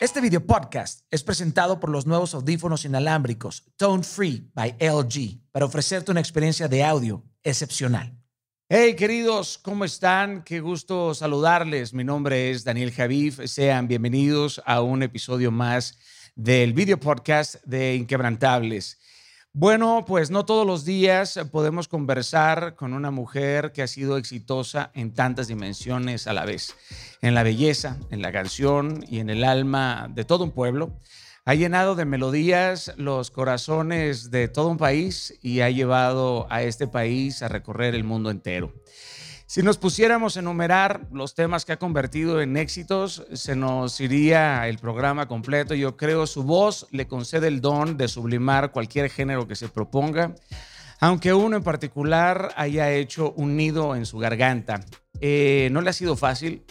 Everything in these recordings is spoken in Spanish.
Este video podcast es presentado por los nuevos audífonos inalámbricos Tone Free by LG para ofrecerte una experiencia de audio excepcional. Hey queridos, ¿cómo están? Qué gusto saludarles. Mi nombre es Daniel Javif. Sean bienvenidos a un episodio más del video podcast de Inquebrantables. Bueno, pues no todos los días podemos conversar con una mujer que ha sido exitosa en tantas dimensiones a la vez, en la belleza, en la canción y en el alma de todo un pueblo. Ha llenado de melodías los corazones de todo un país y ha llevado a este país a recorrer el mundo entero. Si nos pusiéramos a enumerar los temas que ha convertido en éxitos, se nos iría el programa completo. Yo creo su voz le concede el don de sublimar cualquier género que se proponga, aunque uno en particular haya hecho un nido en su garganta. Eh, no le ha sido fácil,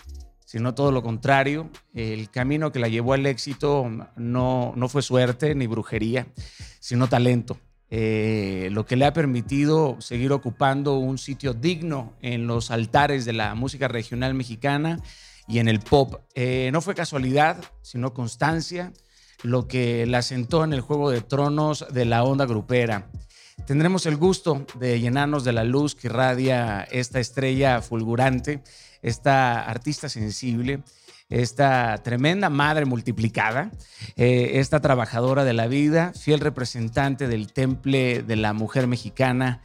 sino todo lo contrario. El camino que la llevó al éxito no, no fue suerte ni brujería, sino talento. Eh, lo que le ha permitido seguir ocupando un sitio digno en los altares de la música regional mexicana y en el pop. Eh, no fue casualidad, sino constancia, lo que la sentó en el juego de tronos de la onda grupera. Tendremos el gusto de llenarnos de la luz que irradia esta estrella fulgurante, esta artista sensible esta tremenda madre multiplicada, eh, esta trabajadora de la vida, fiel representante del temple de la mujer mexicana.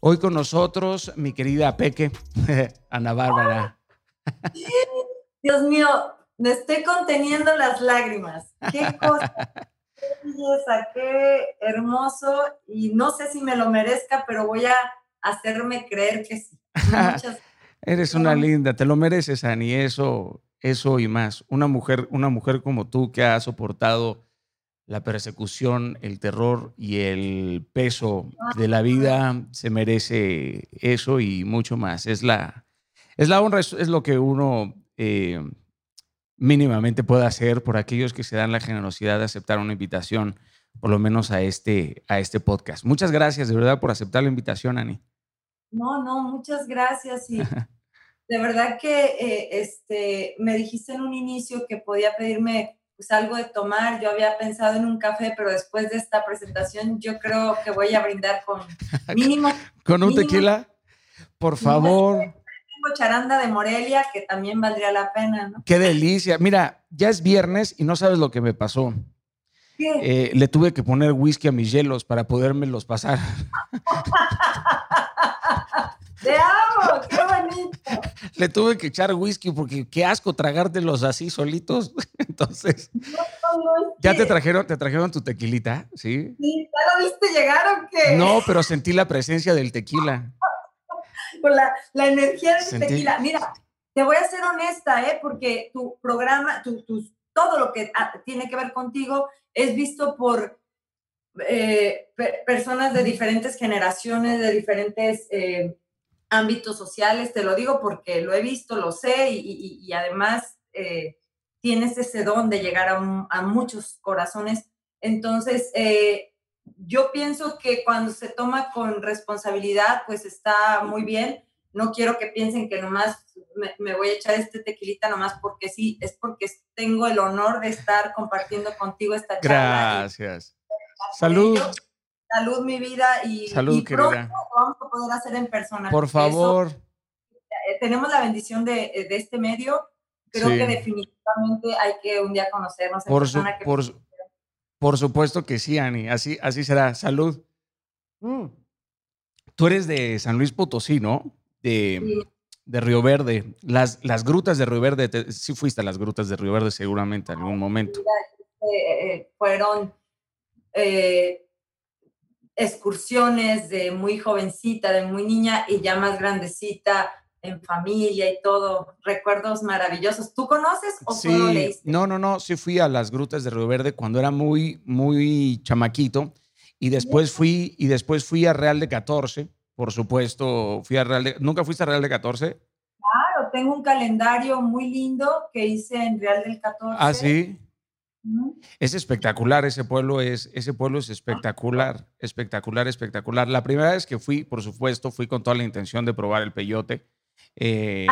Hoy con nosotros, mi querida Peque, Ana Bárbara. Dios mío, me estoy conteniendo las lágrimas. Qué cosa, qué belleza, qué hermoso. Y no sé si me lo merezca, pero voy a hacerme creer que sí. Muchas Eres una linda, te lo mereces, Ani, eso eso y más. Una mujer, una mujer como tú que ha soportado la persecución, el terror y el peso de la vida se merece eso y mucho más. Es la, es la honra, es, lo que uno eh, mínimamente puede hacer por aquellos que se dan la generosidad de aceptar una invitación, por lo menos a este, a este podcast. Muchas gracias de verdad por aceptar la invitación, Ani. No, no, muchas gracias. Y de verdad que eh, este, me dijiste en un inicio que podía pedirme pues, algo de tomar. Yo había pensado en un café, pero después de esta presentación yo creo que voy a brindar con mínimo. ¿Con un tequila? Por favor. Tengo charanda de Morelia, que también valdría la pena, ¿no? Qué delicia. Mira, ya es viernes y no sabes lo que me pasó. Eh, le tuve que poner whisky a mis hielos para podérmelos pasar. ¡Te amo! ¡Qué bonito! Le tuve que echar whisky porque qué asco tragártelos así solitos. Entonces, ¿ya te trajeron, te trajeron tu tequilita? ¿Sí? Sí, ¿ya lo viste llegar o qué? No, pero sentí la presencia del tequila. Con la, la energía del tequila. Mira, te voy a ser honesta, ¿eh? Porque tu programa, tu, todo lo que ah, tiene que ver contigo es visto por eh, personas de diferentes generaciones, de diferentes... Eh, ámbitos sociales, te lo digo porque lo he visto, lo sé y, además eh, tienes ese don de llegar a, muchos corazones. Entonces, eh, yo pienso que cuando se toma con responsabilidad, pues está muy bien. No quiero que piensen que nomás me, voy a echar este tequilita nomás porque sí, es porque tengo el honor de estar compartiendo contigo esta charla. Gracias. Salud. Salud, mi vida, y, Salud, pronto vamos a poder hacer en persona. Por favor. Eh, tenemos la bendición de, eh, de este medio. Creo que definitivamente hay que un día conocernos en por persona. por, por, supuesto que sí, Ani. Así, así será. Salud. Mm. Tú eres de San Luis Potosí, ¿no? De, de Río Verde. Las, las grutas de Río Verde, sí fuiste a las grutas de Río Verde seguramente en algún momento. Eh, fueron excursiones de muy jovencita, de muy niña y ya más grandecita, en familia y todo, recuerdos maravillosos. ¿Tú conoces o sí, leíste? No, no, no, sí fui a las grutas de Río Verde cuando era muy, muy chamaquito y después fui, y después fui a Real de 14, por supuesto, fui a Real de, ¿nunca fuiste a Real de 14? Claro, tengo un calendario muy lindo que hice en Real del 14. Ah, sí. Es espectacular, ese pueblo es, ese pueblo es espectacular, espectacular, espectacular. La primera vez que fui, por supuesto, fui con toda la intención de probar el peyote. Eh,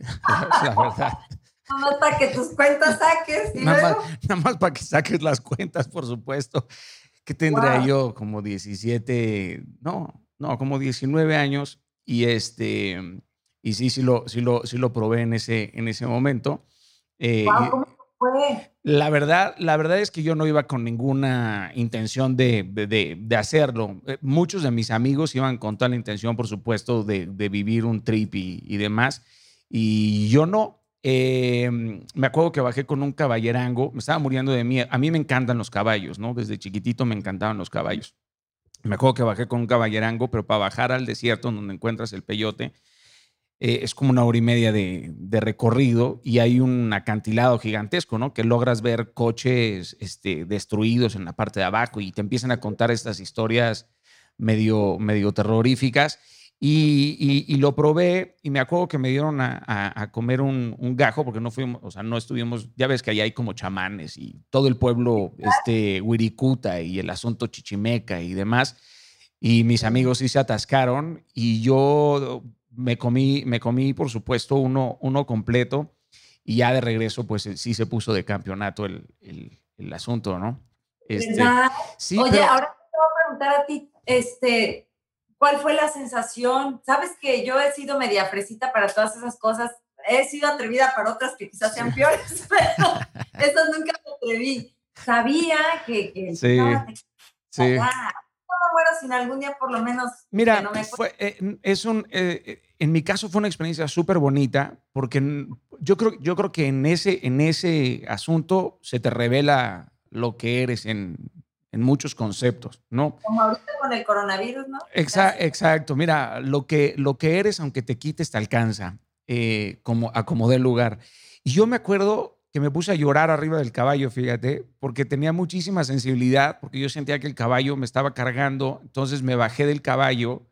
la verdad, Nada más para que tus cuentas saques. nada, más, para que saques las cuentas, por supuesto. Que tendría yo como 17, no, no, como 19 años. Y este, y sí, sí lo, sí lo, sí lo probé en ese, en ese momento. Eh, ¿Cómo fue? La verdad, la verdad es que yo no iba con ninguna intención de, de, de, hacerlo. Eh, muchos de mis amigos iban con toda la intención, por supuesto, de, vivir un trip y, y, demás. Y yo no. Eh, me acuerdo que bajé con un caballerango, me estaba muriendo de miedo. A mí me encantan los caballos, ¿no? Desde chiquitito me encantaban los caballos. Me acuerdo que bajé con un caballerango, pero para bajar al desierto donde encuentras el peyote, eh, es como una hora y media de, recorrido y hay un acantilado gigantesco, ¿no? Que logras ver coches este, destruidos en la parte de abajo y te empiezan a contar estas historias medio, medio terroríficas. Y, lo probé y me acuerdo que me dieron a, comer un, gajo porque no fuimos, o sea, no estuvimos, ya ves que allá hay como chamanes y todo el pueblo, este, Wirikuta y el asunto chichimeca y demás. Y mis amigos sí se atascaron y yo me comí, me comí, por supuesto, uno, uno completo y ya de regreso, pues sí se puso de campeonato el, el, asunto, ¿no? Este, sí, Oye, ahora te voy a preguntar a ti, este, ¿cuál fue la sensación? Sabes que yo he sido media fresita para todas esas cosas, he sido atrevida para otras que quizás sean peores, pero esas nunca me atreví. Sabía que, que sí, sí muero sin algún día por lo menos. Mira, fue, eh, es un, eh, eh, en mi caso fue una experiencia súper bonita porque yo creo, yo creo que en ese, en ese asunto se te revela lo que eres en, en muchos conceptos, ¿no? Como ahorita con el coronavirus, ¿no? exacto, mira, lo que, lo que eres, aunque te quites, te alcanza, como a como dé lugar. Y yo me acuerdo que me puse a llorar arriba del caballo, fíjate, porque tenía muchísima sensibilidad, porque yo sentía que el caballo me estaba cargando, entonces me bajé del caballo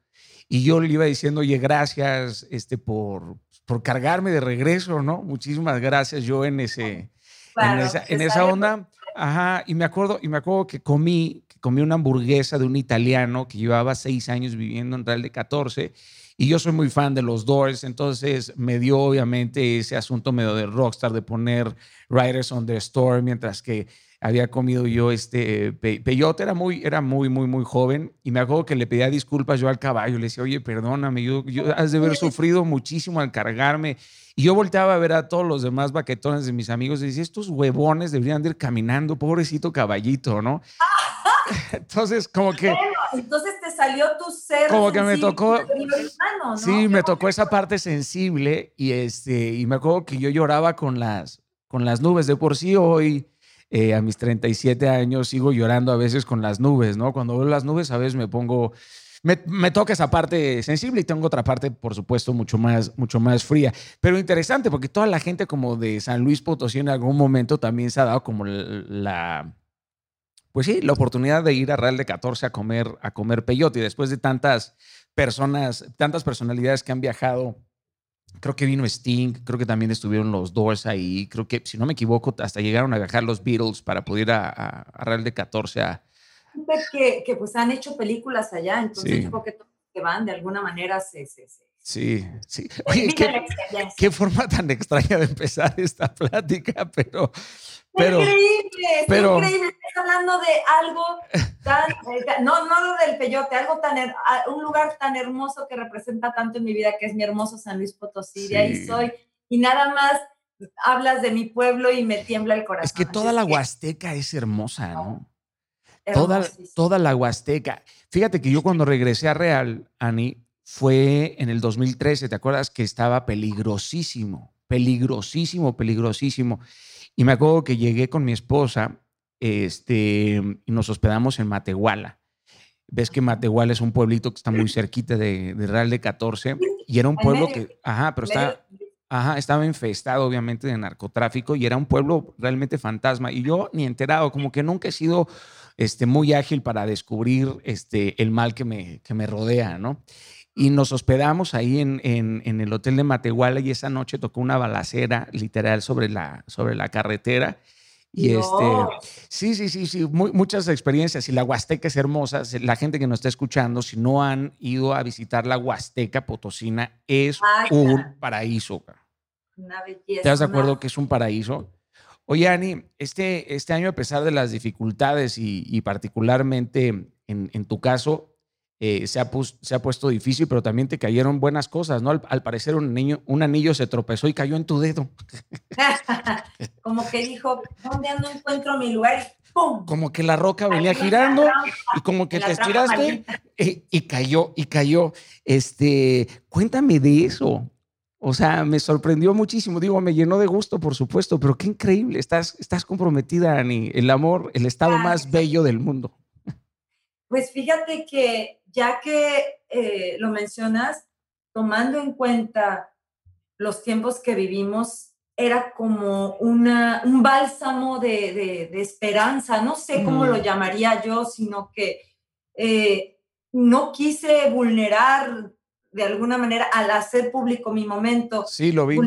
y yo le iba diciendo, oye, gracias este, por, por cargarme de regreso, ¿no? Muchísimas gracias yo en, ese, en esa, en esa onda. Ajá, y me acuerdo, y me acuerdo que comí, que comí una hamburguesa de un italiano que llevaba seis años viviendo en Real de 14 y yo soy muy fan de los Doors, entonces me dio obviamente ese asunto medio de rockstar de poner Riders on the Storm mientras que había comido yo este peyote, era muy, era muy, muy, muy joven y me acuerdo que le pedía disculpas yo al caballo, le decía, oye, perdóname, yo, yo has de haber sufrido muchísimo al cargarme. Y yo volteaba a ver a todos los demás baquetones de mis amigos y decía, estos huevones deberían ir caminando, pobrecito caballito, ¿no? Entonces, como que... entonces te salió tu ser. Como que me tocó... Sí, me tocó esa parte sensible y, este, y me acuerdo que yo lloraba con las, con las nubes. De por sí hoy, eh, a mis 37 años, sigo llorando a veces con las nubes, ¿no? Cuando veo las nubes a veces me pongo... Me, toca esa parte sensible y tengo otra parte, por supuesto, mucho más, mucho más fría. Pero interesante porque toda la gente como de San Luis Potosí en algún momento también se ha dado como la pues sí, la oportunidad de ir a Real de 14 a comer, a comer peyote. Y después de tantas personas, tantas personalidades que han viajado, creo que vino Sting, creo que también estuvieron los Doors ahí, creo que, si no me equivoco, hasta llegaron a viajar los Beatles para poder ir a, Real de 14 a... Que, que, pues han hecho películas allá, entonces yo creo que todos que van de alguna manera se... se, Sí, sí. Oye, qué, qué, forma tan extraña de empezar esta plática, pero, pero, increíble, pero, increíble. Estás hablando de algo tan, eh, no, no lo del peyote, algo tan, un lugar tan hermoso que representa tanto en mi vida, que es mi hermoso San Luis Potosí, de ahí soy, y nada más hablas de mi pueblo y me tiembla el corazón. Es que toda la Huasteca es hermosa, ¿no? Toda, toda la Huasteca. Fíjate que yo cuando regresé a Real, Ani, fue en el 2013, ¿te acuerdas? Que estaba peligrosísimo, peligrosísimo, peligrosísimo. Y me acuerdo que llegué con mi esposa este, y nos hospedamos en Matehuala. Ves que Matehuala es un pueblito que está muy cerquita de, Real de 14 y era un pueblo que, ajá, pero está, ajá, estaba infestado obviamente de narcotráfico y era un pueblo realmente fantasma. Y yo ni enterado, como que nunca he sido este, muy ágil para descubrir este, el mal que me, que me rodea, ¿no? Y nos hospedamos ahí en, en, el hotel de Matehuala y esa noche tocó una balacera literal sobre la, sobre la carretera. Y este, sí, sí, sí, sí, muchas experiencias. Y la Huasteca es hermosa. La gente que nos está escuchando, si no han ido a visitar la Huasteca Potosina, es un paraíso. una belleza. ¿Te de acuerdo que es un paraíso? Oye, Ani, este, este año, a pesar de las dificultades y, particularmente en, tu caso, eh, se, ha se, ha puesto difícil, pero también te cayeron buenas cosas, ¿no? Al, parecer un, niño, un anillo se tropezó y cayó en tu dedo. Como que dijo, ¿dónde no encuentro mi lugar? ¡Pum! Como que la roca venía girando y como que te estiraste y, y, cayó, y cayó. Este, cuéntame de eso. O sea, me sorprendió muchísimo. Digo, me llenó de gusto, por supuesto, pero qué increíble. Estás, estás comprometida, Ani. El amor, el estado más bello del mundo. Pues fíjate que ya que eh, lo mencionas, tomando en cuenta los tiempos que vivimos, era como una, un bálsamo de, esperanza. No sé cómo lo llamaría yo, sino que eh, no quise vulnerar de alguna manera al hacer público mi momento. Sí, lo vi.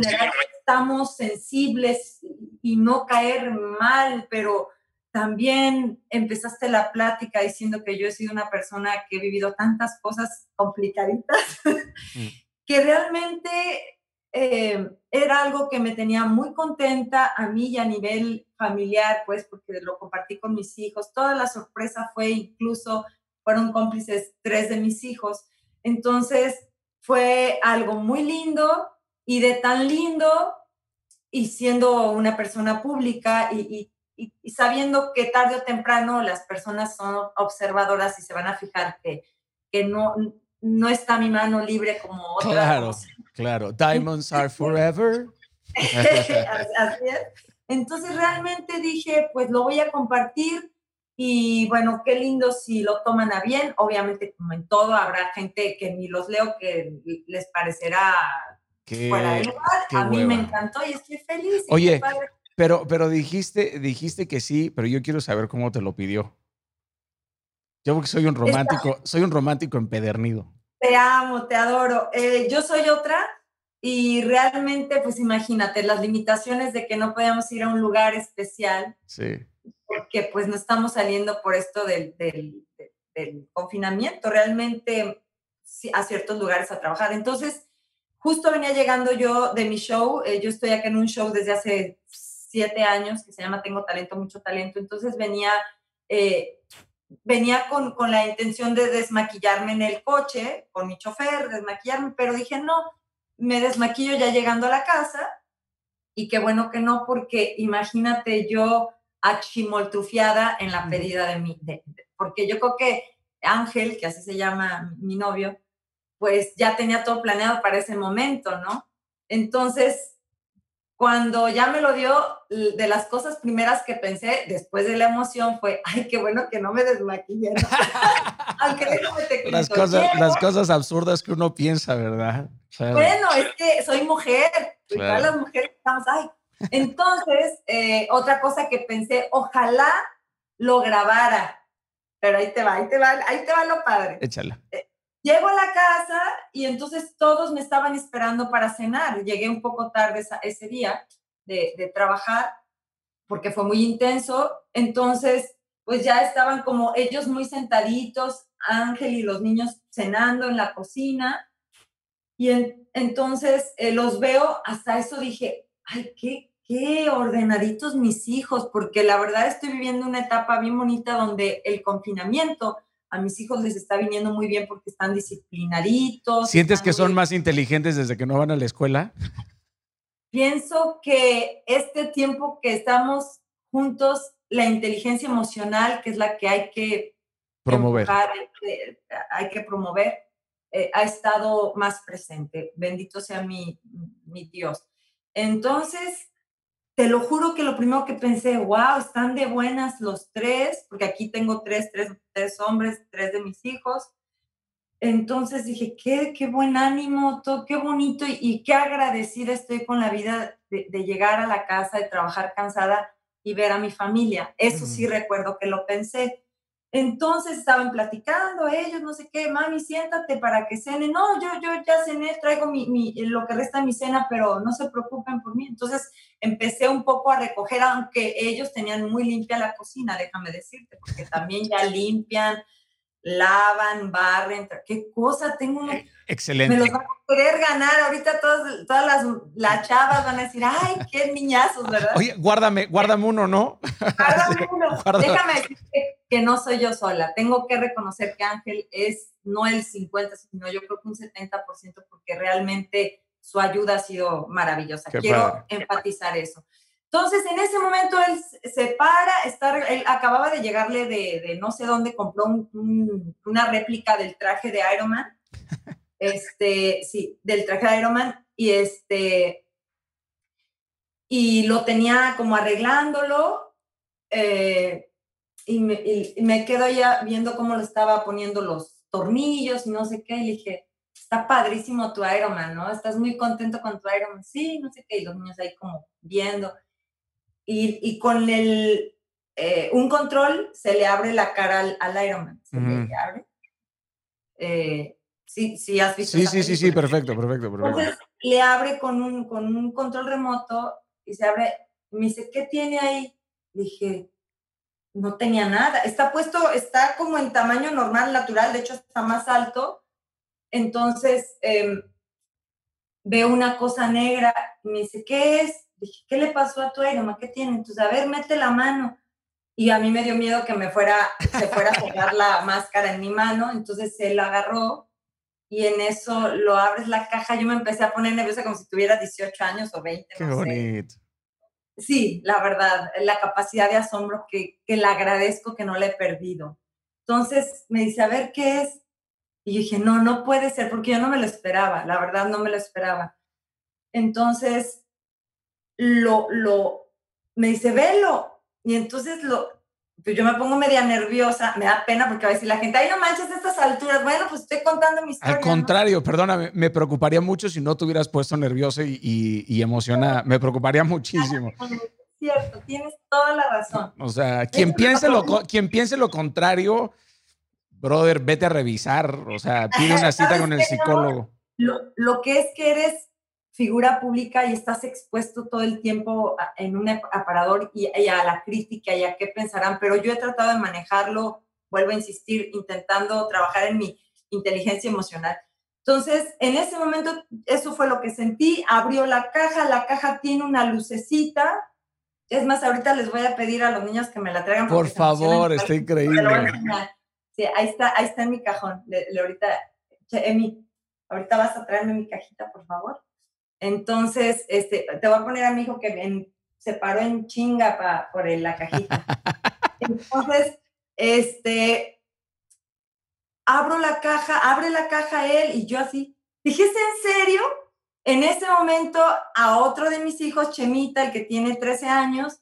Estamos sensibles y no caer mal, pero también empezaste la plática diciendo que yo he sido una persona que he vivido tantas cosas complicaditas mm. que realmente eh, era algo que me tenía muy contenta a mí y a nivel familiar, pues porque lo compartí con mis hijos. Toda la sorpresa fue incluso, fueron cómplices tres de mis hijos. Entonces, fue algo muy lindo y de tan lindo y siendo una persona pública y, sabiendo que tarde o temprano las personas son observadoras y se van a fijar que, que no, no está mi mano libre como otra. Claro, claro. Diamonds are forever. Así es. Entonces realmente dije, pues lo voy a compartir y bueno, qué lindo si lo toman a bien. Obviamente, como en todo, habrá gente que ni los leo que les parecerá fuera de lugar. A mí me encantó y estoy feliz. Oye, pero, pero dijiste, dijiste que sí, pero yo quiero saber cómo te lo pidió. Yo porque soy un romántico, soy un romántico empedernido. Te amo, te adoro. Eh, yo soy otra y realmente, pues imagínate, las limitaciones de que no podíamos ir a un lugar especial. Sí porque pues no estamos saliendo por esto del, confinamiento, realmente a ciertos lugares a trabajar. Entonces, justo venía llegando yo de mi show, eh, yo estoy acá en un show desde hace siete años que se llama Tengo Talento, Mucho Talento, entonces venía, eh, venía con, con la intención de desmaquillarme en el coche, con mi chofer, desmaquillarme, pero dije, no, me desmaquillo ya llegando a la casa y qué bueno que no, porque imagínate yo achimoltrufiada en la pedida de mí, porque yo creo que Ángel, que así se llama mi novio, pues ya tenía todo planeado para ese momento, ¿no? Entonces, cuando ya me lo dio, de las cosas primeras que pensé después de la emoción fue, ay, qué bueno que no me desmaquillé. Aunque te las cosas, las cosas absurdas que uno piensa, ¿verdad? bueno, es que soy mujer, y todas las mujeres estamos, ay, entonces, eh, otra cosa que pensé, ojalá lo grabara, pero ahí te va, ahí te va, ahí te va lo padre. Échala. Eh, llego a la casa y entonces todos me estaban esperando para cenar. Llegué un poco tarde ese día de, de trabajar porque fue muy intenso. Entonces, pues ya estaban como ellos muy sentaditos, Ángel y los niños cenando en la cocina. Y entonces eh, los veo, hasta eso dije, ay, qué, qué ordenaditos mis hijos, porque la verdad estoy viviendo una etapa bien bonita donde el confinamiento a mis hijos les está viniendo muy bien porque están disciplinaditos. ¿Sientes que son más inteligentes desde que no van a la escuela? Pienso que este tiempo que estamos juntos, la inteligencia emocional, que es la que hay que promover, hay, que, promover, eh, ha estado más presente. Bendito sea mi, mi Dios. Entonces, te lo juro que lo primero que pensé, wow, están de buenas los tres, porque aquí tengo tres, tres, tres hombres, tres de mis hijos. Entonces dije, qué, qué buen ánimo, todo, qué bonito y, qué agradecida estoy con la vida de, llegar a la casa, de trabajar cansada y ver a mi familia. Eso sí recuerdo que lo pensé. Entonces estaban platicando ellos, no sé qué, mami, siéntate para que cenen. No, yo, yo ya cené, traigo mi, mi, lo que resta de mi cena, pero no se preocupen por mí. Entonces empecé un poco a recoger, aunque ellos tenían muy limpia la cocina, déjame decirte, porque también ya limpian lavan, barren, qué cosa, tengo uno. Excelente. Me los van a querer ganar. Ahorita todas, todas las, las chavas van a decir, ay, qué niñazos, ¿verdad? Oye, guárdame, guárdame uno, ¿no? Guárdame uno. Déjame decirte que no soy yo sola. Tengo que reconocer que Ángel es no el 50, sino yo creo que un 70%, porque realmente su ayuda ha sido maravillosa. Quiero enfatizar eso. Entonces, en ese momento él se para, está, él acababa de llegarle de, no sé dónde, compró una réplica del traje de Iron Man. Este, sí, del traje de Iron Man. Y este, y lo tenía como arreglándolo. Eh, y, me, y, me, quedo ya viendo cómo lo estaba poniendo los tornillos y no sé qué. Y le dije, está padrísimo tu Iron Man, ¿no? Estás muy contento con tu Iron Man. Sí, no sé qué. Y los niños ahí como viendo y, con el, eh, un control se le abre la cara al, al Ironman. Se le abre. Eh, sí, sí, has visto. Sí, sí, sí, sí, perfecto, perfecto, perfecto. Entonces le abre con un, con un control remoto y se abre. me dice, ¿qué tiene ahí? Dije, no tenía nada. Está puesto, está como en tamaño normal, natural, de hecho está más alto. Entonces eh, veo una cosa negra y me dice, ¿qué es? Dije, ¿qué le pasó a tu Iron ¿Qué tiene? Entonces, a ver, mete la mano. Y a mí me dio miedo que me fuera, se fuera a pegar la máscara en mi mano. Entonces él lo agarró y en eso lo abres la caja. Yo me empecé a poner nerviosa como si tuviera 18 años o 20. Qué bonito. Sí, la verdad, la capacidad de asombro que, que le agradezco que no le he perdido. Entonces me dice, a ver, ¿qué es? Y yo dije, no, no puede ser, porque yo no me lo esperaba, la verdad no me lo esperaba. Entonces lo, lo, me dice, velo. Y entonces lo, pues yo me pongo media nerviosa, me da pena porque va a decir la gente, ay, no manches a estas alturas. Bueno, pues estoy contando mi historia. Al contrario, perdóname, me preocuparía mucho si no te hubieras puesto nervioso y, y, emocionada. Me preocuparía muchísimo. cierto, tienes toda la razón. O sea, quien piense, lo, quien piense lo contrario, brother, vete a revisar. O sea, pide una cita con el psicólogo. Lo, lo que es que eres figura pública y estás expuesto todo el tiempo en un aparador y, a la crítica y a qué pensarán, pero yo he tratado de manejarlo, vuelvo a insistir, intentando trabajar en mi inteligencia emocional. Entonces, en ese momento, eso fue lo que sentí, abrió la caja, la caja tiene una lucecita, es más, ahorita les voy a pedir a los niños que me la traigan. Por favor, está increíble. Sí, ahí está, ahí está en mi cajón. Le, ahorita, Emi, ahorita vas a traerme mi cajita, por favor. Entonces, este, te voy a poner a mi hijo que se paró en chinga por la cajita. Entonces, este, abro la caja, abre la caja él y yo así, dije, ¿es en serio? En ese momento a otro de mis hijos, Chemita, el que tiene 13 años,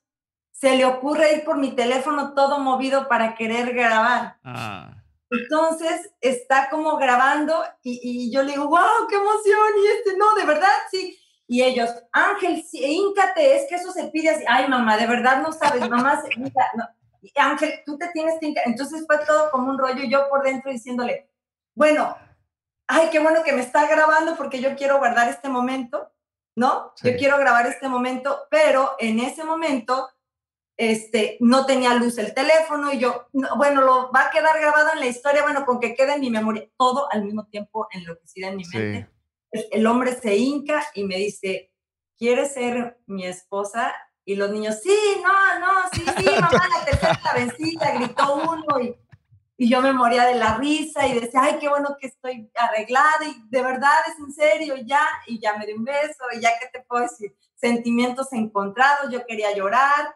se le ocurre ir por mi teléfono todo movido para querer grabar. Ah. Entonces está como grabando y, yo le digo, wow, qué emoción. Y este, no, de verdad, sí. Y ellos, Ángel, sí, híncate, es que eso se pide así. Ay, mamá, de verdad no sabes, mamá, se, Ángel, tú te tienes que Entonces fue todo como un rollo, yo por dentro diciéndole, bueno, ay, qué bueno que me está grabando porque yo quiero guardar este momento, ¿no? Yo quiero grabar este momento, pero en ese momento este, no tenía luz el teléfono y yo, bueno, lo va a quedar grabado en la historia, bueno, con que quede en mi memoria, todo al mismo tiempo enloquecida en mi mente. El, hombre se hinca y me dice, ¿quieres ser mi esposa? Y los niños, sí, no, no, sí, sí, mamá, la tercera la vencida, gritó uno y, y yo me moría de la risa y decía, ay, qué bueno que estoy arreglada y de verdad es en serio, ya, y ya me dio un beso y ya, ¿qué te puedo decir? Sentimientos encontrados, yo quería llorar,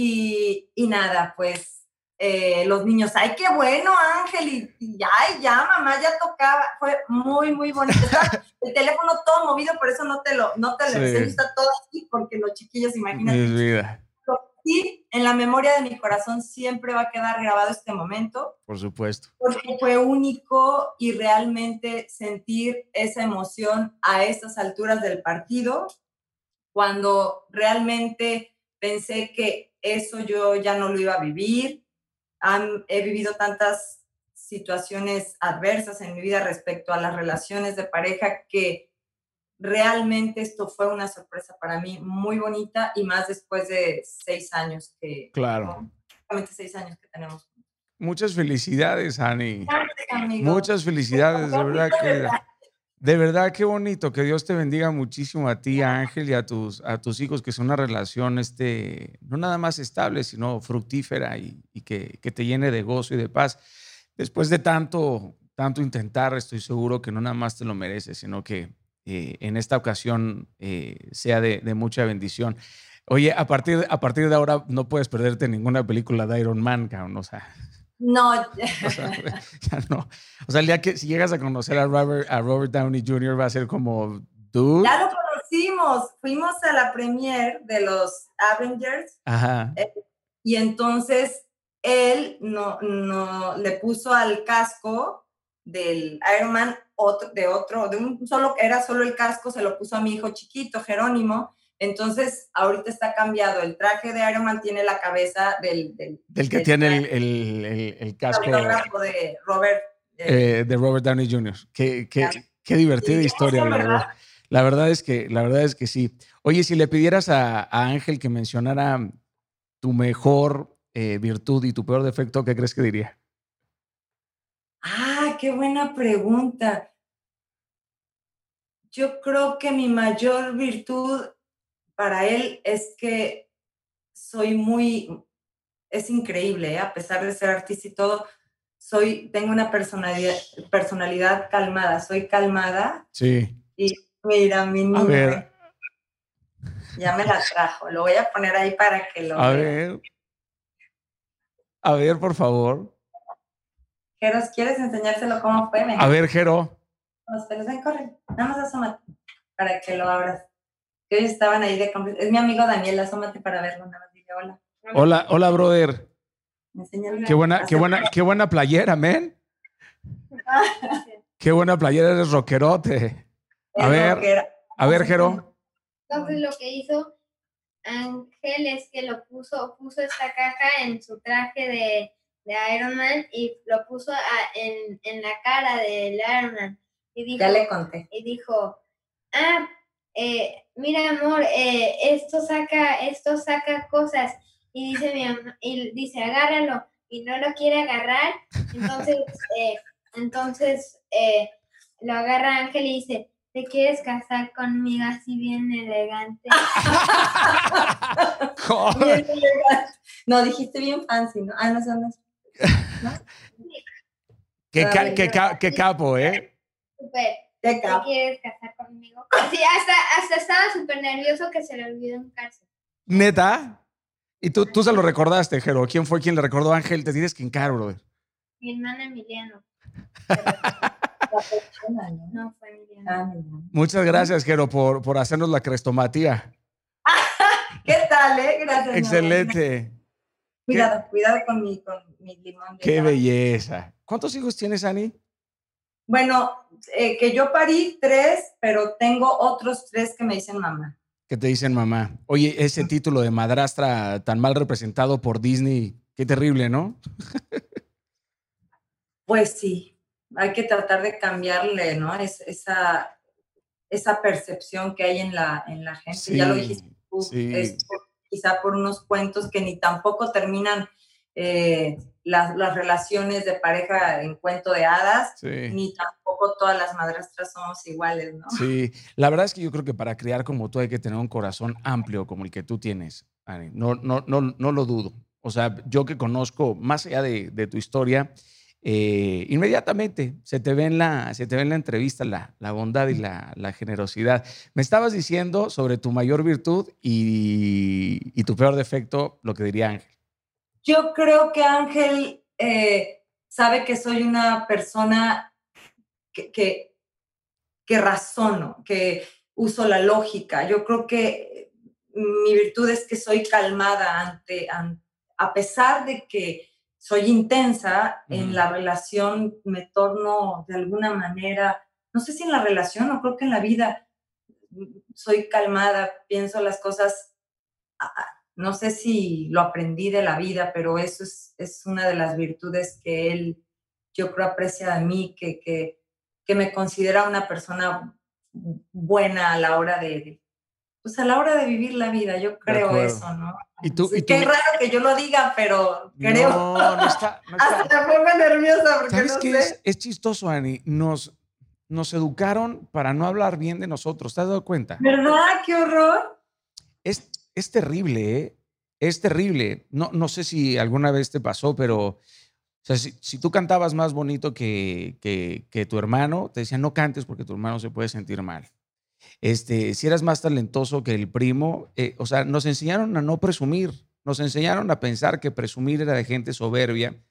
y, nada, pues eh, los niños, ay, qué bueno, Ángel, y, ya, ya, mamá, ya tocaba, fue muy, muy bonito. el teléfono todo movido, por eso no te lo, no te lo está todo así, porque los chiquillos, imagínate. Sí, en la memoria de mi corazón siempre va a quedar grabado este momento. Por supuesto. Porque fue único y realmente sentir esa emoción a estas alturas del partido, cuando realmente pensé que eso yo ya no lo iba a vivir. he vivido tantas situaciones adversas en mi vida respecto a las relaciones de pareja que realmente esto fue una sorpresa para mí muy bonita y más después de seis años que... Claro. Seis años que tenemos. muchas felicidades, Ani. Muchas felicidades, de verdad que de verdad qué bonito, que Dios te bendiga muchísimo a ti, a Ángel y a tus a tus hijos, que es una relación este no nada más estable, sino fructífera y, que, te llene de gozo y de paz. Después de tanto tanto intentar, estoy seguro que no nada más te lo mereces, sino que eh, en esta ocasión eh, sea de, de mucha bendición. Oye, a partir, a partir de ahora no puedes perderte ninguna película de Iron Man, cabrón, o sea. No. O sea, ya no. O sea, el día que si llegas a conocer a Robert, a Robert Downey Jr. va a ser como, dude. Ya lo conocimos. Fuimos a la premiere de los Avengers. Ajá. Eh, y entonces él no, no le puso al casco del Iron Man otro, de otro, de un solo, era solo el casco, se lo puso a mi hijo chiquito, Jerónimo, entonces, ahorita está cambiado. El traje de Iron Man tiene la cabeza del... Del, que tiene el, el, el, casco... de Robert. Eh, de Robert Downey Jr. Qué, qué, qué divertida historia, la verdad. La verdad, es que, la verdad es que sí. Oye, si le pidieras a, Ángel que mencionara tu mejor eh, virtud y tu peor defecto, ¿qué crees que diría? Ah, qué buena pregunta. Yo creo que mi mayor virtud para él es que soy muy, es increíble, ¿eh? a pesar de ser artista y todo, soy, tengo una personalidad, personalidad calmada, soy calmada. Sí. Y mira, mi niño. A ver. Ya me la trajo, lo voy a poner ahí para que lo A ver. A ver, por favor. Jeros, ¿quieres enseñárselo cómo fue? a ver, Jero. Los pelos, ven, corre. Nada más asómate para que lo abras que hoy estaban ahí de Es mi amigo Daniel, asómate para verlo, nada más dile hola. Hola, hola, brother. Qué buena, qué buena, qué buena playera, men. qué buena playera, eres rockerote. A ver, a ver, Jero. Entonces lo que hizo Ángel es que lo puso, puso esta caja en su traje de, de Iron Man y lo puso en, en, la cara del Iron Man. Y dijo, ya le conté. Y dijo, ah, eh, mira amor, eh, esto saca, esto saca cosas. Y dice mi y dice, agárralo, y no lo quiere agarrar. Entonces, eh, entonces lo agarra Ángel y dice, ¿te quieres casar conmigo así bien elegante? No, dijiste bien fancy, ¿no? Ah, no son las... Qué, capo, ¿eh? Super. ¿Te quieres casar conmigo? Sí, hasta, hasta estaba súper nervioso que se le olvidó en cárcel. ¿Neta? ¿Y tú, tú se lo recordaste, Jero? ¿Quién fue quien le recordó a Ángel? Te tienes que encar, brother. Mi hermana Emiliano. no, fue Emiliano. Ah, Muchas gracias, Jero, por, por hacernos la crestomatía. ¿Qué tal, eh? Gracias. Excelente. Cuidado, cuidado con mi, con mi limón. Qué belleza. ¿Cuántos hijos tienes, Ani? Bueno, eh, que yo parí tres, pero tengo otros tres que me dicen mamá. ¿Qué te dicen mamá? Oye, ese título de madrastra tan mal representado por Disney, qué terrible, ¿no? pues sí, hay que tratar de cambiarle, ¿no? Es, esa, esa percepción que hay en la, en la gente. ya lo dijiste tú, es quizá por unos cuentos que ni tampoco terminan eh, las, relaciones de pareja en cuento de hadas, ni tampoco todas las madrastras somos iguales, ¿no? Sí, la verdad es que yo creo que para criar como tú hay que tener un corazón amplio como el que tú tienes, Ani. No, no, no, no lo dudo. O sea, yo que conozco más allá de, tu historia, eh, inmediatamente se te ve en la, se te ve en la entrevista la, la bondad y la, la, generosidad. Me estabas diciendo sobre tu mayor virtud y, y tu peor defecto, lo que diría Ángel. Yo creo que Ángel eh, sabe que soy una persona que, que, razono, que uso la lógica. Yo creo que mi virtud es que soy calmada ante, a pesar de que soy intensa en la relación, me torno de alguna manera, no sé si en la relación o creo que en la vida, soy calmada, pienso las cosas no sé si lo aprendí de la vida, pero eso es, es una de las virtudes que él, yo creo, aprecia de mí, que, que, que me considera una persona buena a la hora de, pues a la hora de vivir la vida, yo creo eso, ¿no? ¿Y tú, y Qué raro que yo lo diga, pero creo. No, no está. No está. Hasta me pongo nerviosa porque ¿Sabes no qué sé? Es, es chistoso, Ani. Nos, nos educaron para no hablar bien de nosotros. ¿Te has dado cuenta? ¿Verdad? ¡Qué horror! Es, es terrible, ¿eh? Es terrible. No, no sé si alguna vez te pasó, pero o sea, si, tú cantabas más bonito que, que, que, tu hermano, te decían no cantes porque tu hermano se puede sentir mal. Este, si eras más talentoso que el primo, eh, o sea, nos enseñaron a no presumir, nos enseñaron a pensar que presumir era de gente soberbia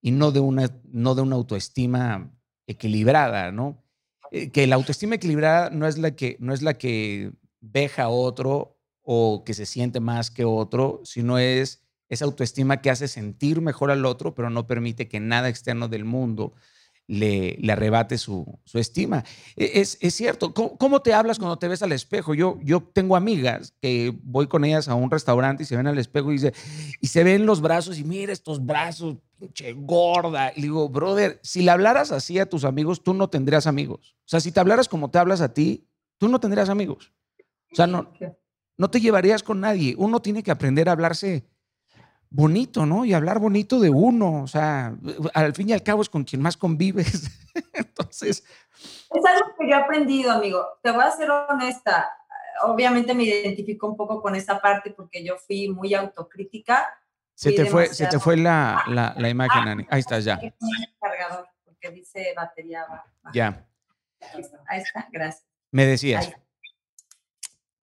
y no de una, no de una autoestima equilibrada, ¿no? Eh, que la autoestima equilibrada no es la que, no es la que deja a otro o que se siente más que otro, sino es esa autoestima que hace sentir mejor al otro, pero no permite que nada externo del mundo le, le arrebate su, su estima. E, Es, es cierto. ¿Cómo, ¿Cómo, te hablas cuando te ves al espejo? Yo, yo tengo amigas que voy con ellas a un restaurante y se ven al espejo y, dice, y se ven los brazos y mira estos brazos, pinche gorda. Y digo, brother, si le hablaras así a tus amigos, tú no tendrías amigos. O sea, si te hablaras como te hablas a ti, tú no tendrías amigos. O sea, no, no te llevarías con nadie. Uno tiene que aprender a hablarse bonito, ¿no? Y hablar bonito de uno, o sea, al fin y al cabo es con quien más convives. Entonces... Es algo que yo he aprendido, amigo. Te voy a ser honesta. Obviamente me identifico un poco con esa parte porque yo fui muy autocrítica. Se te, fue, se te fue la, la, la imagen, ah, Ani. Ahí estás ya. cargador, porque dice batería baja. Ya. Ahí está, gracias. Me decías. Ahí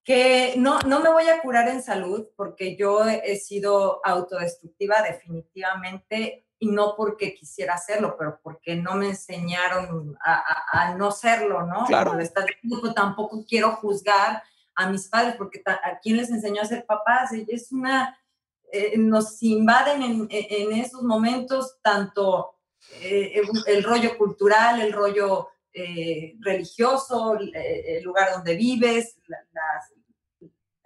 que no, no me voy a curar en salud porque yo he sido autodestructiva definitivamente y no porque quisiera hacerlo, pero porque no me enseñaron a, a, a no serlo, ¿no? Claro. Pues tampoco quiero juzgar a mis padres porque a quién les enseñó a ser papás. Es una, eh, nos invaden en, en, esos momentos tanto eh, el rollo cultural, el rollo eh, religioso, el, el, lugar donde vives,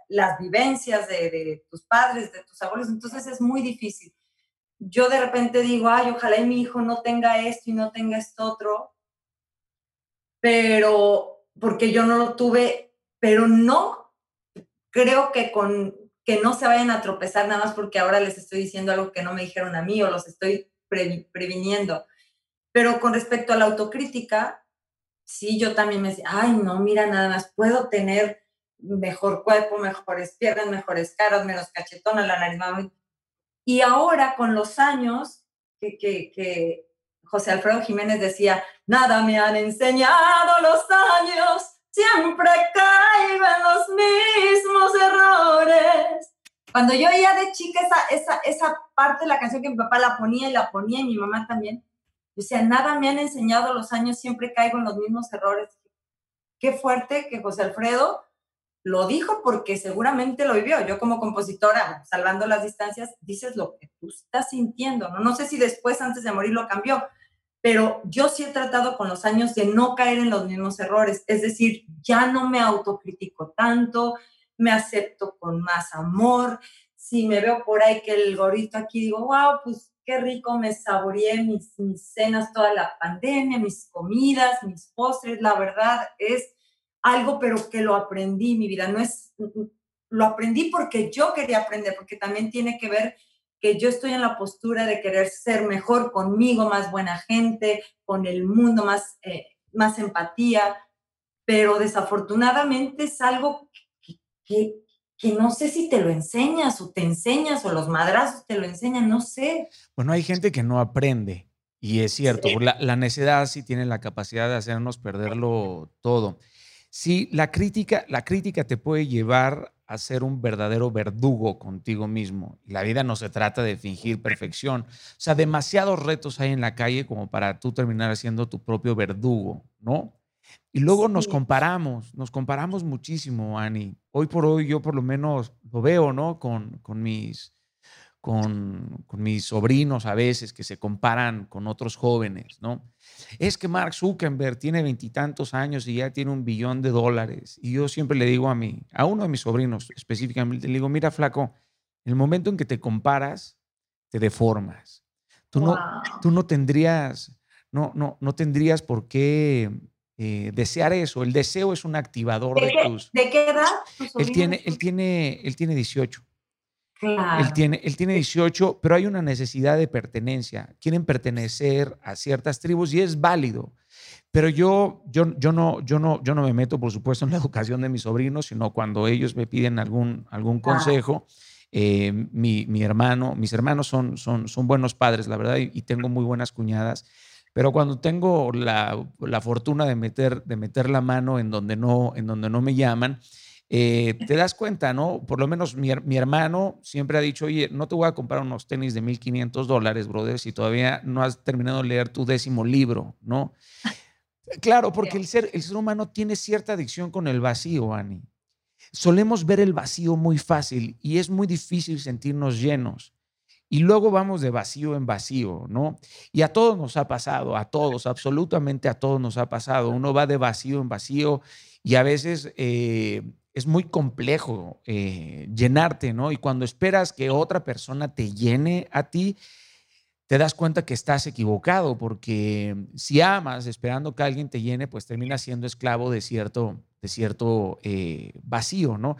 las, vivencias de, tus padres, de tus abuelos, entonces es muy difícil. Yo de repente digo, ay, ojalá y mi hijo no tenga esto y no tenga esto otro, pero porque yo no lo tuve, pero no creo que con que no se vayan a tropezar nada más porque ahora les estoy diciendo algo que no me dijeron a mí o los estoy pre previniendo. Pero con respecto a la autocrítica, sí, yo también me decía, ay, no, mira, nada más puedo tener mejor cuerpo, mejores piernas, mejores caras, menos cachetona, la nariz más Y ahora, con los años, que, que, que José Alfredo Jiménez decía, nada me han enseñado los años, siempre caigo en los mismos errores. Cuando yo oía de chica esa, esa, esa parte de la canción que mi papá la ponía y la ponía y mi mamá también, yo decía, nada me han enseñado los años, siempre caigo en los mismos errores. Qué fuerte que José Alfredo lo dijo porque seguramente lo vivió. Yo como compositora, salvando las distancias, dices lo que tú estás sintiendo. No, no sé si después, antes de morir, lo cambió, pero yo sí he tratado con los años de no caer en los mismos errores. Es decir, ya no me autocritico tanto, me acepto con más amor. Si me veo por ahí que el gorrito aquí, digo, wow, pues qué rico, me saboreé mis, cenas toda la pandemia, mis comidas, mis postres. La verdad es algo, pero que lo aprendí, mi vida. No es, lo aprendí porque yo quería aprender, porque también tiene que ver que yo estoy en la postura de querer ser mejor conmigo, más buena gente, con el mundo, más, eh, más empatía, pero desafortunadamente es algo que, que, no sé si te lo enseñas o te enseñas o los madrazos te lo enseñan, no sé. Bueno, hay gente que no aprende y es cierto, sí. la, la necedad sí tiene la capacidad de hacernos perderlo todo. Sí, la crítica, la crítica te puede llevar a ser un verdadero verdugo contigo mismo. La vida no se trata de fingir perfección. O sea, demasiados retos hay en la calle como para tú terminar siendo tu propio verdugo, ¿no? Y luego sí. nos comparamos, nos comparamos muchísimo, Ani. Hoy por hoy yo por lo menos lo veo, ¿no? Con, con mis, con, con, mis sobrinos a veces que se comparan con otros jóvenes, ¿no? Es que Mark Zuckerberg tiene veintitantos años y ya tiene un billón de dólares. Y yo siempre le digo a mí, a uno de mis sobrinos específicamente, le digo, mira, flaco, el momento en que te comparas, te deformas. Tú, wow. no, tú no tendrías, no, no, no tendrías por qué eh, desear eso. El deseo es un activador de, de, tus... ¿De qué edad? Él tiene, él, tiene, él tiene 18. Él, tiene, él tiene 18, pero hay una necesidad de pertenencia. Quieren pertenecer a ciertas tribus y es válido. Pero yo, yo, yo, no, yo, no, yo no me meto, por supuesto, en la educación de mis sobrinos, sino cuando ellos me piden algún, algún consejo. Eh, mi, mi, hermano, mis hermanos son, son, son buenos padres, la verdad, y, tengo muy buenas cuñadas. Pero cuando tengo la, la, fortuna de meter, de meter la mano en donde no, en donde no me llaman, eh, te das cuenta, ¿no? Por lo menos mi, mi, hermano siempre ha dicho, oye, no te voy a comprar unos tenis de 1.500 dólares, brother, si todavía no has terminado de leer tu décimo libro, ¿no? Claro, porque el ser, el ser humano tiene cierta adicción con el vacío, Ani. Solemos ver el vacío muy fácil y es muy difícil sentirnos llenos. Y luego vamos de vacío en vacío, ¿no? Y a todos nos ha pasado, a todos, absolutamente a todos nos ha pasado. Uno va de vacío en vacío y a veces eh, es muy complejo eh, llenarte, ¿no? Y cuando esperas que otra persona te llene a ti, te das cuenta que estás equivocado, porque si amas esperando que alguien te llene, pues terminas siendo esclavo de cierto, de cierto eh, vacío, ¿no?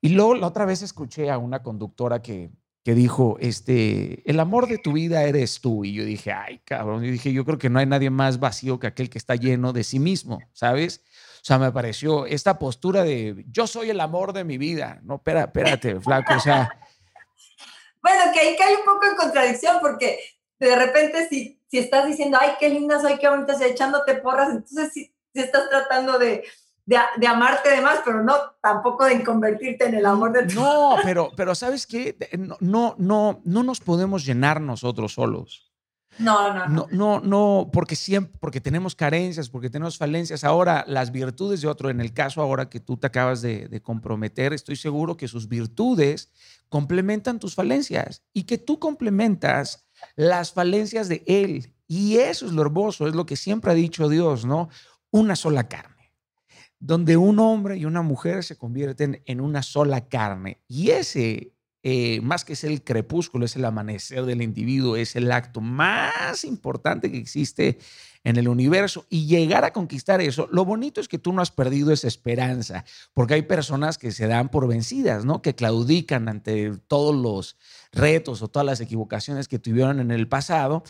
Y luego la otra vez escuché a una conductora que, que dijo, este, el amor de tu vida eres tú. Y yo dije, ay, cabrón, yo dije, yo creo que no hay nadie más vacío que aquel que está lleno de sí mismo, ¿sabes? O sea, me pareció esta postura de yo soy el amor de mi vida. No, espera, espérate, flaco, o sea. Bueno, que ahí cae un poco en contradicción porque de repente si, si estás diciendo, ay, qué linda soy, qué bonita soy, echándote porras, entonces si, si estás tratando de, de, de, amarte de más, pero no tampoco de convertirte en el amor de tu No, pero, pero ¿sabes qué? No, no, no nos podemos llenar nosotros solos. No, no, no. No, no, porque siempre, porque tenemos carencias, porque tenemos falencias. Ahora, las virtudes de otro, en el caso ahora que tú te acabas de, de, comprometer, estoy seguro que sus virtudes complementan tus falencias y que tú complementas las falencias de él. Y eso es lo hermoso, es lo que siempre ha dicho Dios, ¿no? Una sola carne, donde un hombre y una mujer se convierten en una sola carne. Y ese eh, más que ser el crepúsculo, es el amanecer del individuo, es el acto más importante que existe en el universo y llegar a conquistar eso, lo bonito es que tú no has perdido esa esperanza, porque hay personas que se dan por vencidas, ¿no? Que claudican ante todos los retos o todas las equivocaciones que tuvieron en el pasado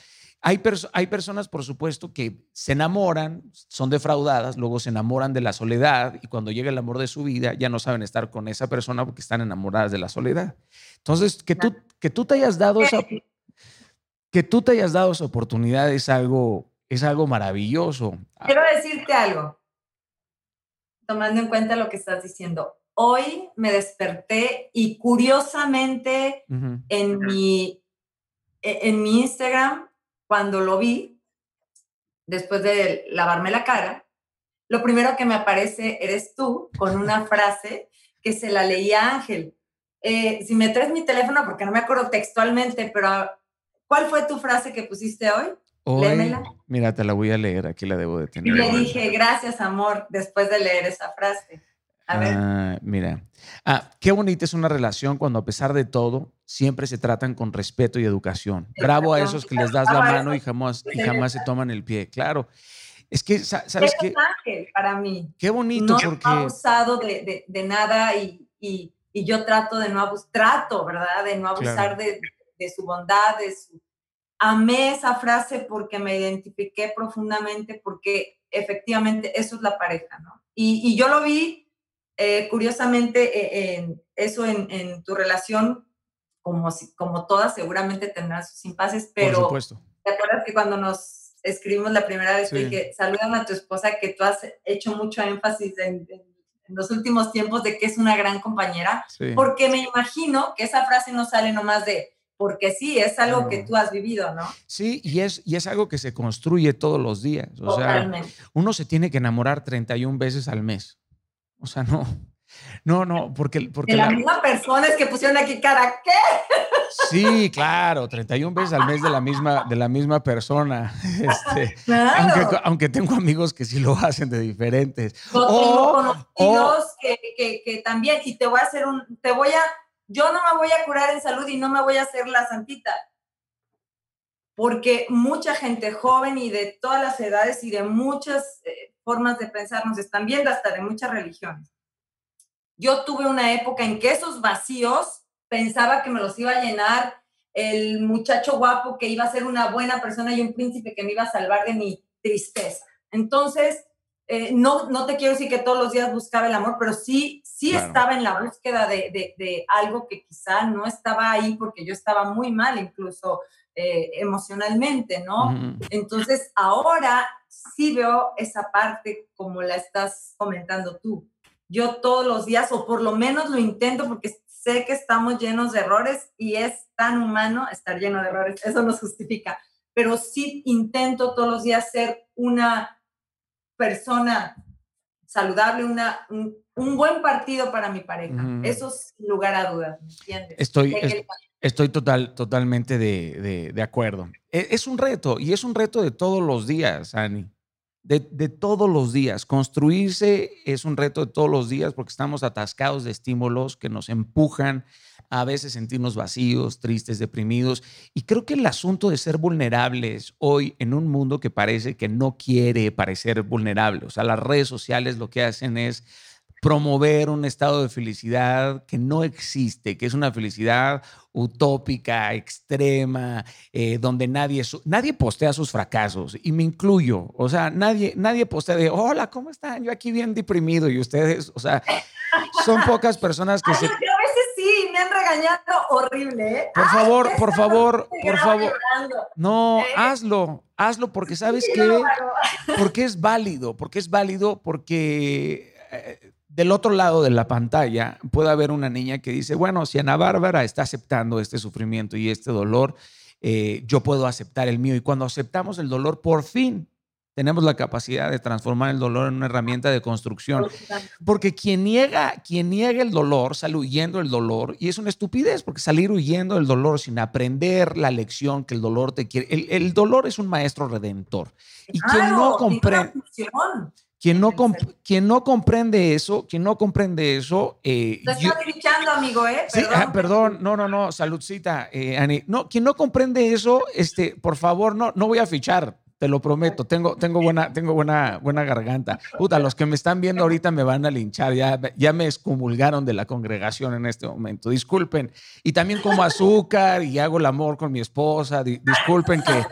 hay, hay personas, por supuesto, que se enamoran, son defraudadas, luego se enamoran de la soledad y cuando llega el amor de su vida ya no saben estar con esa persona porque están enamoradas de la soledad. Entonces, que tú, que tú te hayas dado esa, que tú te hayas dado esa oportunidad es algo, es algo maravilloso. Quiero decirte algo, tomando en cuenta lo que estás diciendo. Hoy me desperté y curiosamente en, mi, e, en mi Instagram cuando lo vi, después de lavarme la cara, lo primero que me aparece eres tú con una frase que se la leía Ángel. Eh, si me traes mi teléfono, porque no me acuerdo textualmente, pero ¿cuál fue tu frase que pusiste hoy? Hoy, mira, te la voy a leer, aquí la debo de tener. Y le dije, gracias, amor, después de leer esa frase. A ver. Ah, mira. Ah, qué bonita es una relación cuando a pesar de todo siempre se tratan con respeto y educación. Bravo a esos que les das la mano y jamás, y jamás se toman el pie. Claro. Es que, ¿sabes qué? ángel para mí. Qué bonito no porque... ha abusado de, de, de nada y, y, y, yo trato de no abusar, trato, ¿verdad? De no abusar claro. de, de, su bondad, de su... Amé esa frase porque me identifiqué profundamente porque efectivamente eso es la pareja, ¿no? Y, y yo lo vi eh, curiosamente, eh, en, eso en, en, tu relación, como, si, como todas, seguramente tendrán sus impases, pero Por supuesto. ¿te acuerdas que cuando nos escribimos la primera vez, sí. dije, saludan a tu esposa, que tú has hecho mucho énfasis en, en, en los últimos tiempos de que es una gran compañera? Sí. Porque me imagino que esa frase no sale nomás de, porque sí, es algo no. que tú has vivido, ¿no? Sí, y es, y es algo que se construye todos los días. O Totalmente. sea, uno se tiene que enamorar 31 veces al mes. O sea, no. No, no, porque... porque de la, la, misma persona es que pusieron aquí cara, ¿qué? Sí, claro, 31 veces al mes de la misma, de la misma persona. Este, claro. aunque, aunque, tengo amigos que sí lo hacen de diferentes. Yo tengo conocidos o, que, que, que, también, y te voy a hacer un, te voy a, yo no me voy a curar en salud y no me voy a hacer la santita. porque mucha gente joven y de todas las edades y de muchas eh, formas de pensar nos están viendo, hasta de muchas religiones. Yo tuve una época en que esos vacíos pensaba que me los iba a llenar el muchacho guapo que iba a ser una buena persona y un príncipe que me iba a salvar de mi tristeza. Entonces, eh, no, no te quiero decir que todos los días buscaba el amor, pero sí, sí estaba en la búsqueda de, de, algo que quizá no estaba ahí porque yo estaba muy mal incluso eh, emocionalmente, ¿no? Entonces, ahora sí veo esa parte como la estás comentando tú. Yo todos los días, o por lo menos lo intento porque sé que estamos llenos de errores y es tan humano estar lleno de errores, eso nos justifica, pero sí intento todos los días ser una persona saludable, una, un, buen partido para mi pareja. Eso sin lugar a dudas, ¿me entiendes? Estoy, estoy total, totalmente de, de, acuerdo. Es, es, un reto y es un reto de todos los días, Ani de, todos los días. Construirse es un reto de todos los días porque estamos atascados de estímulos que nos empujan a veces sentirnos vacíos, tristes, deprimidos. Y creo que el asunto de ser vulnerables hoy en un mundo que parece que no quiere parecer vulnerable, o sea, las redes sociales lo que hacen es promover un estado de felicidad que no existe, que es una felicidad utópica, extrema, eh, donde nadie, nadie postea sus fracasos, y me incluyo, o sea, nadie, nadie postea de, hola, ¿cómo están? Yo aquí bien deprimido, y ustedes, o sea, son pocas personas que se... Yo a veces sí, me han regañado horrible. ¿eh? Por favor, por favor, por favor. No, ¿Eh? hazlo, hazlo, porque sabes que, porque es válido, porque es válido, porque del otro lado de la pantalla puede haber una niña que dice, bueno, si Ana Bárbara está aceptando este sufrimiento y este dolor, eh, yo puedo aceptar el mío. Y cuando aceptamos el dolor, por fin tenemos la capacidad de transformar el dolor en una herramienta de construcción. Porque quien niega, quien niega el dolor sale huyendo del dolor y es una estupidez, porque salir huyendo del dolor sin aprender la lección que el dolor te quiere. El, dolor es un maestro redentor. Y quien no comprende. Quien no, quien no comprende eso, quien no comprende eso. Eh, Te amigo, ¿eh? Perdón. Sí, ah, perdón, no, no, no, saludcita, eh, Ani. No, quien no comprende eso, este, por favor, no, no voy a fichar, te lo prometo. Tengo, tengo, buena, tengo buena, buena garganta. Puta, los que me están viendo ahorita me van a linchar, ya, ya me excomulgaron de la congregación en este momento. Disculpen. Y también como azúcar y hago el amor con mi esposa. disculpen que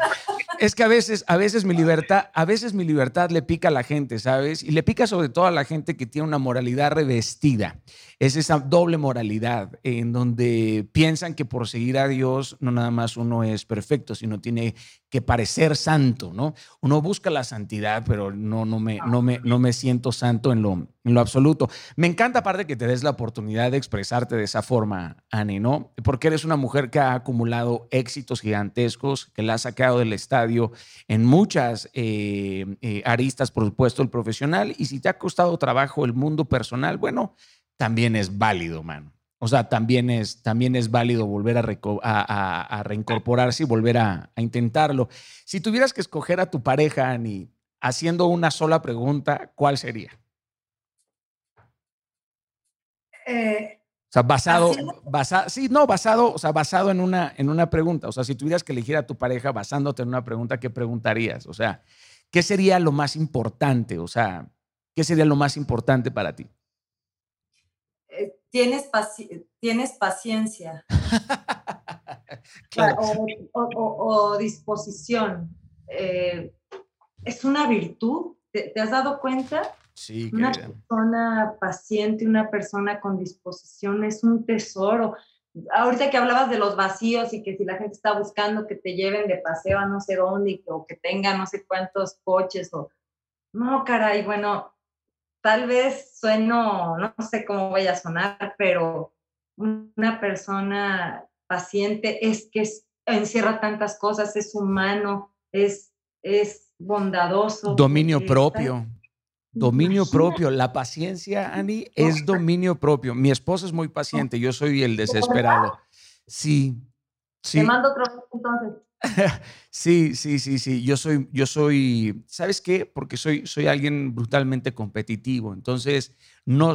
es que a veces, a veces mi libertad, a veces mi libertad le pica a la gente, ¿sabes? Y le pica sobre todo a la gente que tiene una moralidad revestida. Es esa doble moralidad en donde piensan que por seguir a Dios no nada más uno es perfecto, sino tiene que parecer santo, ¿no? Uno busca la santidad, pero no, no, me, no, me, no me siento santo en lo, en lo absoluto. Me encanta aparte que te des la oportunidad de expresarte de esa forma, Ani, ¿no? Porque eres una mujer que ha acumulado éxitos gigantescos, que la ha sacado del estadio en muchas eh, eh, aristas, por supuesto, el profesional. Y si te ha costado trabajo el mundo personal, bueno, también es válido, mano. O sea, también es, también es válido volver a, reincorporarse y volver a, intentarlo. Si tuvieras que escoger a tu pareja, Ani, haciendo una sola pregunta, ¿cuál sería? Eh, o sea, basado, basado, sí, no, basado, o sea, basado en una, en una pregunta. O sea, si tuvieras que elegir a tu pareja basándote en una pregunta, ¿qué preguntarías? O sea, ¿qué sería lo más importante? O sea, ¿qué sería lo más importante para ti? Tienes, tienes paciencia o, disposición. Eh, es una virtud. ¿Te, has dado cuenta? Sí, una persona paciente, una persona con disposición es un tesoro. Ahorita que hablabas de los vacíos y que si la gente está buscando que te lleven de paseo a no sé dónde o que tenga no sé cuántos coches o no, caray, bueno, tal vez sueno, no sé cómo voy a sonar, pero una persona paciente es que encierra tantas cosas, es humano, es, es bondadoso. Dominio propio. Dominio propio. La paciencia, Ani, es dominio propio. Mi esposa es muy paciente, yo soy el desesperado. Sí, sí. Te mando otro entonces. sí, sí, sí, sí. Yo soy, yo soy, ¿sabes qué? Porque soy, soy alguien brutalmente competitivo. Entonces, no,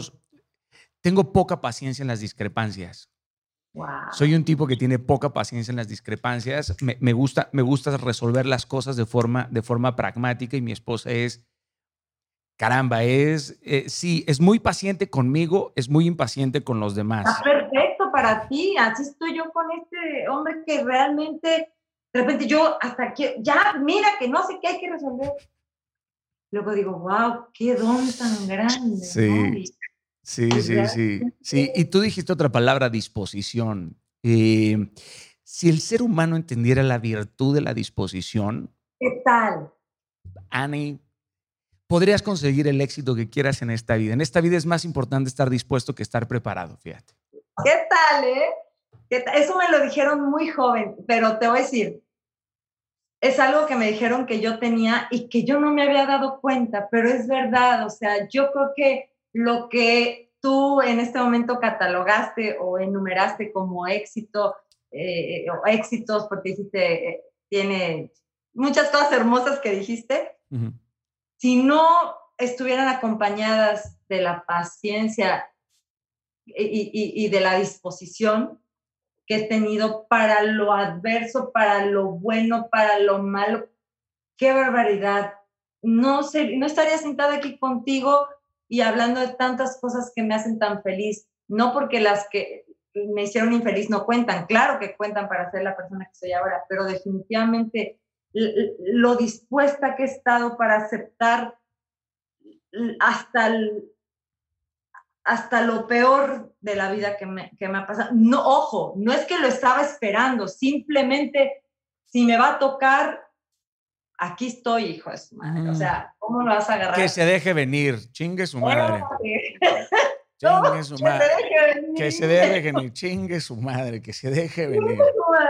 tengo poca paciencia en las discrepancias. Soy un tipo que tiene poca paciencia en las discrepancias. Me, gusta, me gusta resolver las cosas de forma, de forma pragmática y mi esposa es, caramba, es, eh, sí, es muy paciente conmigo, es muy impaciente con los demás. Está perfecto para ti. Así estoy yo con este hombre que realmente, de repente yo hasta que, ya, mira que no sé qué hay que resolver. Luego digo, wow, qué don tan grande. Sí. Sí, sí, sí, sí. Y tú dijiste otra palabra, disposición. Eh, si el ser humano entendiera la virtud de la disposición. ¿Qué tal? Annie, podrías conseguir el éxito que quieras en esta vida. En esta vida es más importante estar dispuesto que estar preparado, fíjate. ¿Qué tal, eh? Eso me lo dijeron muy joven, pero te voy a decir, es algo que me dijeron que yo tenía y que yo no me había dado cuenta, pero es verdad, o sea, yo creo que lo que tú en este momento catalogaste o enumeraste como éxito eh, o éxitos, porque dijiste, eh, tiene muchas cosas hermosas que dijiste, si no estuvieran acompañadas de la paciencia y, de la disposición que he tenido para lo adverso, para lo bueno, para lo malo, qué barbaridad. No, sé, no estaría sentada aquí contigo y hablando de tantas cosas que me hacen tan feliz, no porque las que me hicieron infeliz no cuentan, claro que cuentan para ser la persona que soy ahora, pero definitivamente lo dispuesta que he estado para aceptar hasta, hasta lo peor de la vida que me, que me ha pasado. No, ojo, no es que lo estaba esperando, simplemente si me va a tocar, aquí estoy, hijo de su madre. O sea, ¿cómo lo vas a agarrar? Que se deje venir, chingue su madre. Chingue su madre. Que se deje venir, chingue su madre, que se deje venir.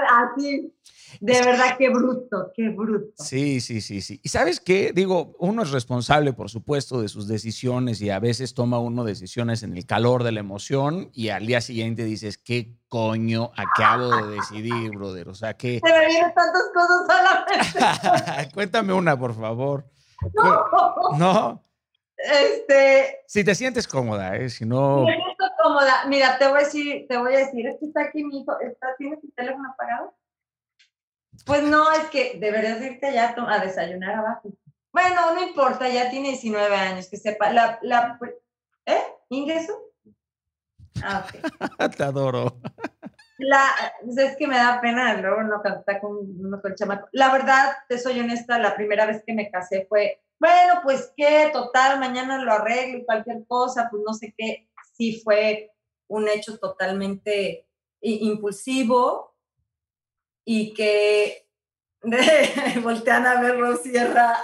Así. De verdad, qué bruto, qué bruto. Sí, sí, sí, sí. Y sabes qué, digo, uno es responsable, por supuesto, de sus decisiones y a veces toma uno decisiones en el calor de la emoción y al día siguiente dices, ¿qué coño acabo de decidir, brother? O sea, que... Se me vienen tantas cosas solamente. Cuéntame una, por favor. No. ¿No? Este... Si te sientes cómoda, ¿eh? Si no... Me siento cómoda. Mira, te voy a decir, te voy a decir, es que está aquí mi hijo, está, ¿tienes tu teléfono apagado? Pues no, es que deberías irte ya a desayunar abajo. Bueno, no importa, ya tiene 19 años, que sepa. La, la, ¿Eh? ¿Ingreso? Ah, ok. Te adoro. La, pues es que me da pena luego no cantar con, uno con el chamaco. La verdad, te soy honesta, la primera vez que me casé fue, bueno, pues qué, total, mañana lo arreglo y cualquier cosa, pues no sé qué. Sí fue un hecho totalmente impulsivo, y que voltean a ver Sierra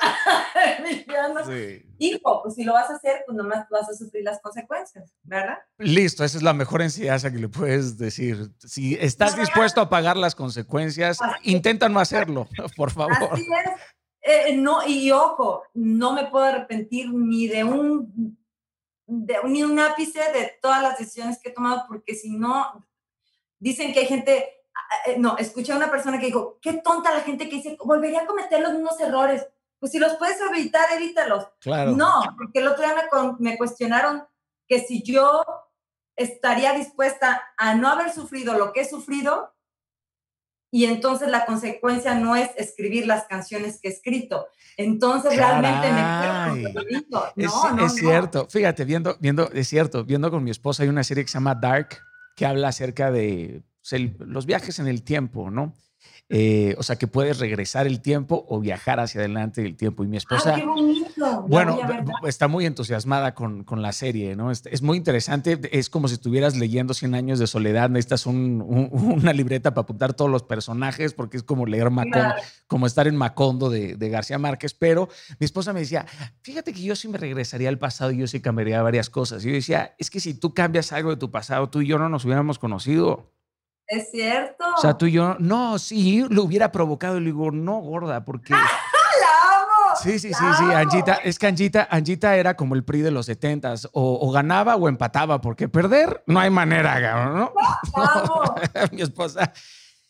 sí. Hijo, pues si lo vas a hacer, pues nomás vas a sufrir las consecuencias, ¿verdad? Listo, esa es la mejor enseñanza que le puedes decir. Si estás dispuesto a pagar las consecuencias, intenta no hacerlo, por favor. Así es. Eh, no, y ojo, no me puedo arrepentir ni de un, de, ni un ápice de todas las decisiones que he tomado, porque si no, dicen que hay gente eh, no, escuché a una persona que dijo, qué tonta la gente que dice, volvería a cometer los mismos errores. Pues si los puedes evitar, evítalos. Claro. No, porque el otro día me, me cuestionaron que si yo estaría dispuesta a no haber sufrido lo que he sufrido, y entonces la consecuencia no es escribir las canciones que he escrito. Entonces realmente me quedo no, es, no, es cierto. Fíjate, viendo, viendo, es cierto, viendo con mi esposa hay una serie que se llama Dark, que habla acerca de los viajes en el tiempo, ¿no? Eh, o sea, que puedes regresar el tiempo o viajar hacia adelante el tiempo. Y mi esposa, bueno, está muy entusiasmada con, con, la serie, ¿no? Es, es, muy interesante. Es como si estuvieras leyendo 100 años de soledad. Necesitas una libreta para apuntar todos los personajes porque es como leer Macondo, como estar en Macondo de, de, García Márquez. Pero mi esposa me decía, fíjate que yo sí me regresaría al pasado y yo sí cambiaría varias cosas. Y yo decía, es que si tú cambias algo de tu pasado, tú y yo no nos hubiéramos conocido. Es cierto. O sea, tú y yo, no, sí, lo hubiera provocado. Y le digo, no, gorda, porque. ¡La amo! Sí, sí, sí, sí. Angita, es que Angita, Angita era como el PRI de los setentas. O, o, ganaba o empataba, porque perder no hay manera, ¿no? amo. Mi esposa.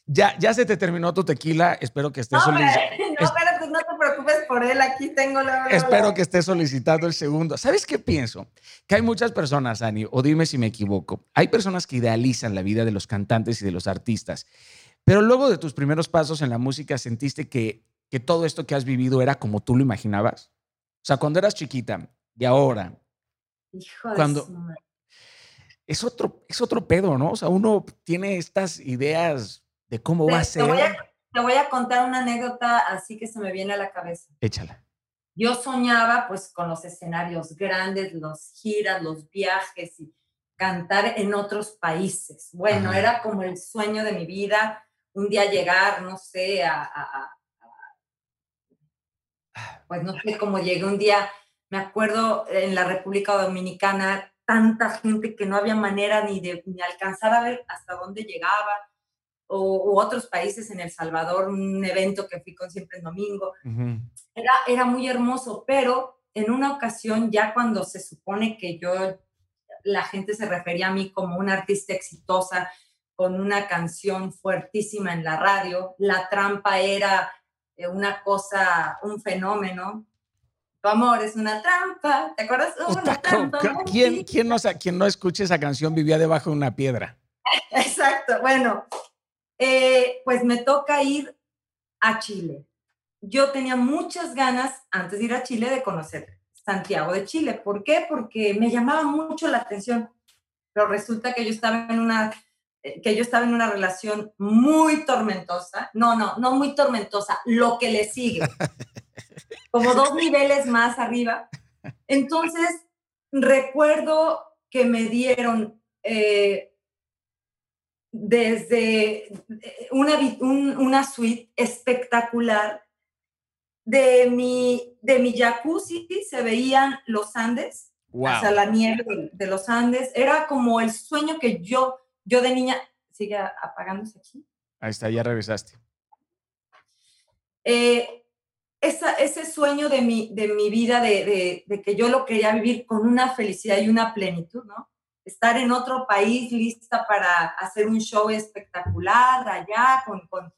Ya, ya se te terminó tu tequila. Espero que estés no, No, espérate, no te preocupes por él, aquí tengo la... Espero que esté solicitando el segundo. ¿Sabes qué pienso? Que hay muchas personas, Ani, o dime si me equivoco, hay personas que idealizan la vida de los cantantes y de los artistas, pero luego de tus primeros pasos en la música, ¿sentiste que, que todo esto que has vivido era como tú lo imaginabas? O sea, cuando eras chiquita y ahora, Hijo de cuando- su madre. es otro, es otro pedo, ¿no? O sea, uno tiene estas ideas de cómo va a ser. Te voy a, te voy a contar una anécdota así que se me viene a la cabeza. Échala. Yo soñaba pues con los escenarios grandes, los giras, los viajes y cantar en otros países. Bueno, Ajá. era como el sueño de mi vida, un día llegar, no sé, a, a- a- pues no sé cómo llegué un día, me acuerdo en la República Dominicana, tanta gente que no había manera ni de ni alcanzar a ver hasta dónde llegaba, o u otros países en El Salvador, un evento que fui con siempre en domingo, Ujú. era, era muy hermoso, pero en una ocasión, ya cuando se supone que yo, la gente se refería a mí como una artista exitosa, con una canción fuertísima en la radio, la trampa era eh, una cosa, un fenómeno. Tu amor es una trampa, ¿te acuerdas? Una trampa, ¿co- co- muy ¿Quién, quién, no, quien no escuche esa canción vivía debajo de una piedra? Exacto, bueno, eh, pues me toca ir a Chile. Yo tenía muchas ganas, antes de ir a Chile, de conocer Santiago de Chile. ¿Por qué? Porque me llamaba mucho la atención. Pero resulta que yo estaba en una, eh, que yo estaba en una relación muy tormentosa. No, no, no muy tormentosa, lo que le sigue. Como dos niveles más arriba. Entonces, recuerdo que me dieron eh, desde eh, una, un- una suite espectacular. De mi, de mi jacuzzi se veían los Andes, Wow. o sea, la nieve de, los Andes. Era como el sueño que yo, yo de niña, sigue apagándose aquí. Ahí está, ya regresaste. Eh, esa- ese sueño de mi, de mi vida, de, de- de que yo lo quería vivir con una felicidad y una plenitud, ¿no? Estar en otro país lista para hacer un show espectacular allá, con, con-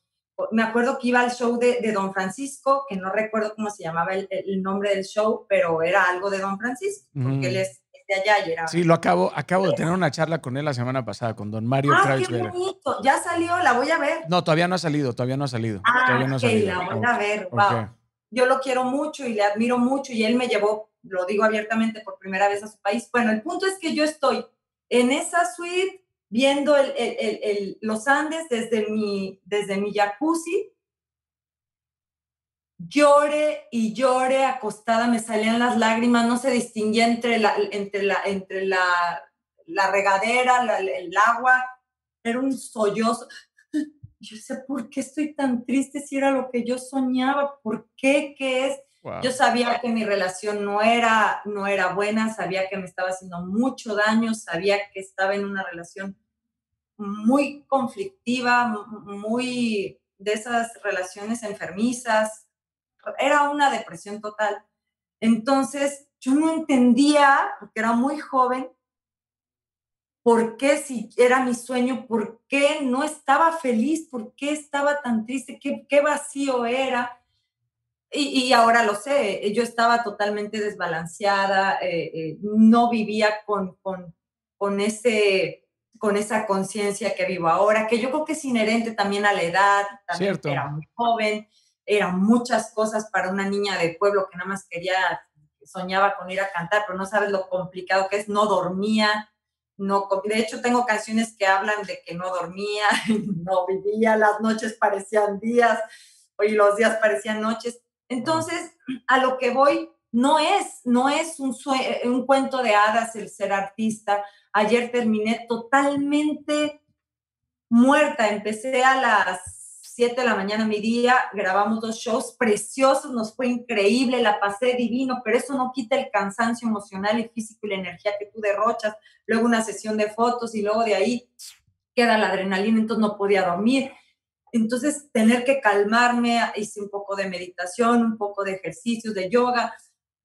me acuerdo que iba al show de, de Don Francisco, que no recuerdo cómo se llamaba el, el nombre del show, pero era algo de Don Francisco, porque él Ujú. es de allá y era... Sí, lo acabo, acabo de tener una charla con él la semana pasada, con don Mario ah, qué bonito, ya salió, la voy a ver. No, todavía no ha salido, todavía no ha salido. Ah, todavía no ha salido. la voy a ver, wow. yo lo quiero mucho y le admiro mucho y él me llevó, lo digo abiertamente, por primera vez a su país. Bueno, el punto es que yo estoy en esa suite viendo el- el- el- los Andes desde mi, desde mi jacuzzi. Llore y llore acostada, me salían las lágrimas, no se distinguía entre la, entre la, entre la, la regadera, la- el agua, era un sollozo. Yo sé por qué estoy tan triste si era lo que yo soñaba, por qué, qué es. Yo sabía que mi relación no era, no era buena, sabía que me estaba haciendo mucho daño, sabía que estaba en una relación muy conflictiva, muy de esas relaciones enfermizas. Era una depresión total. Entonces, yo no entendía, porque era muy joven, por qué si era mi sueño, por qué no estaba feliz, por qué estaba tan triste, qué, qué vacío era. Y, y ahora lo sé, yo estaba totalmente desbalanceada, eh, eh, no vivía con, con, con, ese, con esa conciencia que vivo ahora, que yo creo que es inherente también a la edad, también Cierto. era muy joven, eran muchas cosas para una niña de pueblo que nada más quería, soñaba con ir a cantar, pero no sabes lo complicado que es, no dormía, no, de hecho tengo canciones que hablan de que no dormía, no vivía, las noches parecían días y los días parecían noches. Entonces, a lo que voy no es, no es un, sue- un cuento de hadas el ser artista. Ayer terminé totalmente muerta, empecé a las 7 de la mañana mi día, grabamos dos shows preciosos, nos fue increíble, la pasé divino, pero eso no quita el cansancio emocional y físico y la energía que tú derrochas, luego una sesión de fotos y luego de ahí queda la adrenalina, entonces no podía dormir. Entonces, tener que calmarme, hice un poco de meditación, un poco de ejercicios, de yoga,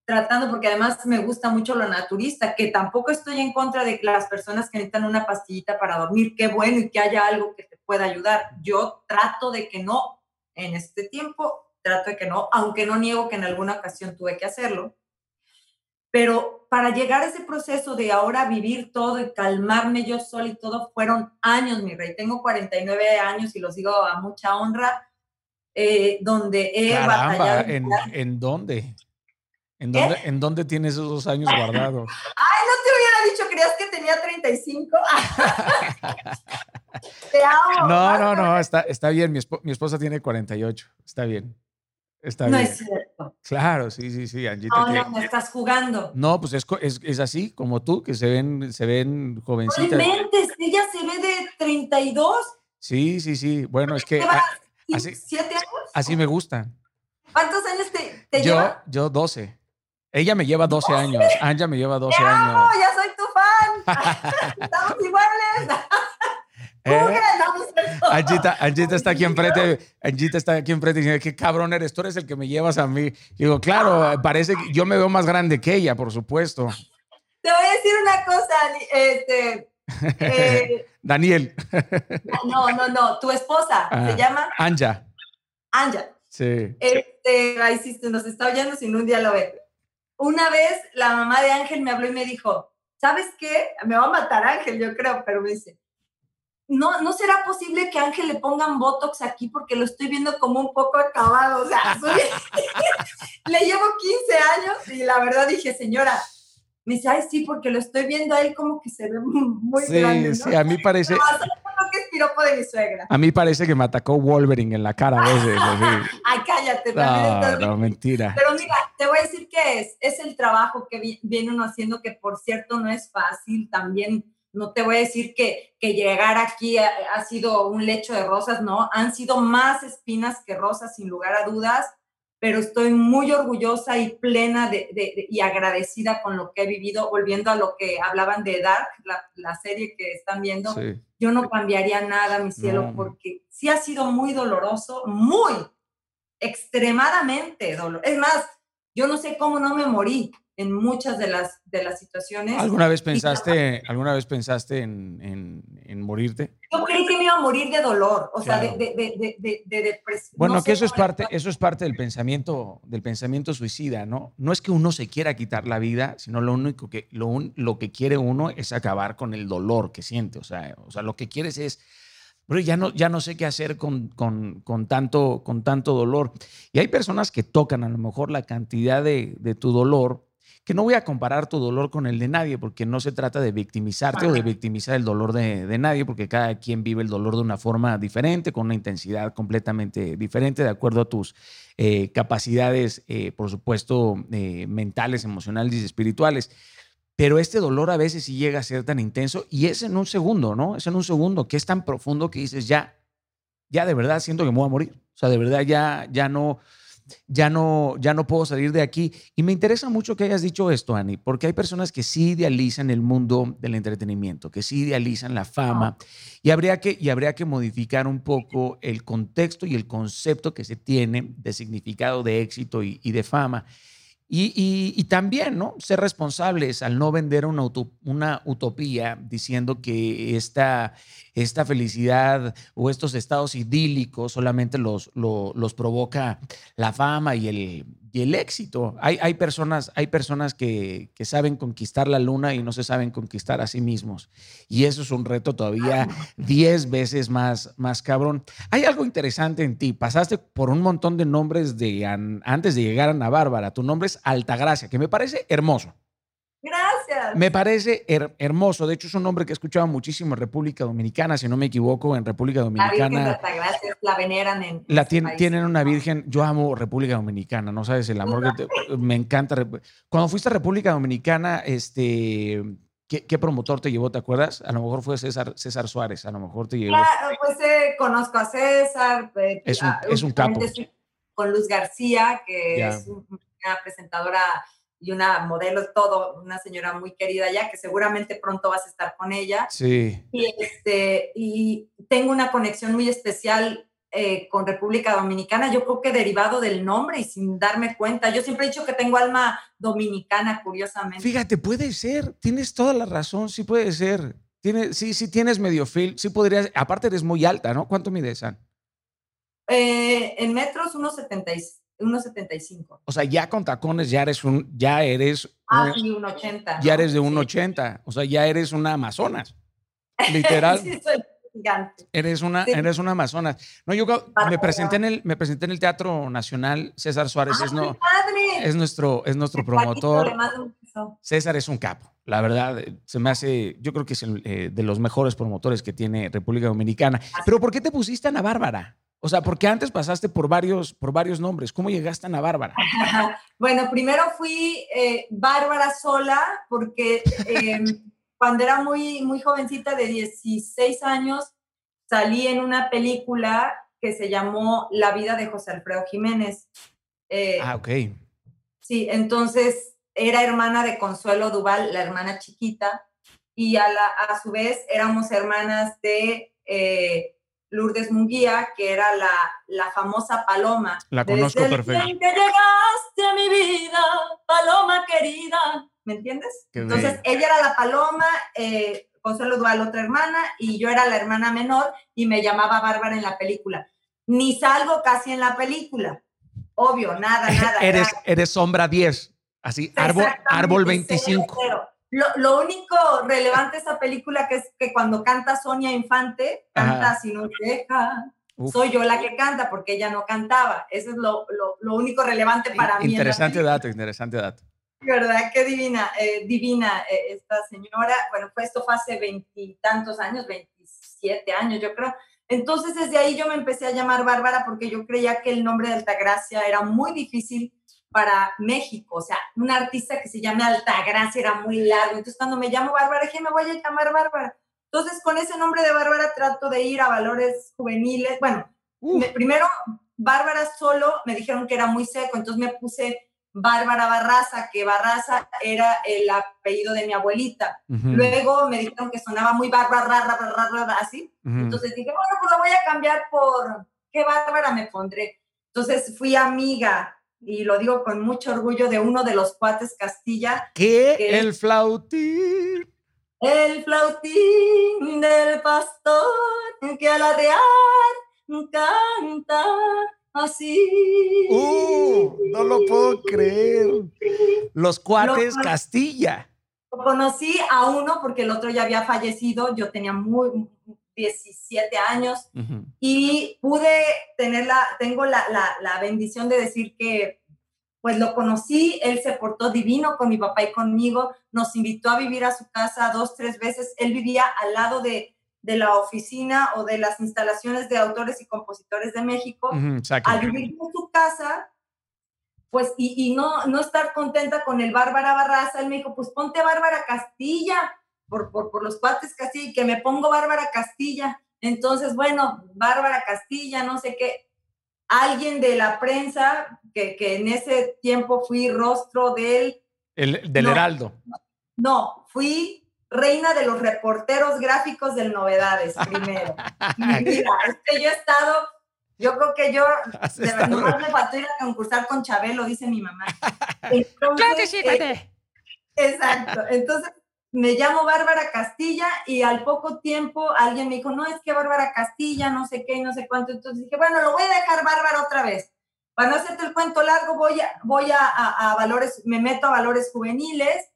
tratando, porque además me gusta mucho lo naturista, que tampoco estoy en contra de las personas que necesitan una pastillita para dormir, qué bueno y que haya algo que te pueda ayudar. Yo trato de que no, en este tiempo, trato de que no, aunque no niego que en alguna ocasión tuve que hacerlo. Pero para llegar a ese proceso de ahora vivir todo y calmarme yo sola y todo, fueron años, mi rey. Tengo 49 años y los digo a mucha honra, eh, donde he batallado. ¿en, ¿en dónde? ¿En dónde, ¿En dónde tienes esos dos años guardados? Ay, no te hubiera dicho, creías que tenía 35. te amo. No, no, no, está, está bien. Mi, mi esposa tiene 48. Está bien. Está no bien. es cierto. Claro, sí, sí, sí, Angita. No, no, me estás jugando. No, pues es, es, es, así, como tú, que se ven, se ven jovencitas. No ella se ve de 32. Sí, sí, sí. Bueno, es que... así, ¿Siete años? Así me gusta. ¿Cuántos años te, te yo, lleva? Yo 12. Ella me lleva 12 años. Anja me lleva 12 años. ¡No, ya soy tu fan! ¡Estamos iguales! ¿Eh? Angita, Angita, está aquí enfrente, Angita está aquí enfrente diciendo, qué cabrón eres, tú eres el que me llevas a mí. digo, claro, parece que yo me veo más grande que ella, por supuesto. Te voy a decir una cosa, este... Eh, Daniel. no, no, no, tu esposa, ¿se ah, llama? Anja. Anja. Sí. Este, ahí sí, nos está oyendo sin un día lo ve. Una vez la mamá de Ángel me habló y me dijo, ¿sabes qué? Me va a matar Ángel, yo creo, pero me dice, no, no será posible que Ángel le pongan Botox aquí porque lo estoy viendo como un poco acabado. O sea, le llevo 15 años y la verdad dije, señora, me dice, ay, sí, porque lo estoy viendo ahí como que se ve muy sí, grande. Sí, a mí parece. que es piropo de mi suegra. A mí parece que me atacó Wolverine en la cara a veces. ay, cállate. No, no, mentira. Pero mira, te voy a decir que es. Es el trabajo que viene uno haciendo, que por cierto no es fácil. También no te voy a decir que, que llegar aquí ha, ha, sido un lecho de rosas, no, han sido más espinas que rosas, sin lugar a dudas, pero estoy muy orgullosa y plena de, de, y agradecida con lo que he vivido, volviendo a lo que hablaban de Dark, la, la serie que están viendo, yo no cambiaría nada, mi cielo, porque sí ha sido muy doloroso, muy, extremadamente doloroso. Es más, yo no sé cómo no me morí, en muchas de las, de las situaciones. ¿Alguna vez pensaste, ¿alguna vez pensaste en, en, morirte? Yo creí que me iba a morir de dolor, o sea, de, de, de, de depresión. Bueno, que eso es, parte, eso es parte del pensamiento, del pensamiento suicida, ¿no? No es que uno se quiera quitar la vida, sino lo único que, lo, lo que quiere uno es acabar con el dolor que siente, o sea, o sea lo que quieres es pero ya no, ya no sé qué hacer con, con, con, tanto, con tanto dolor. Y hay personas que tocan a lo mejor la cantidad de, de tu dolor que no voy a comparar tu dolor con el de nadie, porque no se trata de victimizarte o de victimizar el dolor de, nadie, porque cada quien vive el dolor de una forma diferente, con una intensidad completamente diferente, de acuerdo a tus eh, capacidades, eh, por supuesto, eh, mentales, emocionales y espirituales. Pero este dolor a veces sí llega a ser tan intenso y es en un segundo, ¿no? Es en un segundo que es tan profundo que dices, ya, ya de verdad siento que me voy a morir. O sea, de verdad ya, ya no, ya no, ya no puedo salir de aquí. Y me interesa mucho que hayas dicho esto, Ani, porque hay personas que sí idealizan el mundo del entretenimiento, que sí idealizan la fama, y, habría que, y habría que modificar un poco el contexto y el concepto que se tiene de significado de éxito y, de fama. Y, también, ¿no? Ser responsables al no vender una, una utopía diciendo que esta, esta felicidad o estos estados idílicos solamente los, los, provoca la fama y el, y el éxito. Hay, hay personas, hay personas que, que, saben conquistar la luna y no se saben conquistar a sí mismos. Y eso es un reto todavía diez veces más, más cabrón. Hay algo interesante en ti. Pasaste por un montón de nombres de antes de llegar a Ana Bárbara. Tu nombre es Altagracia, que me parece hermoso. Gracias. Me parece hermoso. De hecho, es un nombre que he escuchado muchísimo en República Dominicana, si no me equivoco, en República Dominicana. La Virgen la veneran en. La tienen una virgen. Yo amo República Dominicana, no sabes el amor que me encanta. Cuando fuiste a República Dominicana, este. ¿Qué, promotor te llevó? ¿Te acuerdas? A lo mejor fue César, César Suárez, a lo mejor te llevó. pues eh, conozco a César. Eh, es un, es un capo. Con Luz García, que es una presentadora y una modelo, todo, una señora muy querida ya, que seguramente pronto vas a estar con ella. Sí. Y, este, y tengo una conexión muy especial eh, con República Dominicana, yo creo que derivado del nombre y sin darme cuenta. Yo siempre he dicho que tengo alma dominicana, curiosamente. Fíjate, puede ser, tienes toda la razón, sí puede ser. Tiene, sí, sí tienes medio feel, sí podrías, aparte eres muy alta, ¿no? ¿Cuánto mides, San? Eh, en metros, 1,75. O sea, ya con tacones ya eres un, ya eres. Ah, sí, 1,80. Ya eres de 1,80. O sea, ya eres una Amazonas. Literal. sí, soy gigante. Eres una, Sí. eres una Amazonas. No, yo me presenté en el, me presenté en el Teatro Nacional. César Suárez ¡Ah, es, no, nuestro, es nuestro promotor. un. César es un capo, la verdad, eh, se me hace, yo creo que es el, eh, de los mejores promotores que tiene República Dominicana. Pero ¿por qué te pusiste Ana Bárbara? O sea, porque antes pasaste por varios, por varios nombres. ¿Cómo llegaste a Ana Bárbara? Bueno, primero fui eh, Bárbara sola porque eh, cuando era muy, muy jovencita, de 16 años, salí en una película que se llamó La vida de José Alfredo Jiménez. Eh, Ah, ok. Sí, entonces era hermana de Consuelo Duval, la hermana chiquita, y a, la, a su vez éramos hermanas de eh, Lourdes Munguía, que era la, la famosa Paloma. La conozco Desde perfecto. El en que llegaste a mi vida, Paloma querida. ¿Me entiendes? Qué Entonces ella era la Paloma, eh, Consuelo Duval otra hermana, y yo era la hermana menor y me llamaba Bárbara en la película. Ni salgo casi en la película. Obvio, nada, nada. Eres, nada. eres sombra 10, así, árbol, árbol cero, 25. cero. Lo, lo único relevante de esa película que es que cuando canta Sonia Infante, canta Ajá. Si no deja. Uf. Soy yo la que canta porque ella no cantaba. Eso es lo, lo, lo único relevante para mí. Interesante dato, interesante dato. ¿Verdad? Qué divina, eh, divina eh, esta señora. Bueno, pues esto fue hace veintitantos años, 27 años, yo creo. Entonces, desde ahí yo me empecé a llamar Bárbara porque yo creía que el nombre de Altagracia era muy difícil para México. O sea, una artista que se llame Altagracia era muy largo. Entonces, cuando me llamo Bárbara, dije, me voy a llamar Bárbara. Entonces, con ese nombre de Bárbara trato de ir a valores juveniles. Bueno, me- primero, Bárbara solo me dijeron que era muy seco, entonces me puse Bárbara Barraza, que Barraza era el apellido de mi abuelita. ujú, Luego me dijeron que sonaba muy Bárbara, ra, ra, ra, ra, ra, así. ujú. Entonces dije, bueno, pues lo voy a cambiar por qué Bárbara me pondré. Entonces fui amiga, y lo digo con mucho orgullo, de uno de los cuates Castilla, ¿Qué? que- El flautín. el flautín del pastor que al canta así. Uh, no lo puedo creer. Los cuates Lo- Castilla. Conocí a uno porque el otro ya había fallecido, yo tenía muy 17 años y pude tener la, tengo la, la, la bendición de decir que pues lo conocí, él se portó divino con mi papá y conmigo, nos invitó a vivir a su casa dos, tres veces, él vivía al lado de, de la oficina o de las instalaciones de autores y compositores de México, al vivir en su casa, pues, y, y no, no estar contenta con el Bárbara Barraza, él me dijo, pues ponte Bárbara Castilla, por, por, por los cuates y que me pongo Bárbara Castilla. Entonces, bueno, Bárbara Castilla, no sé qué, alguien de la prensa, que, que en ese tiempo fui rostro del, El, del No. Heraldo. no, fui reina de los reporteros gráficos del Novedades primero. Mi vida, es que yo he estado, yo creo que yo de verdad, estado- nomás me faltó ir a concursar con Chabelo, dice mi mamá. Entonces, eh, exacto. Entonces me llamo Bárbara Castilla y al poco tiempo alguien me dijo, no, es que Bárbara Castilla, no sé qué, y no sé cuánto. Entonces dije, bueno, lo voy a dejar Bárbara otra vez. Para no hacerte el cuento largo, voy a, voy a, a- a valores, me meto a valores juveniles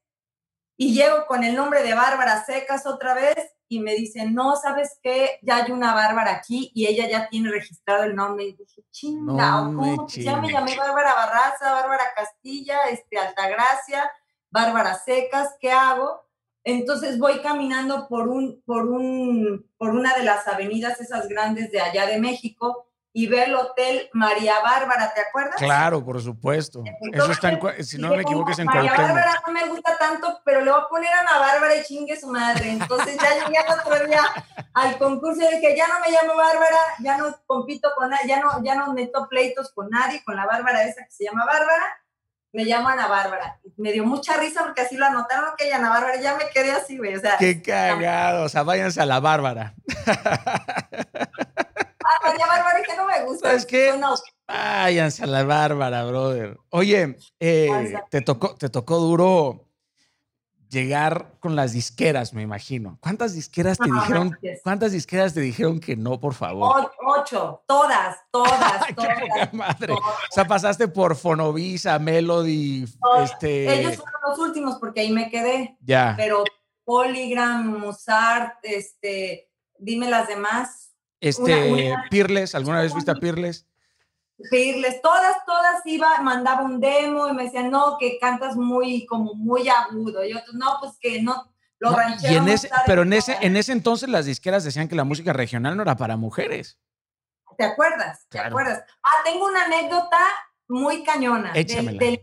y llego con el nombre de Bárbara Secas otra vez y me dicen, no, ¿sabes qué? Ya hay una Bárbara aquí y ella ya tiene registrado el nombre. Y dije, chinga, No me ¿cómo? Pues ya me llamé Bárbara Barraza, Bárbara Castilla, este, Altagracia, Bárbara Secas, ¿qué hago? Entonces voy caminando por, un, por, un, por una de las avenidas esas grandes de allá de México y veo el hotel María Bárbara, ¿te acuerdas? Claro, por supuesto. Eso está en, si no me equivoco, es en María Cuauhtémoc. Bárbara no me gusta tanto, pero le voy a poner a Ana Bárbara y chingue su madre. Entonces ya llegué al otro día al concurso y dije, ya no me llamo Bárbara, ya no compito con nadie, ya no, ya no meto pleitos con nadie, con la Bárbara esa que se llama Bárbara, me llamo Ana Bárbara. Me dio mucha risa porque así lo anotaron, que Ana Bárbara, ya me quedé así, güey. O sea, Qué cagado. O sea, váyanse a la Bárbara. ah, María Bárbara, que no me gusta. ¿Sabes qué? No, Váyanse a la Bárbara, brother. Oye, eh, te tocó, te tocó duro llegar con las disqueras, me imagino. ¿Cuántas disqueras te dijeron? ¿Cuántas disqueras te dijeron que no, por favor? ocho, todas, todas, todas. madre. O sea, pasaste por Fonovisa, Melody, este. Ellos fueron los últimos porque ahí me quedé. Ya. Pero Polygram, Mozart, este, dime las demás. Este, Pirles, ¿alguna vez viste a Pirles? Pirles, todas, todas iba, mandaba un demo y me decían, no, que cantas muy, como muy agudo. Y otros, no, pues que no, lo no, y en ese, Pero en ese, en ese entonces las disqueras decían que la música regional no era para mujeres. ¿Te acuerdas? ¿Te acuerdas? Ah, tengo una anécdota muy cañona. Del, del,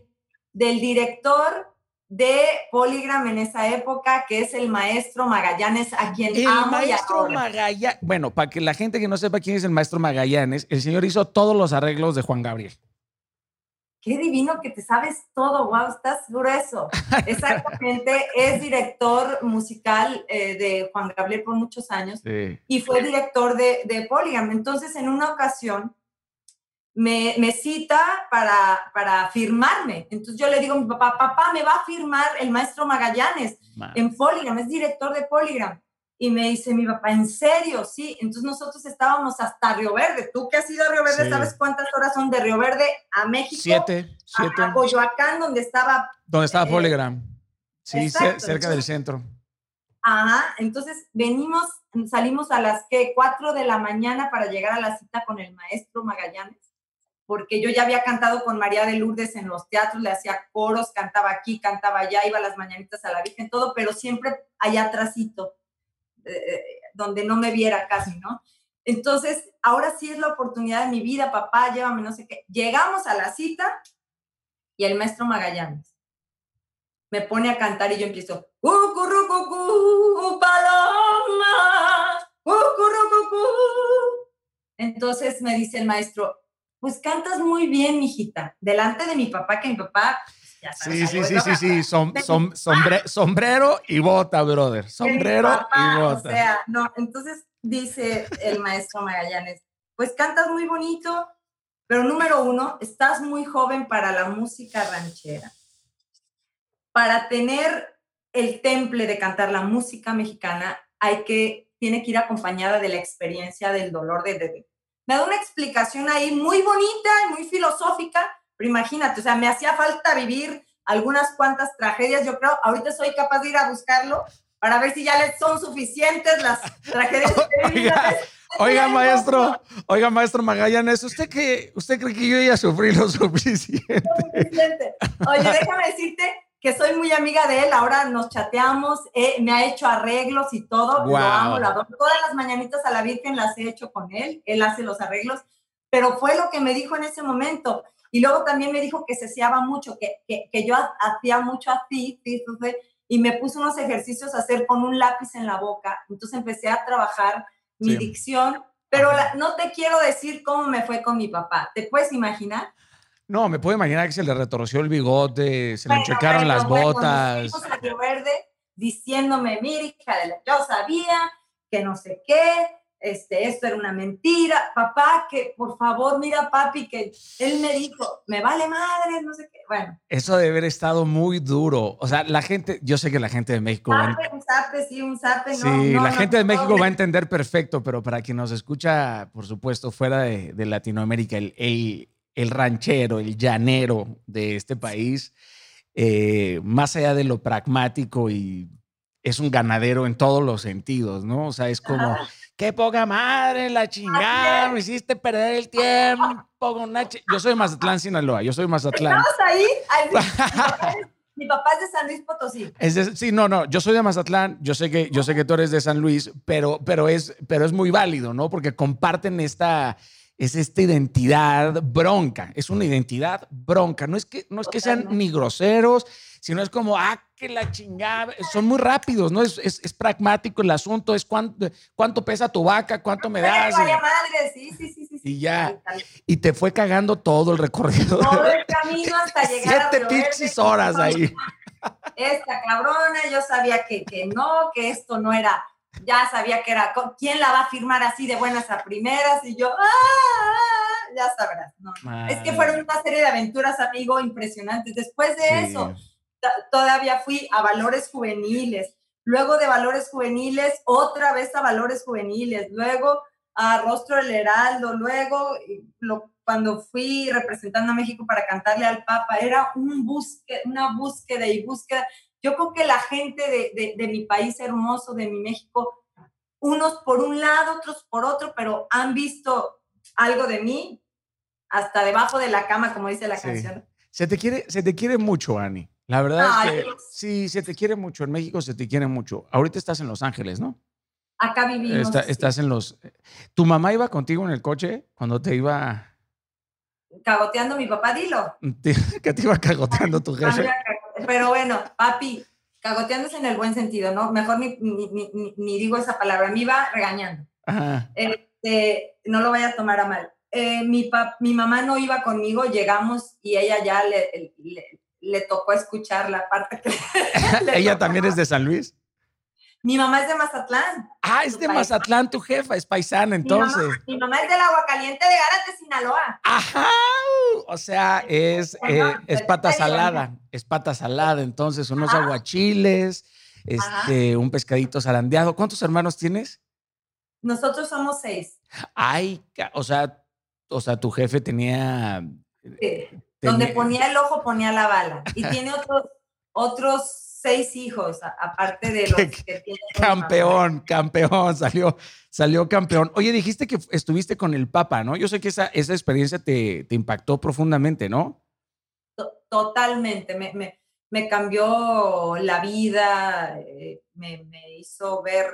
del director de Polygram en esa época, que es el maestro Magallanes, a quien el maestro Magallanes, bueno, para que la gente que no sepa quién es el maestro Magallanes, el señor hizo todos los arreglos de Juan Gabriel. Qué divino que te sabes todo, wow, estás grueso. Exactamente, es director musical eh, de Juan Gabriel por muchos años y fue director de, de Polygram. Entonces, en una ocasión, me, me, cita para, para firmarme. Entonces yo le digo a mi papá, papá, me va a firmar el maestro Magallanes en Polygram, es director de Polygram. Y me dice mi papá, ¿en serio? Sí. Entonces nosotros estábamos hasta Río Verde. Tú que has ido a Río Verde, ¿sabes cuántas horas son de Río Verde a México? Siete. siete. A, Coyoacán, donde estaba... Donde estaba eh, Polygram. Sí, cerca del centro. Ajá. Entonces venimos, salimos a las que 4 de la mañana para llegar a la cita con el maestro Magallanes porque yo ya había cantado con María de Lourdes en los teatros, le hacía coros, cantaba aquí, cantaba allá, iba las mañanitas a la Virgen, todo, pero siempre allá atrásito, eh, eh, donde no me viera casi, ¿no? Entonces, ahora sí es la oportunidad de mi vida, papá, llévame, no sé qué. Llegamos a la cita y el maestro Magallanes me pone a cantar y yo empiezo, paloma, Entonces me dice el maestro, pues cantas muy bien, mijita, delante de mi papá, que mi papá... Pues, ya sí, sí, sí, sí, sí, sombrero y bota, brother. Sombrero y bota. O sea, no, entonces dice el maestro Magallanes, pues cantas muy bonito, pero número uno, estás muy joven para la música ranchera. Para tener el temple de cantar la música mexicana, hay que, tiene que ir acompañada de la experiencia del dolor de, de, me da una explicación ahí muy bonita y muy filosófica, pero imagínate, o sea, me hacía falta vivir algunas cuantas tragedias, yo creo, ahorita soy capaz de ir a buscarlo para ver si ya les son suficientes las tragedias. oiga, oiga maestro, oiga, maestro Magallanes, ¿usted, que, ¿usted cree que yo ya sufrí lo suficiente? Oye, déjame decirte que soy muy amiga de él, ahora nos chateamos, eh, me ha hecho arreglos y todo, lo amo, lo adoro. Todas las mañanitas a la Virgen las he hecho con él, él hace los arreglos, pero fue lo que me dijo en ese momento. Y luego también me dijo que se seaba mucho, que, que, yo hacía mucho así, y me puso unos ejercicios a hacer con un lápiz en la boca. Entonces empecé a trabajar mi dicción, pero no te quiero decir cómo me fue con mi papá. ¿Te puedes imaginar? No, me puedo imaginar que se le retorció el bigote, se le enchecaron las botas. Bueno, Verde diciéndome, mira, hija de la, yo sabía que no sé qué, este, esto era una mentira, papá, que por favor, mira, papi, que él me dijo, me vale madre, no sé qué, bueno. Eso debe haber estado muy duro, o sea, la gente, yo sé que la gente de México... Zape, un zape, sí, un zape, Sí, la gente de México va a entender perfecto, pero para quien nos escucha, por supuesto, fuera de, de Latinoamérica, el, el, el ranchero, el llanero de este país, eh, más allá de lo pragmático y es un ganadero en todos los sentidos, ¿no? O sea, es como, qué poca madre, la chingada, me hiciste perder el tiempo con Yo soy de Mazatlán, Sinaloa, yo soy de Mazatlán. ¿Estamos ahí? Mi papá es de San Luis Potosí. sí, no, no, yo soy de Mazatlán, yo sé que, yo sé que tú eres de San Luis, pero, pero, es, pero es muy válido, ¿no? Porque comparten esta, es esta identidad bronca, es una identidad bronca. No es que, no es que sean ni groseros, sino es como, ah, que la chingada, son muy rápidos, ¿no? Es, es, pragmático el asunto, es cuánto, cuánto pesa tu vaca, cuánto me das. madre, sí, sí, sí, sí. Y ya, y te fue cagando todo el recorrido. Todo el camino hasta llegar Siete pinches horas ahí. Esta cabrona, yo sabía que, que no, que esto no era ya sabía que era, ¿quién la va a firmar así de buenas a primeras? Y yo, ¡ah! Ya sabrás, ¿no? Es que fueron una serie de aventuras, amigo, impresionantes. Después de eso, todavía fui a valores juveniles, luego de valores juveniles, otra vez a valores juveniles, luego a Rostro del Heraldo, luego lo, cuando fui representando a México para cantarle al Papa, era un busque, una búsqueda y búsqueda. Yo creo que la gente de, de, mi país hermoso, de mi México, unos por un lado, otros por otro, pero han visto algo de mí hasta debajo de la cama, como dice la canción. Se te quiere, se te quiere mucho, Ani. La verdad es que sí, se te quiere mucho. En México se te quiere mucho. Ahorita estás en Los Ángeles, ¿no? Acá vivimos. Estás en los. ¿Tu mamá iba contigo en el coche cuando te iba cagoteando mi papá, dilo. que te iba cagoteando tu jefe. Pero bueno, papi, cagoteándose en el buen sentido, ¿no? Mejor ni, ni, digo esa palabra, me iba regañando. Este, no lo vaya a tomar a mal. Eh, mi, mi mamá no iba conmigo, llegamos y ella ya le, le, tocó escuchar la parte que... ¿Ella también es de San Luis? Mi mamá es de Mazatlán. Ah, es de Mazatlán tu jefa, es paisana entonces. Mi mamá, es del agua caliente de Garas de Sinaloa. Ajá, o sea, es, eh, es pata salada, es pata salada, entonces unos aguachiles, este, un pescadito zarandeado. ¿Cuántos hermanos tienes? Nosotros somos seis. Ay, o sea, o sea, tu jefe tenía... Donde ponía el ojo ponía la bala. Y tiene otros, otros seis hijos, aparte de los que tiene. Campeón, campeón, salió, salió campeón. Oye, dijiste que estuviste con el Papa, ¿no? Yo sé que esa, esa experiencia te, te impactó profundamente, ¿no? Totalmente, me, me, me cambió la vida, eh, me, me, hizo ver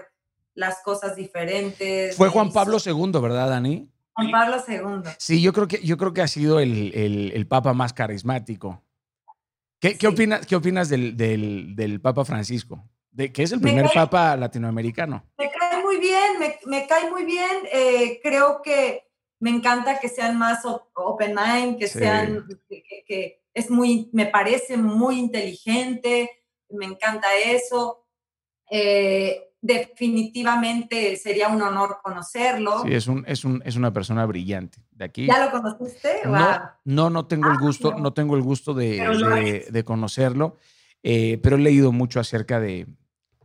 las cosas diferentes. Fue Juan Pablo II, ¿verdad, Dani? Juan Pablo II. Sí, yo creo que, yo creo que ha sido el, el, el Papa más carismático. ¿Qué, opinas, qué opinas del, del, Papa Francisco? De, que es el primer Papa latinoamericano. Me cae muy bien, me, cae muy bien. Eh, creo que me encanta que sean más open mind, que sean, que, es muy, me parece muy inteligente, me encanta eso. Eh, definitivamente sería un honor conocerlo. Sí, es, un, es, un, es una persona brillante. De aquí. ¿Ya lo conociste? No, no, tengo el ah, gusto, no. tengo el gusto de, de, conocerlo, eh, pero he leído mucho acerca de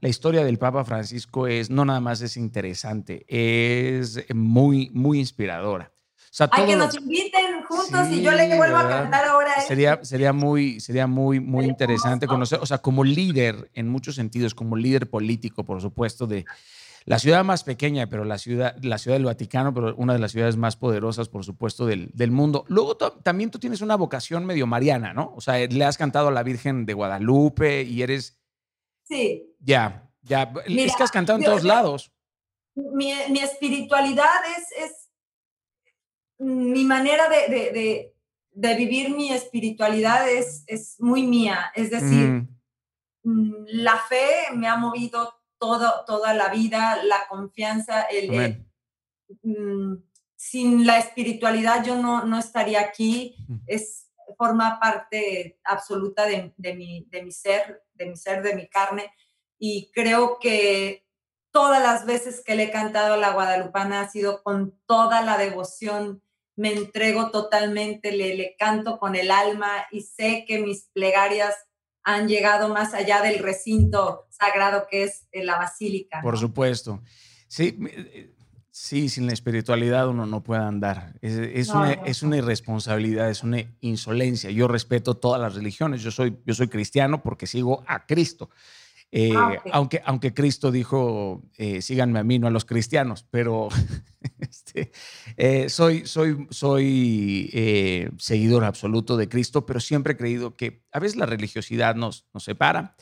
la historia del Papa Francisco. Es no nada más es interesante, es muy, muy inspiradora. Hay que nos inviten juntos y yo le vuelvo a cantar ahora. Sería, sería muy, sería muy, muy interesante conocer, o sea, como líder en muchos sentidos, como líder político, por supuesto, de la ciudad más pequeña, pero la ciudad, la ciudad del Vaticano, pero una de las ciudades más poderosas, por supuesto, del, del mundo. Luego también tú tienes una vocación medio mariana, ¿no? O sea, le has cantado a la Virgen de Guadalupe y eres... Sí. Ya, ya. es que has cantado en todos lados. Mi, mi espiritualidad es, es mi manera de, vivir mi espiritualidad es, es muy mía. Es decir, mm, la fe me ha movido todo, toda la vida, la confianza, el, mm, sin la espiritualidad yo no, no estaría aquí. Es, forma parte absoluta de, mi, de mi ser, de mi ser, de mi carne. Y creo que todas las veces que le he cantado a la guadalupana ha sido con toda la devoción me entrego totalmente, le, le canto con el alma y sé que mis plegarias han llegado más allá del recinto sagrado que es eh, la basílica. Por supuesto. Sí, eh, sí, sin la espiritualidad uno no puede andar. Es, es, una, es, una, irresponsabilidad, es una insolencia. Yo respeto todas las religiones. Yo soy, yo soy cristiano porque sigo a Cristo. Eh, ah, aunque, aunque Cristo dijo, eh, síganme a mí, no a los cristianos, pero este, eh, soy, soy, soy seguidor absoluto de Cristo, pero siempre he creído que a veces la religiosidad nos, nos separa.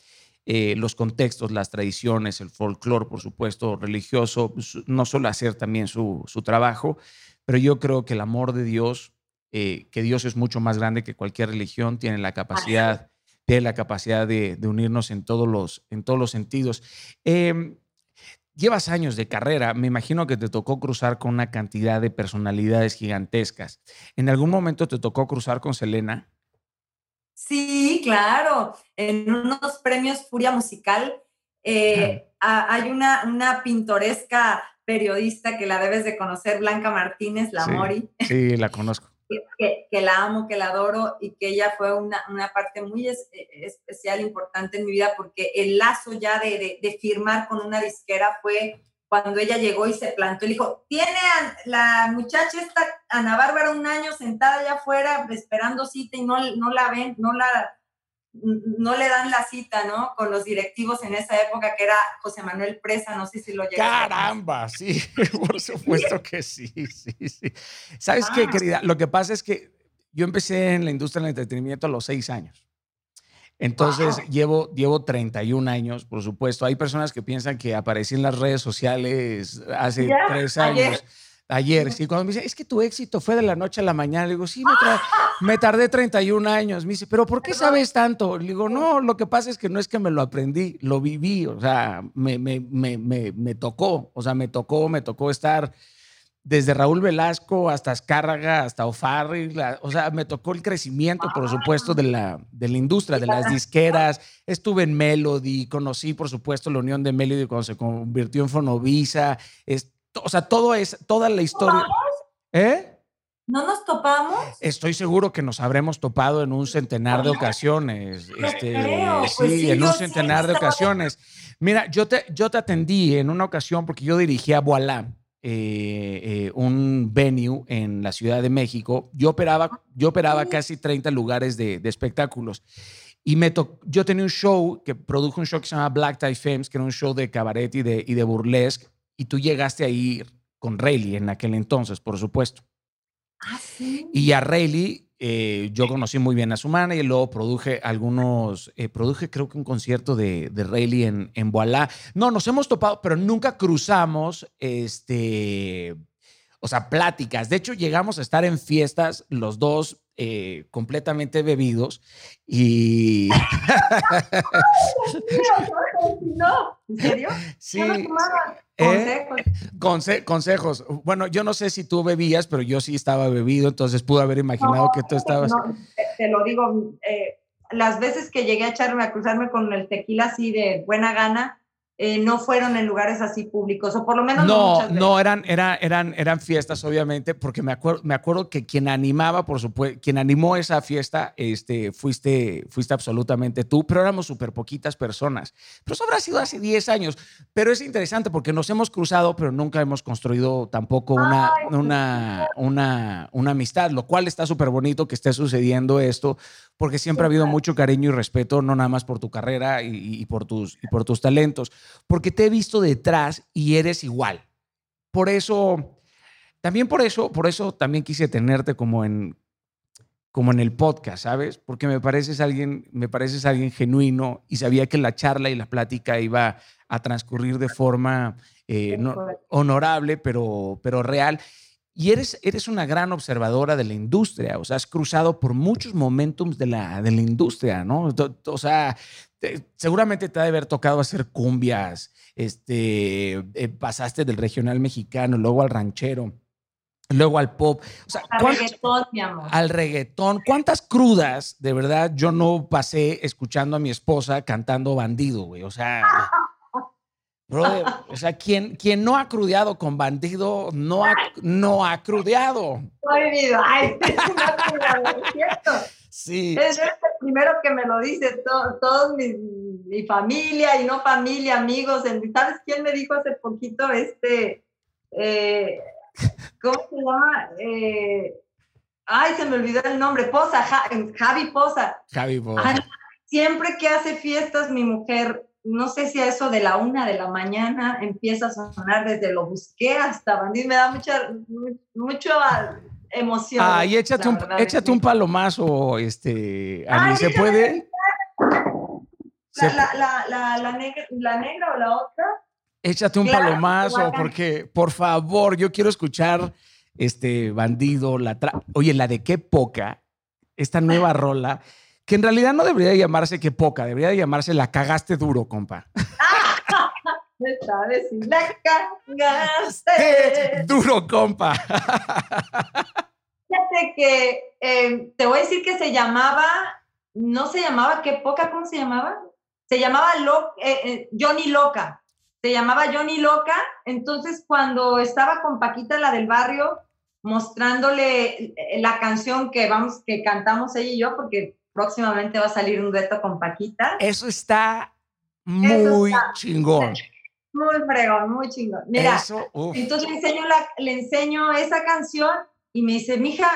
los contextos, las tradiciones, el folclore, por supuesto, religioso, pues, no suele hacer también su, su, trabajo, pero yo creo que el amor de Dios, que Dios es mucho más grande que cualquier religión, tiene la capacidad tiene la capacidad de, unirnos en todos los, en todos los sentidos. Em, llevas años de carrera, me imagino que te tocó cruzar con una cantidad de personalidades gigantescas. ¿En algún momento te tocó cruzar con Selena? Sí, claro. En unos premios Furia Musical eh, hay una, una pintoresca periodista que la debes de conocer, Blanca Martínez, la Mori. Sí, la conozco. Que, la amo, que la adoro y que ella fue una, una parte muy es, especial, importante en mi vida porque el lazo ya de, de, firmar con una disquera fue cuando ella llegó y se plantó y dijo, tiene la muchacha esta, Ana Bárbara, un año sentada allá afuera esperando cita y no, no la ven, no la no le dan la cita, ¿no? Con los directivos en esa época, que era José Manuel Presa, no sé si lo llegaste Caramba, sí, por supuesto que sí, sí, sí. ¿Sabes qué, ah. querida? Lo que pasa es que yo empecé en la industria del entretenimiento a los seis años. Entonces, llevo, llevo 31 años, por supuesto. Hay personas que piensan que aparecí en las redes sociales hace tres años. Ayer, sí, cuando me dice, es que tu éxito fue de la noche a la mañana, le digo, sí, me, tardé 31 años. Me dice, pero ¿por qué sabes tanto? Le digo, no, lo que pasa es que no es que me lo aprendí, lo viví, o sea, me, me, me, me tocó, o sea, me tocó, me tocó estar desde Raúl Velasco hasta Escárraga, hasta Ofarri, o sea, me tocó el crecimiento, por supuesto, de la, de la industria, de las disqueras. Estuve en Melody, conocí, por supuesto, la unión de Melody cuando se convirtió en Fonovisa. Es, o sea, todo es, toda la historia. ¿Eh? ¿No nos topamos? Estoy seguro que nos habremos topado en un centenar de ocasiones. Este, pues sí, en un centenar de ocasiones. Mira, yo te, yo te atendí en una ocasión porque yo dirigía Voilà, eh, eh, un venue en la Ciudad de México. Yo operaba, yo operaba casi 30 lugares de, espectáculos. Y me yo tenía un show que produjo un show que se llama Black Tie Films, que era un show de cabaret y de, y de burlesque y tú llegaste a ir con Rayleigh en aquel entonces, por supuesto. Ah, sí. Y a Rayleigh eh, yo conocí muy bien a su mano y luego produje algunos, eh, produje creo que un concierto de, de Rayleigh en, en Voilà. No, nos hemos topado, pero nunca cruzamos, este, o sea, pláticas. De hecho, llegamos a estar en fiestas los dos eh, completamente bebidos y... no, ¿en serio? Sí. ¿Eh? Consejos. consejos. Bueno, yo no sé si tú bebías, pero yo sí estaba bebido, entonces pude haber imaginado que tú estabas... No, te lo digo, eh, las veces que llegué a echarme, a cruzarme con el tequila así de buena gana, eh, no fueron en lugares así públicos, o por lo menos no. No, eran, eran, eran, eran fiestas, obviamente, porque me acuerdo, me acuerdo que quien animaba, por supuesto, quien animó esa fiesta, este, fuiste, fuiste absolutamente tú, pero éramos súper poquitas personas. Pero eso habrá sido hace 10 años. Pero es interesante porque nos hemos cruzado, pero nunca hemos construido tampoco una, una, una, una amistad, lo cual está súper bonito que esté sucediendo esto, porque siempre ha habido mucho cariño y respeto, no nada más por tu carrera y, por, tus, y por tus talentos, porque te he visto detrás y eres igual. Por eso, también por eso, por eso también quise tenerte como en, como en el podcast, ¿sabes? Porque me pareces alguien, me pareces alguien genuino y sabía que la charla y la plática iba a transcurrir de forma eh, honorable, pero, pero real. Y eres, eres una gran observadora de la industria, o sea, has cruzado por muchos momentos de la, de la industria, ¿no? O sea, seguramente te ha de haber tocado hacer cumbias, este, eh, pasaste del regional mexicano, luego al ranchero, luego al pop. al reggaetón, mi amor. Al reggaetón. ¿Cuántas crudas, de verdad, yo no pasé escuchando a mi esposa cantando bandido, güey? O sea... Brother, o sea, quien, quien no ha crudeado con bandido, no ha, no ha crudeado. No he vivido. Ay, es cierto. Sí. Es el primero que me lo dice, todos mi, mi, familia y no familia, amigos. ¿Sabes quién me dijo hace poquito? Este, eh, ¿cómo se llama? Eh, ay, se me olvidó el nombre, Poza, Javi Poza. Javi Poza. siempre que hace fiestas, mi mujer no sé si a eso de la una de la mañana empieza a sonar desde lo busqué hasta Bandit, me da mucha, mucho emoción. Ah, y échate un, échate un palomazo, este, a ¿se puede? La, la, la, negra, ¿La negra o la otra? Échate un palomazo, porque, por favor, yo quiero escuchar este bandido, la Oye, la de qué poca, esta nueva rola que en realidad no debería llamarse que poca, debería llamarse la cagaste duro, compa. ¿Sabes? La cagaste duro, compa. Fíjate que eh, te voy a decir que se llamaba, no se llamaba qué poca, ¿cómo se llamaba? Se llamaba eh, eh, Johnny Loca. Se llamaba Johnny Loca. Entonces, cuando estaba con Paquita, la del barrio, mostrándole la canción que vamos, que cantamos ella y yo, porque próximamente va a salir un dueto con Paquita. Eso está muy chingón. Muy fregón, muy chingón. Mira, entonces le enseño, la, le enseño esa canción y me dice, mija,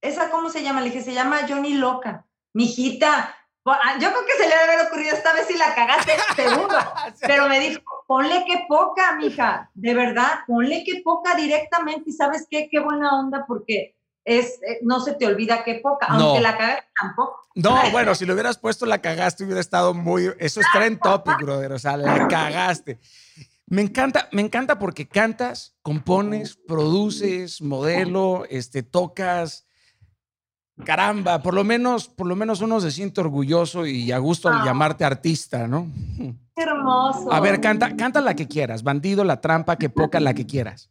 ¿esa cómo se llama? Le dije, se llama Johnny Loca. Mijita, ah, yo creo que se le debe haber ocurrido esta vez si la cagaste, seguro. Pero me dijo, ponle que poca, mija, de verdad, ponle que poca directamente y sabes qué, qué buena onda porque es, eh, no se te olvida que poca, aunque la cagaste tampoco. No, bueno, si lo hubieras puesto la cagaste hubiera estado muy, eso es trend topic, brother, o sea, la cagaste. Me encanta, me encanta porque cantas, compones, produces, modelo, este, tocas. Caramba, por lo menos, por lo menos uno se siente orgulloso y a gusto al ah. llamarte artista, ¿no? Qué hermoso. A ver, canta, canta la que quieras. Bandido, la trampa, que poca, la que quieras.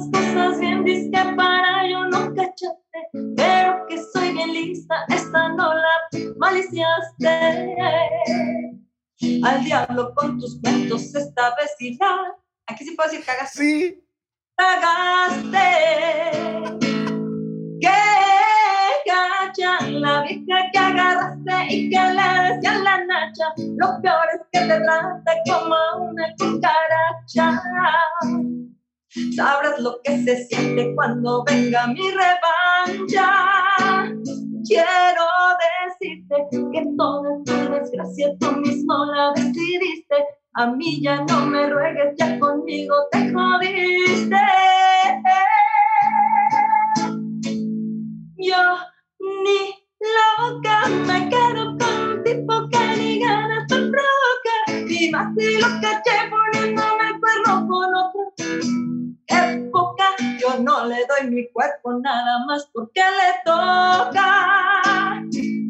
Las cosas bien, disque para yo no cacharte, pero que soy bien lista, esta no la maliciaste. Al diablo con tus cuentos esta vez y ya. Aquí sí puedo decir cagaste. Sí. Cagaste. Que cachan la vieja que agarraste y que le decía la nacha. Lo peor es que te trate como una cucaracha. Sabrás lo que se siente cuando venga mi revancha. Quiero decirte que toda tu desgracia tú mismo la decidiste. A mí ya no me ruegues, ya conmigo te jodiste. Yo ni loca me quedo con un tipo que ni ganas te provoca. Y más si lo caché poniéndome el cuerno con otro época. Yo no le doy mi cuerpo nada más porque le toca.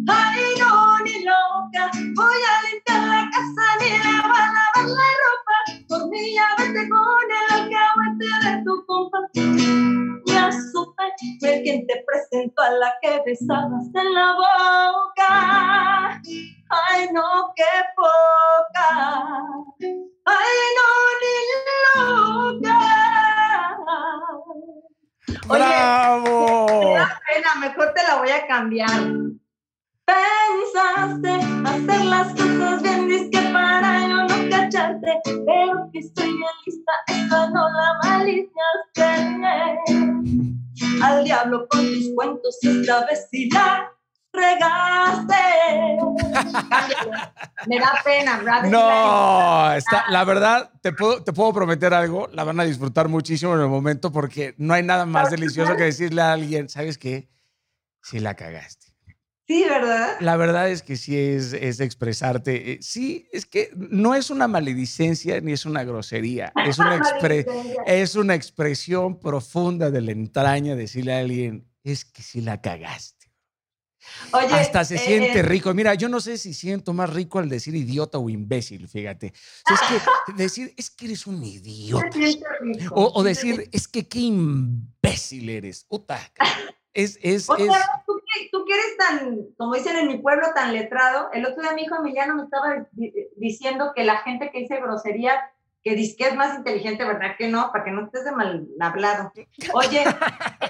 Ay, no, ni loca, voy a limpiar la casa ni le voy a lavar la ropa. Por mí ya vete con el alcahuete de tu compa. Ya supe, fue quien te presentó a la que besabas en la boca. Ay, no, qué poca. Ay, no, ni loca. ¡Bravo! Oye, pena, mejor te la voy a cambiar. Pensaste hacer las cosas bien, disque para yo no cacharte, pero que estoy bien lista, esta no la maliciaste. Al diablo con tus cuentos, esta vez regaste. Me da pena, No, está, la verdad, te puedo, te puedo prometer algo, la van a disfrutar muchísimo en el momento porque no hay nada más delicioso que decirle a alguien, ¿sabes qué? Sí la cagaste. Sí, ¿verdad? La verdad es que sí es, es expresarte. Eh, sí, es que no es una maledicencia ni es una grosería. Es una, es una expresión profunda de la entraña decirle a alguien, es que sí la cagaste. Hasta se siente eh, rico. Mira, yo no sé si siento más rico al decir idiota o imbécil, fíjate. es que decir, es que eres un idiota. O, decir, es que qué imbécil eres. Es, es, o sea, ¿tú, tú, que eres tan, como dicen en mi pueblo, tan letrado. El otro día mi hijo Emiliano me estaba diciendo que la gente que dice grosería que dice que es más inteligente, ¿verdad que no? Para que no estés de mal hablado. Oye,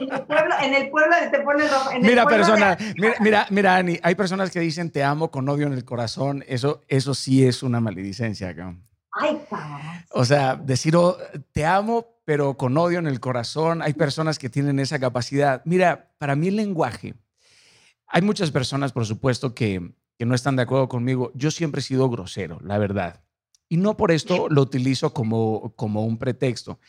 en el pueblo, en el pueblo te pones rojo. mira, persona, mira, mira, mira, Ani, hay personas que dicen te amo con odio en el corazón. Eso, eso sí es una maledicencia, Ay, cabrón. O sea, decir oh, te amo, pero con odio en el corazón. Hay personas que tienen esa capacidad. Mira, para mí el lenguaje, hay muchas personas, por supuesto, que, que no están de acuerdo conmigo. Yo siempre he sido grosero, la verdad. Y no por esto lo utilizo como, como un pretexto.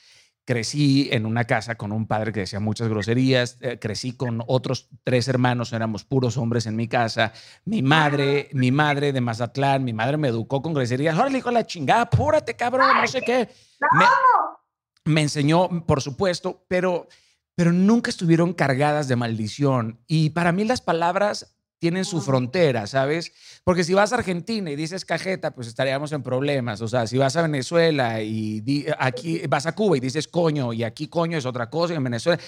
Crecí en una casa con un padre que decía muchas groserías, eh, crecí con otros tres hermanos, éramos puros hombres en mi casa. Mi madre, mi madre de Mazatlán, mi madre me educó con groserías. Órale, hijo de la chingada, apúrate, cabrón, no sé qué. Me, me enseñó, por supuesto, pero, pero nunca estuvieron cargadas de maldición. Y para mí las palabras tienen su frontera, ¿sabes? Porque si vas a Argentina y dices cajeta, pues estaríamos en problemas. O sea, si vas a Venezuela y aquí vas a Cuba y dices coño y aquí coño es otra cosa y en Venezuela.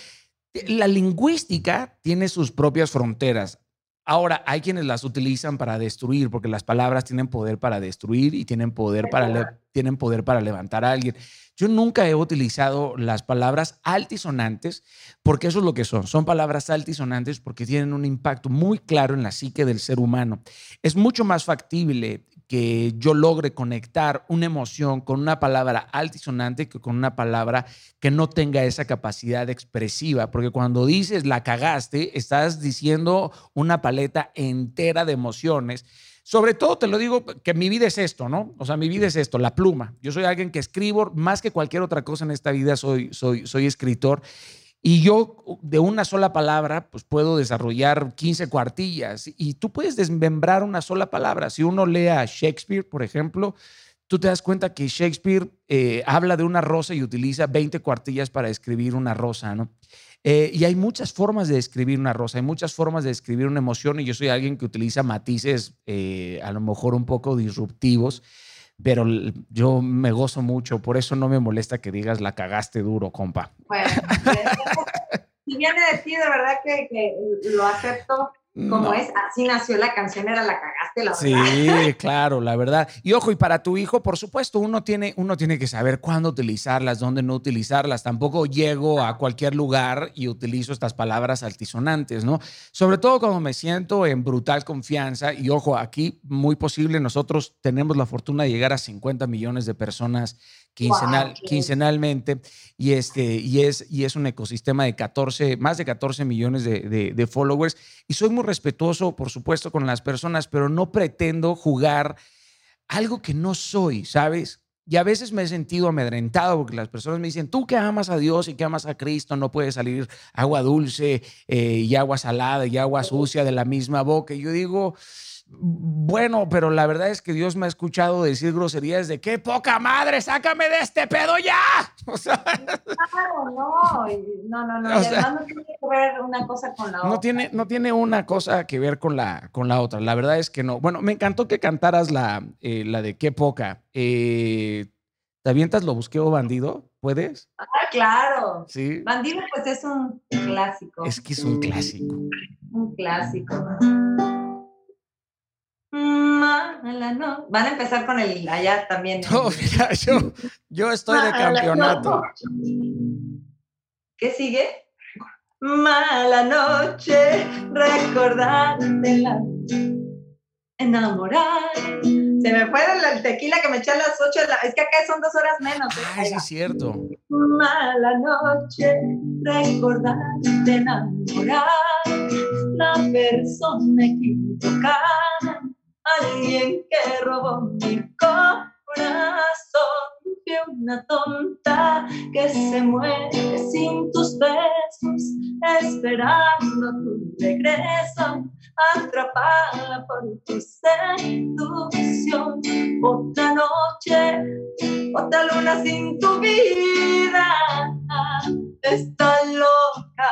La lingüística tiene sus propias fronteras. Ahora, hay quienes las utilizan para destruir, porque las palabras tienen poder para destruir y tienen poder para, tienen poder para levantar a alguien. Yo nunca he utilizado las palabras altisonantes, porque eso es lo que son. Son palabras altisonantes porque tienen un impacto muy claro en la psique del ser humano. Es mucho más factible que yo logre conectar una emoción con una palabra altisonante que con una palabra que no tenga esa capacidad expresiva, porque cuando dices la cagaste, estás diciendo una paleta entera de emociones. Sobre todo te lo digo que mi vida es esto, ¿no? O sea, mi vida es esto, la pluma. Yo soy alguien que escribo más que cualquier otra cosa en esta vida, soy, soy, soy escritor. Y yo de una sola palabra, pues puedo desarrollar 15 cuartillas y tú puedes desmembrar una sola palabra. Si uno lee a Shakespeare, por ejemplo, tú te das cuenta que Shakespeare eh, habla de una rosa y utiliza 20 cuartillas para escribir una rosa, ¿no? Eh, y hay muchas formas de escribir una rosa, hay muchas formas de escribir una emoción y yo soy alguien que utiliza matices eh, a lo mejor un poco disruptivos pero yo me gozo mucho, por eso no me molesta que digas la cagaste duro, compa. Bueno, si viene de ti, de verdad que, que lo acepto como es, así nació la canción, era la cagaste, la verdad. Sí, claro, la verdad. Y ojo, y para tu hijo, por supuesto, uno tiene, uno tiene que saber cuándo utilizarlas, dónde no utilizarlas. Tampoco llego a cualquier lugar y utilizo estas palabras altisonantes, ¿no? Sobre todo cuando me siento en brutal confianza. Y ojo, aquí muy posible, nosotros tenemos la fortuna de llegar a 50 millones de personas quincenal, quincenalmente y, este, y, es, y es un ecosistema de 14, más de 14 millones de, de, followers. Y soy muy respetuoso, por supuesto, con las personas, pero no pretendo jugar algo que no soy, ¿sabes? Y a veces me he sentido amedrentado porque las personas me dicen, tú que amas a Dios y que amas a Cristo, no puede salir agua dulce eh, y agua salada y agua sucia de la misma boca. Y yo digo, bueno, pero la verdad es que Dios me ha escuchado decir groserías de qué poca madre, sácame de este pedo ya. O sea, no, no, no, no, no tiene que ver una cosa con la no otra. Tiene, no tiene una cosa que ver con la, con la otra. La verdad es que no. Bueno, me encantó que cantaras la, eh, la de qué poca. Eh, ¿Te avientas lo busqueo bandido? ¿Puedes? Ah, claro. Sí. Bandido, pues es un clásico. Es que es un clásico. Un clásico. Van a empezar con el allá también. No, mira, yo, yo estoy de campeonato. ¿Qué sigue? Mala noche, recordártela, enamorar. Se me fue el tequila que me eché a las 8 Es que acá son dos horas menos. Ah, sí, es cierto. Mala noche, recordarte, enamorar. La persona equivocada alguien que robó mi corazón. Fui una tonta que se muere sin tus besos, esperando tu regreso, atrapada por tu seducción. Otra noche, otra luna sin tu vida, está loca,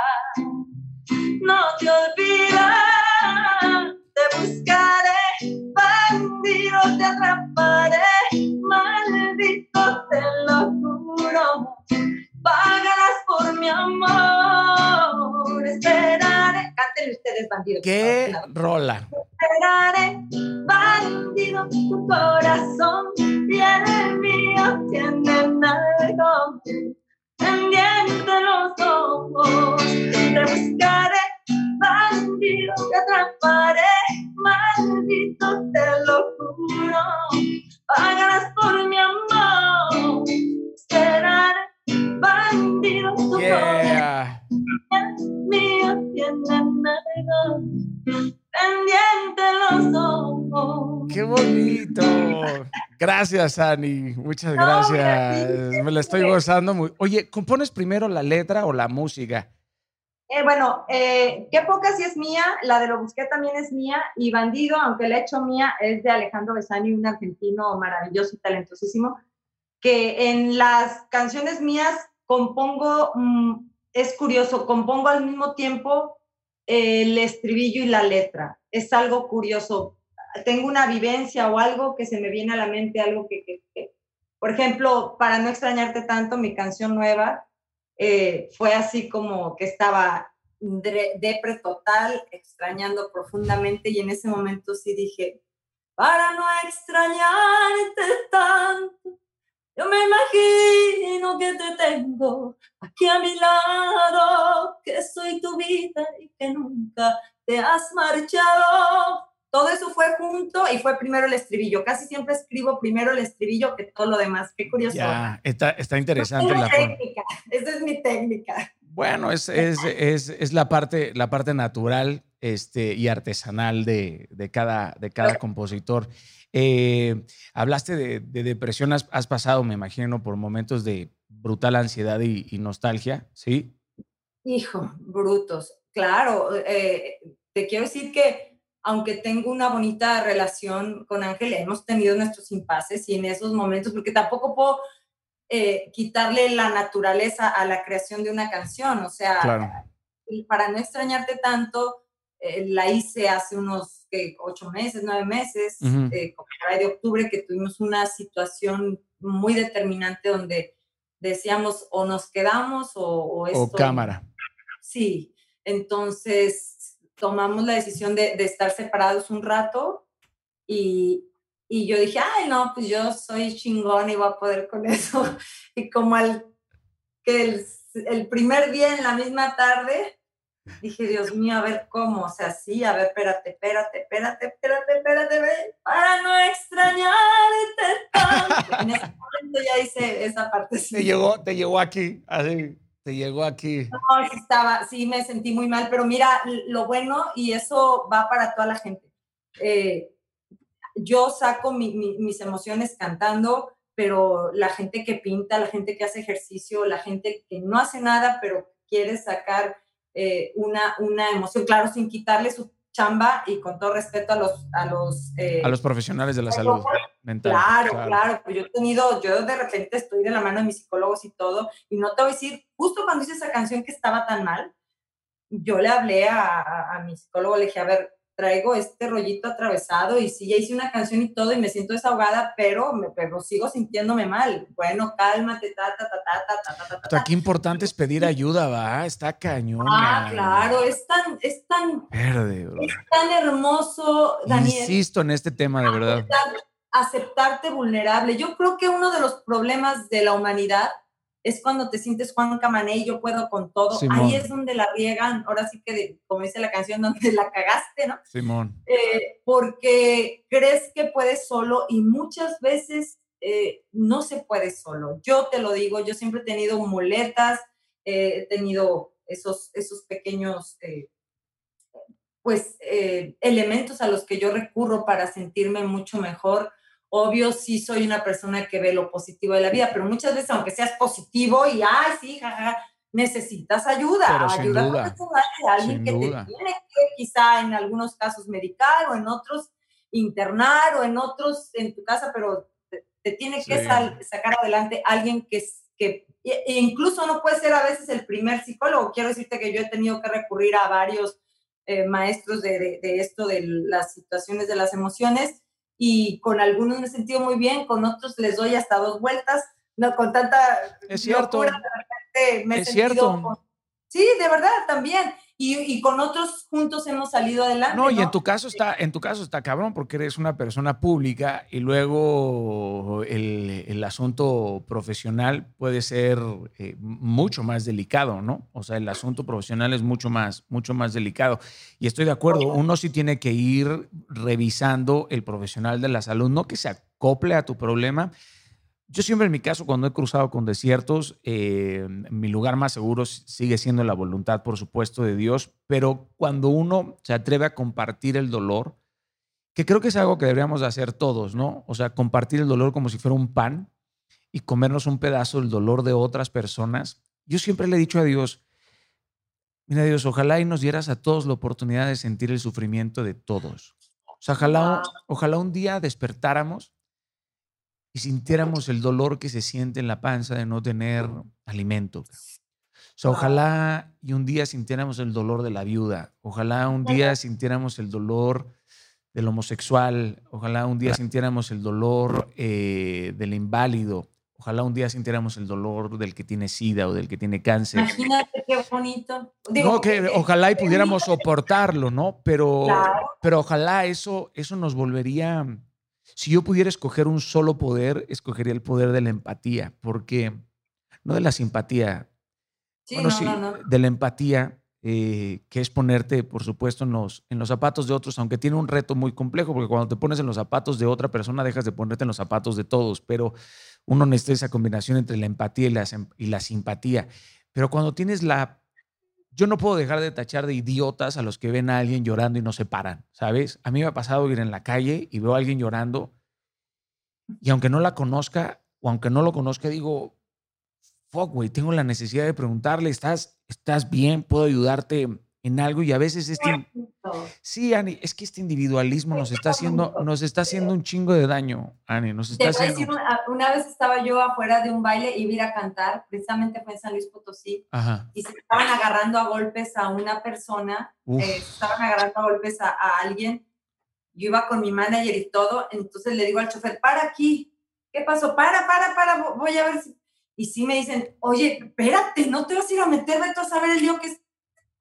no te olvidas, te buscaré bandido te atraparé, maldito te lo juro. Pagarás por mi amor, esperaré. Canten ustedes, bandido. ¿Qué rola? Esperaré, bandido, tu corazón y el mío tienen algo pendiente los ojos. Te buscaré bandido, te atraparé, maldito, te lo juro. Pagarás por mi amor, esperaré, bandido, tu yeah. mío tiene algo pendiente los ojos. ¡Qué bonito! Gracias, Ani. Muchas gracias. Me la estoy gozando muy. Oye, ¿compones primero la letra o la música? Eh, bueno, eh, Qué poca sí es mía, la de Lo Busqué también es mía, y Bandido, aunque la he hecho mía, es de Alejandro Besani, un argentino maravilloso y talentosísimo, que en las canciones mías compongo, mm, es curioso, compongo al mismo tiempo el estribillo y la letra. Es algo curioso. Tengo una vivencia o algo que se me viene a la mente, algo que por ejemplo, para no extrañarte tanto, mi canción nueva, eh, fue así como que estaba depre total, extrañando profundamente y en ese momento sí dije, para no extrañarte tanto, yo me imagino que te tengo aquí a mi lado, que soy tu vida y que nunca te has marchado. Todo eso fue junto y fue primero el estribillo. Casi siempre escribo primero el estribillo que todo lo demás. Qué curioso. Ya, está, está interesante. la técnica. Esa es mi técnica. Bueno, es, es, es, es, la, parte, la parte natural este, y artesanal de, de cada, de cada compositor. Eh, hablaste de, de depresión, has, has, pasado, me imagino, por momentos de brutal ansiedad y, y nostalgia, ¿sí? Hijo, brutos. Claro, eh, te quiero decir que aunque tengo una bonita relación con Ángel, hemos tenido nuestros impases y en esos momentos, porque tampoco puedo eh, quitarle la naturaleza a la creación de una canción, o sea, para no extrañarte tanto, eh, la hice hace unos ocho meses, nueve meses, eh, como de octubre, que tuvimos una situación muy determinante donde decíamos o nos quedamos o, o esto. O cámara. Sí, entonces tomamos la decisión de, de estar separados un rato y, y yo dije, ay, no, pues yo soy chingón y voy a poder con eso. Y como al que el, el primer día en la misma tarde, dije, Dios mío, a ver cómo, o sea, sí, a ver, espérate, espérate, espérate, espérate, espérate, para no extrañarte tanto. En ese momento ya hice esa parte. Te llegó, te llegó aquí, así, te llegó aquí. No, sí estaba, sí me sentí muy mal, pero mira, lo bueno, y eso va para toda la gente. Eh, yo saco mis emociones cantando, pero la gente que pinta, la gente que hace ejercicio, la gente que no hace nada, pero quiere sacar eh, una, una emoción, claro, sin quitarle su chamba y con todo respeto a los... A los, eh, a los profesionales de la salud mental. Claro, claro, Yo he tenido, yo de repente estoy de la mano de mis psicólogos y todo, y no te voy a decir, justo cuando hice esa canción que estaba tan mal, yo le hablé a, a, a mi psicólogo, le dije, a ver, traigo este rollito atravesado y sí, ya hice una canción y todo y me siento desahogada, pero, me, pero sigo sintiéndome mal. Bueno, cálmate, ta, ta, ta, ta, ta, ta, ta. Aquí importante es pedir ayuda, va, está cañón. Ah, claro, es tan, es tan, Verde, es tan hermoso, Daniel. Insisto en este tema, de verdad. Aceptarte vulnerable. Yo creo que uno de los problemas de la humanidad es cuando te sientes Juan Camané y yo puedo con todo. Ahí es donde la riegan, ahora sí que, como dice la canción, donde la cagaste, ¿no? Simón. Eh, porque crees que puedes solo y muchas veces eh, no se puede solo. Yo te lo digo, yo siempre he tenido muletas, eh, he tenido esos, esos pequeños, pues, elementos a los que yo recurro para sentirme mucho mejor obvio sí soy una persona que ve lo positivo de la vida, pero muchas veces, aunque seas positivo y, ay, sí, jaja, necesitas ayuda, ayuda profesional de alguien que te tiene que quizá en algunos casos medicar o en otros internar o en otros en tu casa, pero te, tiene que sacar adelante alguien que, que e incluso no puede ser a veces el primer psicólogo. Quiero decirte que yo he tenido que recurrir a varios eh, maestros de, de, de esto, de las situaciones de las emociones, y con algunos me he sentido muy bien, con otros les doy hasta dos vueltas, no con tanta es cierto, locura, me he es cierto. sí, de verdad, también. Y, y, con otros juntos hemos salido adelante. No, y en tu caso está, en tu caso está cabrón, porque eres una persona pública y luego el, el asunto profesional puede ser eh, mucho más delicado, ¿no? O sea, el asunto profesional es mucho más, mucho más delicado. Y estoy de acuerdo, uno sí tiene que ir revisando el profesional de la salud, no que se acople a tu problema, yo siempre en mi caso, cuando he cruzado con desiertos, eh, mi lugar más seguro sigue siendo la voluntad, por supuesto, de Dios, pero cuando uno se atreve a compartir el dolor, que creo que es algo que deberíamos hacer todos, ¿no? O sea, compartir el dolor como si fuera un pan y comernos un pedazo del dolor de otras personas. Yo siempre le he dicho a Dios, mira Dios, ojalá y nos dieras a todos la oportunidad de sentir el sufrimiento de todos. O sea, ojalá, ojalá un día despertáramos y sintiéramos el dolor que se siente en la panza de no tener alimento. O sea, ojalá y un día sintiéramos el dolor de la viuda, ojalá un día sintiéramos el dolor del homosexual, ojalá un día sintiéramos el dolor eh, del inválido, ojalá un día sintiéramos el dolor del que tiene sida o del que tiene cáncer. Imagínate qué bonito. no, que ojalá y pudiéramos soportarlo, ¿no? Pero, pero ojalá eso, eso nos volvería, si yo pudiera escoger un solo poder, escogería el poder de la empatía, porque, no de la simpatía, sí, no, sí, de la empatía, eh, que es ponerte, por supuesto, en los, en los zapatos de otros, aunque tiene un reto muy complejo, porque cuando te pones en los zapatos de otra persona, dejas de ponerte en los zapatos de todos, pero uno necesita esa combinación entre la empatía y la, y la simpatía. Pero cuando tienes la... Yo no puedo dejar de tachar de idiotas a los que ven a alguien llorando y no se paran, ¿sabes? A mí me ha pasado ir en la calle y veo a alguien llorando y aunque no la conozca o aunque no lo conozca, digo, fuck, güey, tengo la necesidad de preguntarle, ¿estás, ¿estás bien? ¿Puedo ayudarte en algo? Y a veces este... Sí, Ani, es que este individualismo nos está haciendo, nos está haciendo un chingo de daño, Ani, nos está haciendo... Decir, una, vez estaba yo afuera de un baile y vi a cantar, precisamente fue en San Luis Potosí, y se estaban agarrando a golpes a una persona, eh, se estaban agarrando a golpes a, a alguien, yo iba con mi manager y todo, entonces le digo al chofer, para aquí, ¿qué pasó? Para, para, para, voy a ver si y sí me dicen, oye, espérate, no te vas a ir a meter, vete a saber el lío que es,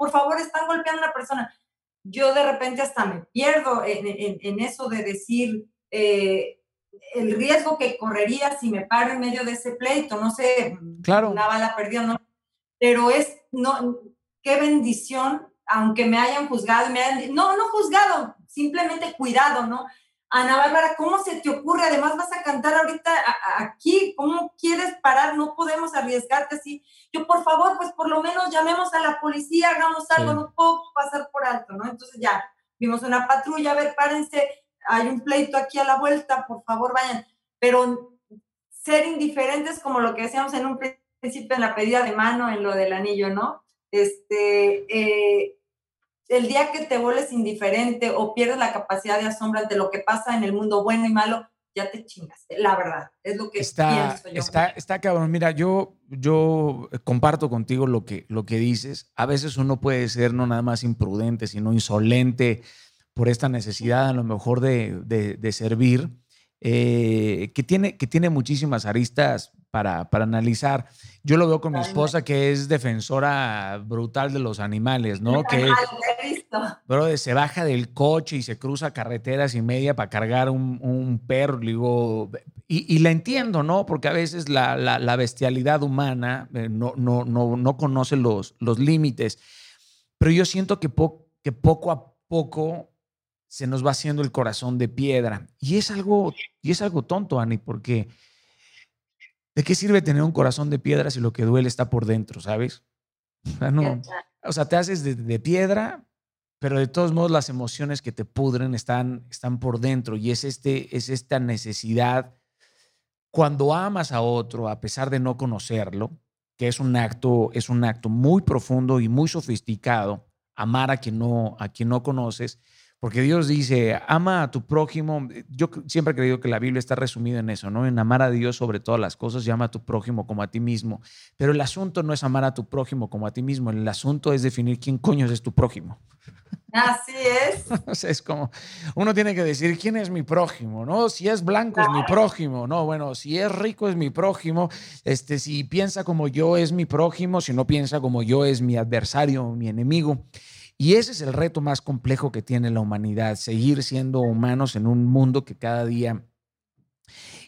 por favor, están golpeando a una persona. Yo de repente hasta me pierdo en, en, eso de decir eh, el riesgo que correría si me paro en medio de ese pleito, no sé, claro. una bala perdida, no, pero es, no, qué bendición, aunque me hayan juzgado, me hayan, no, no juzgado, simplemente cuidado, ¿no? Ana Bárbara, ¿cómo se te ocurre? Además vas a cantar ahorita aquí, ¿cómo quieres parar? No podemos arriesgarte así. Yo, por favor, pues por lo menos llamemos a la policía, hagamos algo, no puedo pasar por alto, ¿no? Entonces ya, vimos una patrulla, a ver, párense, hay un pleito aquí a la vuelta, por favor, vayan. Pero ser indiferentes, como lo que decíamos en un principio en la pedida de mano, en lo del anillo, ¿no? Este, eh, el día que te vuelves indiferente o pierdes la capacidad de asombro ante lo que pasa en el mundo bueno y malo, ya te chingaste, la verdad, es lo que está, pienso yo. Está, está cabrón, mira, yo, yo comparto contigo lo que, lo que dices. A veces uno puede ser no nada más imprudente, sino insolente por esta necesidad a lo mejor de, de, servir, eh, que, tiene, que tiene muchísimas aristas para, para analizar. Yo lo veo con mi esposa, que es defensora brutal de los animales, ¿no? Que, pero se baja del coche y se cruza carreteras y media para cargar un, un perro, digo, y, y, la entiendo, ¿no? Porque a veces la, la, la bestialidad humana eh, no, no, no, no, conoce los, los límites. Pero yo siento que, que poco a poco se nos va haciendo el corazón de piedra. Y es algo, y es algo tonto, Ani, porque ¿De qué sirve tener un corazón de piedra si lo que duele está por dentro, sabes? O sea, te haces de, piedra, pero de todos modos las emociones que te pudren están, están por dentro y es, este, es esta necesidad. Cuando amas a otro, a pesar de no conocerlo, que es un acto, es un acto muy profundo y muy sofisticado, amar a quien no, a quien no conoces, porque Dios dice, ama a tu prójimo. Yo siempre he creído que la Biblia está resumida en eso, ¿no? En amar a Dios sobre todas las cosas y ama a tu prójimo como a ti mismo. Pero el asunto no es amar a tu prójimo como a ti mismo. El asunto es definir quién coño es tu prójimo. Así es. o sea, es como, uno tiene que decir quién es mi prójimo, ¿no? Si es blanco es mi prójimo, no, bueno, si es rico es mi prójimo, este, si piensa como yo es mi prójimo, si no piensa como yo es mi adversario, mi enemigo. Y ese es el reto más complejo que tiene la humanidad, seguir siendo humanos en un mundo que cada día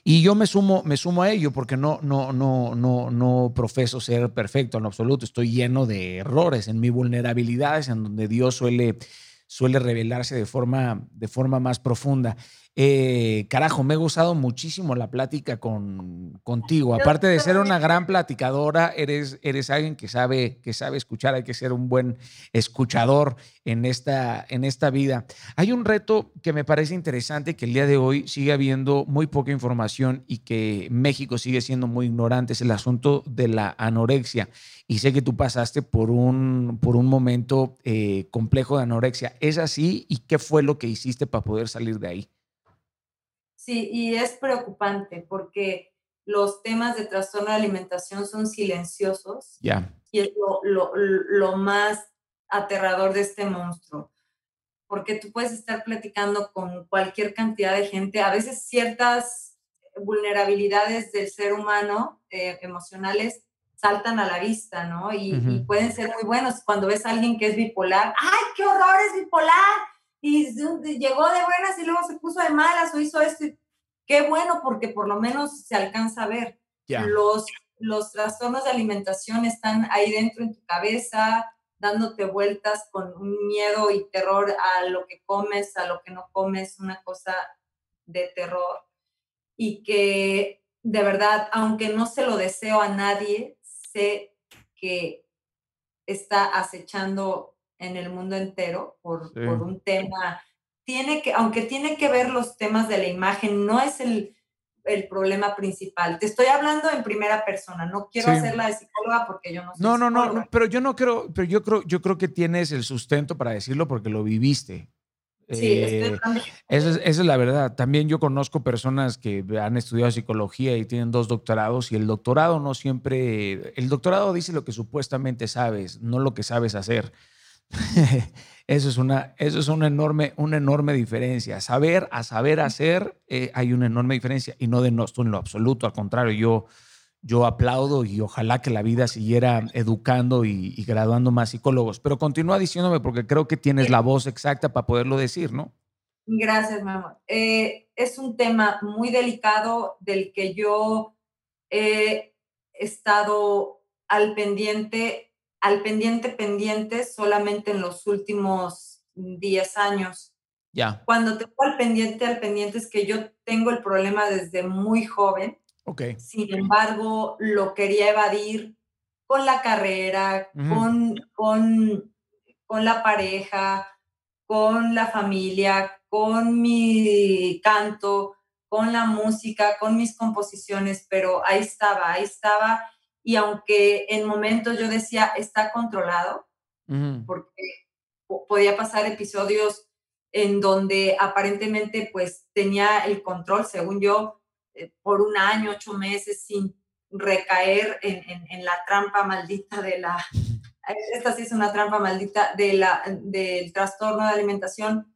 y yo me sumo, me sumo a ello porque no, no, no, no, no profeso ser perfecto en absoluto. Estoy lleno de errores en mi vulnerabilidades, en donde Dios suele, suele revelarse de forma, de forma más profunda. Eh, carajo, me ha gustado muchísimo la plática con, contigo. Aparte de ser una gran platicadora, eres, eres alguien que sabe, que sabe escuchar. Hay que ser un buen escuchador en esta, en esta vida. Hay un reto que me parece interesante, que el día de hoy sigue habiendo muy poca información y que México sigue siendo muy ignorante, es el asunto de la anorexia. Y sé que tú pasaste por un, por un momento eh, complejo de anorexia. ¿Es así? ¿Y qué fue lo que hiciste para poder salir de ahí? Sí, y es preocupante porque los temas de trastorno de alimentación son silenciosos. Ya. Y es lo, más aterrador de este monstruo. Porque tú puedes estar platicando con cualquier cantidad de gente, a veces ciertas vulnerabilidades del ser humano eh, emocionales saltan a la vista, ¿no? Y, y, pueden ser muy buenos. Cuando ves a alguien que es bipolar, ¡ay, qué horror es bipolar! Y llegó de buenas y luego se puso de malas o hizo esto. Qué bueno, porque por lo menos se alcanza a ver. Los, los trastornos de alimentación están ahí dentro en tu cabeza, dándote vueltas con un miedo y terror a lo que comes, a lo que no comes, una cosa de terror. Y que de verdad, aunque no se lo deseo a nadie, sé que está acechando en el mundo entero por, por un tema. Tiene que, aunque tiene que ver los temas de la imagen, no es el, el problema principal. Te estoy hablando en primera persona, no quiero hacerla de psicóloga porque yo no soy No, no, no, pero yo no creo, pero yo creo, yo creo que tienes el sustento para decirlo porque lo viviste. Sí, eh, esa, es, esa es la verdad. También yo conozco personas que han estudiado psicología y tienen dos doctorados y el doctorado no siempre, el doctorado dice lo que supuestamente sabes, no lo que sabes hacer. eso es una, eso es una enorme, una enorme diferencia. Saber a saber hacer eh, hay una enorme diferencia y no de no en lo absoluto. Al contrario, yo, yo aplaudo y ojalá que la vida siguiera educando y, graduando más psicólogos. Pero continúa diciéndome porque creo que tienes la voz exacta para poderlo decir, ¿no? Gracias, mamá. Eh, es un tema muy delicado del que yo he estado al pendiente al pendiente pendiente solamente en los últimos 10 años. Ya. Cuando tengo al pendiente al pendiente es que yo tengo el problema desde muy joven. Ok. Sin embargo, lo quería evadir con la carrera, con, con, con la pareja, con la familia, con mi canto, con la música, con mis composiciones, pero ahí estaba, ahí estaba y aunque en momentos yo decía, está controlado, porque podía pasar episodios en donde aparentemente pues tenía el control, según yo, eh, por un año, ocho meses, sin recaer en, la trampa maldita de la, esta sí es una trampa maldita de la, del trastorno de alimentación,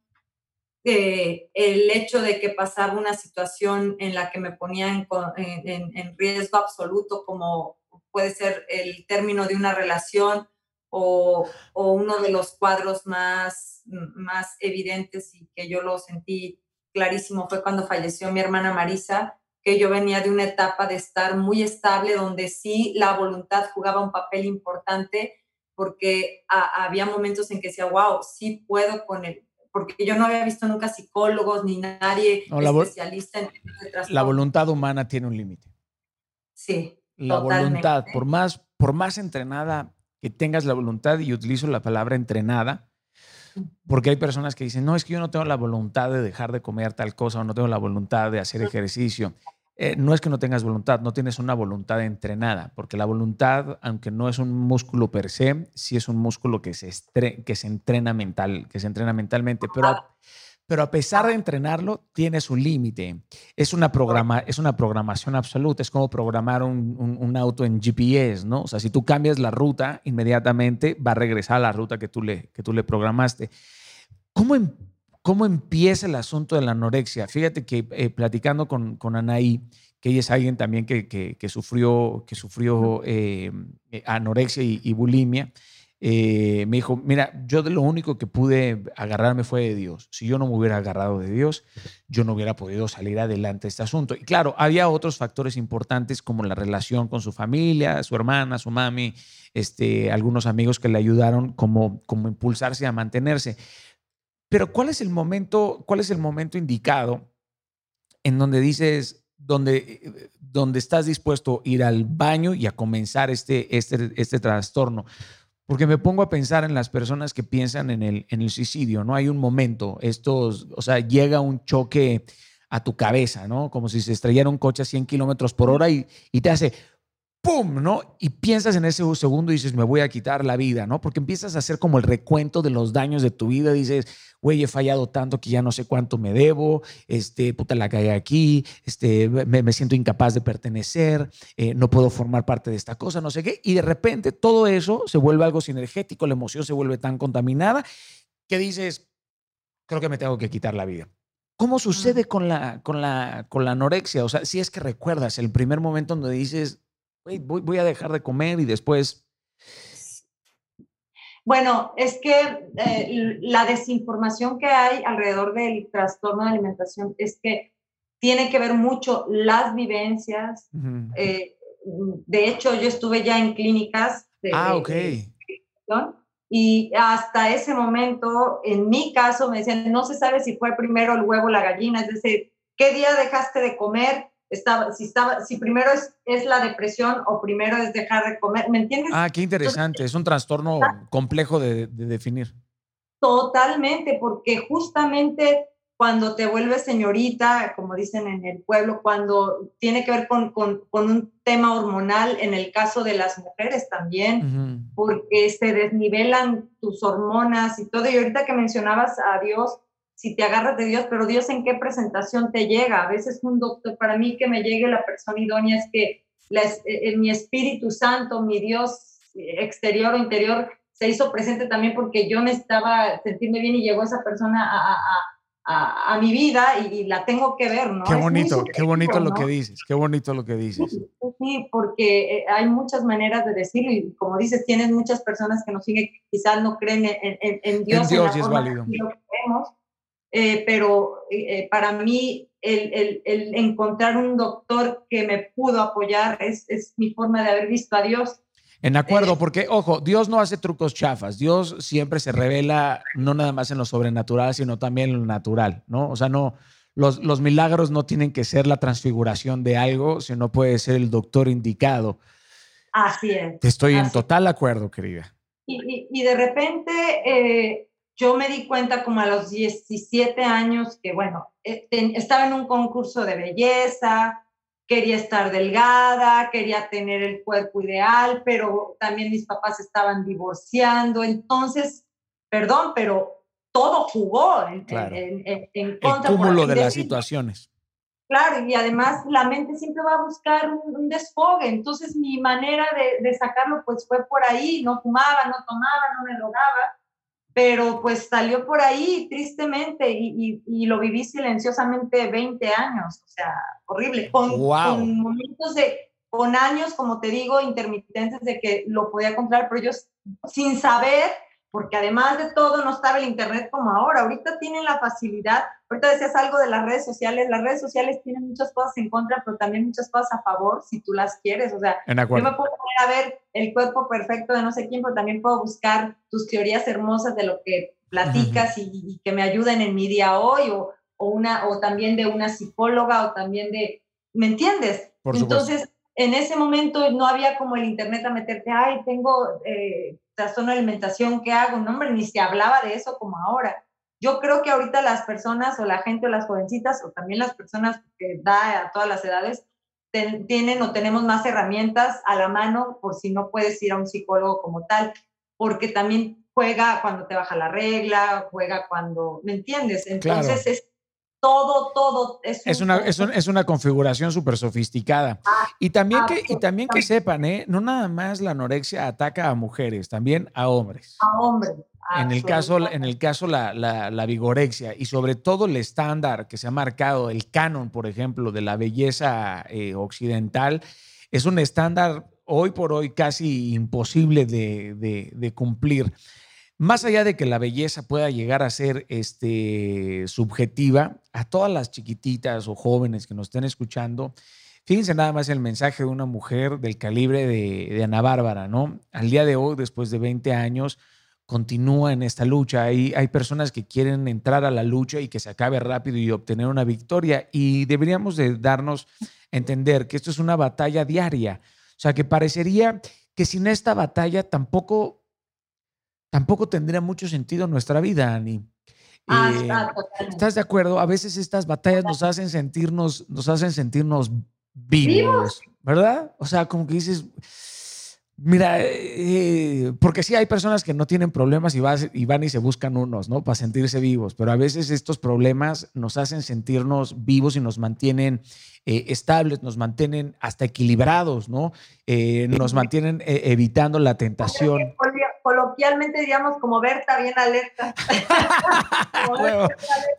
de el hecho de que pasaba una situación en la que me ponía en, en riesgo absoluto como puede ser el término de una relación o, uno de los cuadros más, más evidentes y que yo lo sentí clarísimo fue cuando falleció mi hermana Marisa, que yo venía de una etapa de estar muy estable, donde sí la voluntad jugaba un papel importante, porque había momentos en que decía, wow, sí puedo con él, porque yo no había visto nunca psicólogos ni nadie especialista en este La voluntad humana tiene un límite. Sí la voluntad, por más, por más entrenada que tengas la voluntad, y utilizo la palabra entrenada, porque hay personas que dicen, no, es que yo no tengo la voluntad de dejar de comer tal cosa o no tengo la voluntad de hacer ejercicio. Eh, no es que no tengas voluntad, no tienes una voluntad entrenada, porque la voluntad, aunque no es un músculo per se, sí es un músculo que se, que se entrena mental, que se entrena mentalmente, pero pero a pesar de entrenarlo, tiene su límite. Es una, programa, es una programación absoluta, es como programar un, auto en GPS, ¿no? O sea, si tú cambias la ruta, inmediatamente va a regresar a la ruta que tú le, que tú le programaste. ¿Cómo, em, ¿Cómo empieza el asunto de la anorexia? Fíjate que eh, platicando con, con Anaí, que ella es alguien también que, que, sufrió, que sufrió eh, eh, anorexia y bulimia, eh, me dijo, mira, yo de lo único que pude agarrarme fue de Dios. Si yo no me hubiera agarrado de Dios, yo no hubiera podido salir adelante de este asunto. Y claro, había otros factores importantes como la relación con su familia, su hermana, su mami, este, algunos amigos que le ayudaron como, como impulsarse a mantenerse. Pero ¿cuál es el momento, cuál es el momento indicado en donde dices, donde, donde estás dispuesto a ir al baño y a comenzar este, este, este trastorno? Porque me pongo a pensar en las personas que piensan en el, en el suicidio, ¿no? Hay un momento, estos, o sea, llega un choque a tu cabeza, ¿no? Como si se estrellara un coche a 100 kilómetros por hora y, y te hace ¡pum! ¿no? Y piensas en ese segundo y dices, me voy a quitar la vida, ¿no? Porque empiezas a hacer como el recuento de los daños de tu vida. Dices, güey, he fallado tanto que ya no sé cuánto me debo, este, puta la caí aquí, este, me, siento incapaz de pertenecer, eh, no puedo formar parte de esta cosa, no sé qué. Y de repente todo eso se vuelve algo sinergético, la emoción se vuelve tan contaminada que dices, creo que me tengo que quitar la vida. ¿Cómo sucede con la, con, la, con la anorexia? O sea, si es que recuerdas el primer momento donde dices, voy, voy a dejar de comer y después bueno, es que eh, la desinformación que hay alrededor del trastorno de alimentación es que tiene que ver mucho las vivencias. Eh, de hecho, yo estuve ya en clínicas. De, ah, ok. y hasta ese momento, en mi caso, me decían, no se sabe si fue primero el huevo o la gallina, es decir, ¿qué día dejaste de comer? Estaba, si, estaba, si primero es, es la depresión o primero es dejar de comer, ¿me entiendes? Ah, qué interesante, es un trastorno complejo de, definir. Totalmente, porque justamente cuando te vuelves señorita, como dicen en el pueblo, cuando tiene que ver con, con, con un tema hormonal, en el caso de las mujeres también, porque se desnivelan tus hormonas y todo. Y ahorita que mencionabas a Dios, si te agarras de Dios, pero Dios en qué presentación te llega. A veces un doctor, para mí que me llegue la persona idónea es que eh, mi Espíritu Santo, mi Dios exterior o interior, se hizo presente también porque yo me estaba sentirme bien y llegó esa persona a, a, a, mi vida y, la tengo que ver, ¿no? Qué bonito, qué bonito lo que dices, qué bonito lo que dices. Sí, porque eh, hay muchas maneras de decirlo y como dices, tienes muchas personas que nos siguen, quizás no creen en, en, en Dios. En Dios es válido. Eh, pero eh, para mí el, el, encontrar un doctor que me pudo apoyar es, es, mi forma de haber visto a Dios. En acuerdo, eh, porque, ojo, Dios no hace trucos chafas. Dios siempre se revela no nada más en lo sobrenatural, sino también en lo natural, ¿no? O sea, no, los, los milagros no tienen que ser la transfiguración de algo, sino puede ser el doctor indicado. Así es. Estoy en total acuerdo, querida. Y, y, y de repente yo me di cuenta como a los 17 años que, bueno, eh, estaba en un concurso de belleza, quería estar delgada, quería tener el cuerpo ideal, pero también mis papás estaban divorciando, entonces, perdón, pero todo jugó en, contra. El cúmulo de las situaciones. Claro, y además la mente siempre va a buscar un, desfogue, entonces mi manera de, de, sacarlo pues fue por ahí, no fumaba, no tomaba, no me drogaba, pero pues salió por ahí tristemente y, y, lo viví silenciosamente 20 años, o sea, horrible, con, con, momentos de, con años, como te digo, intermitentes de que lo podía comprar, pero yo sin saber porque además de todo no estaba el Internet como ahora. Ahorita tienen la facilidad, ahorita decías algo de las redes sociales, las redes sociales tienen muchas cosas en contra, pero también muchas cosas a favor si tú las quieres. O sea, yo me puedo poner a ver el cuerpo perfecto de no sé quién, pero también puedo buscar tus teorías hermosas de lo que platicas y, que me ayuden en mi día hoy, o, o, una, o también de una psicóloga, o también de, ¿me entiendes? Entonces, en ese momento no había como el internet a meterte, ay, tengo eh, trastorno de alimentación, ¿qué hago? No, hombre, ni se hablaba de eso como ahora. Yo creo que ahorita las personas o la gente o las jovencitas o también las personas que da a todas las edades tienen o tenemos más herramientas a la mano por si no puedes ir a un psicólogo como tal, porque también juega cuando te baja la regla, juega cuando, ¿me entiendes? Entonces es todo, todo. Es, es, una, es, una configuración súper sofisticada. Ah, y también, que, y también que sepan, ¿eh? no nada más la anorexia ataca a mujeres, también a hombres. A hombres. En el caso, en el caso la, la, vigorexia y sobre todo el estándar que se ha marcado, el canon, por ejemplo, de la belleza eh, occidental, es un estándar hoy por hoy casi imposible de, de, de cumplir. Más allá de que la belleza pueda llegar a ser este, subjetiva, a todas las chiquititas o jóvenes que nos estén escuchando, fíjense nada más el mensaje de una mujer del calibre de, Ana Bárbara, ¿no? Al día de hoy, después de 20 años, continúa en esta lucha. Hay, hay personas que quieren entrar a la lucha y que se acabe rápido y obtener una victoria. Y deberíamos de darnos a entender que esto es una batalla diaria. O sea, que parecería que sin esta batalla tampoco tampoco tendría mucho sentido nuestra vida, Ani. Ah, eh, ¿Estás de acuerdo? A veces estas batallas nos hacen sentirnos, nos hacen sentirnos vivos, ¿verdad? O sea, como que dices, mira, eh, porque sí hay personas que no tienen problemas y, y, van y se buscan unos, ¿no? Para sentirse vivos, pero a veces estos problemas nos hacen sentirnos vivos y nos mantienen eh, estables, nos mantienen hasta equilibrados, ¿no? nos mantienen evitando la tentación coloquialmente diríamos como Berta, bien alerta.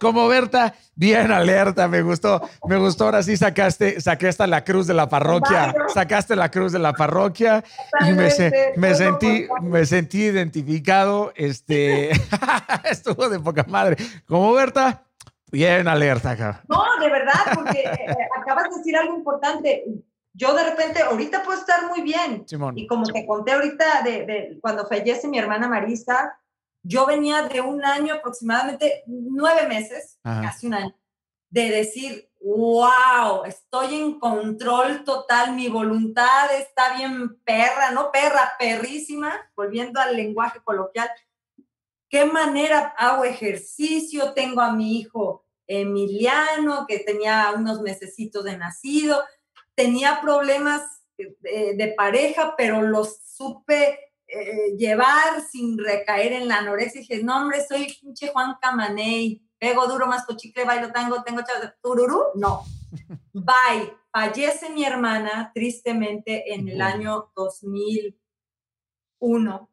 como, Berta, bien alerta, me gustó, me gustó, ahora sí sacaste, sacaste la cruz de la parroquia, sacaste la cruz de la parroquia y me, me sentí, me sentí identificado, este, estuvo de poca madre, como Berta, bien alerta acá. No, de verdad, porque eh, acabas de decir algo importante yo de repente, ahorita puedo estar muy bien. Y como te conté ahorita de, cuando fallece mi hermana Marisa, yo venía de un año aproximadamente, nueve meses, casi un año, de decir, wow, estoy en control total, mi voluntad está bien perra, no perra, perrísima, volviendo al lenguaje coloquial. ¿Qué manera hago ejercicio? Tengo a mi hijo Emiliano, que tenía unos mesecitos de nacido tenía problemas eh, de, pareja, pero los supe eh, llevar sin recaer en la anorexia. Y dije, no, hombre, soy pinche Juan Camaney, pego duro, más cochicle, bailo tango, tengo tururú. No. Bye. Fallece mi hermana, tristemente, en el año 2001.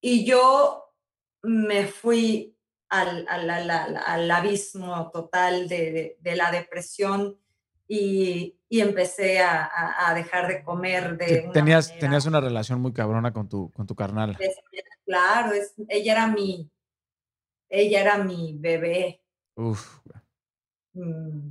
Y yo me fui al, al, abismo total de, de la depresión y, empecé a, dejar de comer de tenías, tenías una relación muy cabrona con tu, con tu carnal. claro, es, ella era mi, ella era mi bebé. Uf. Mm.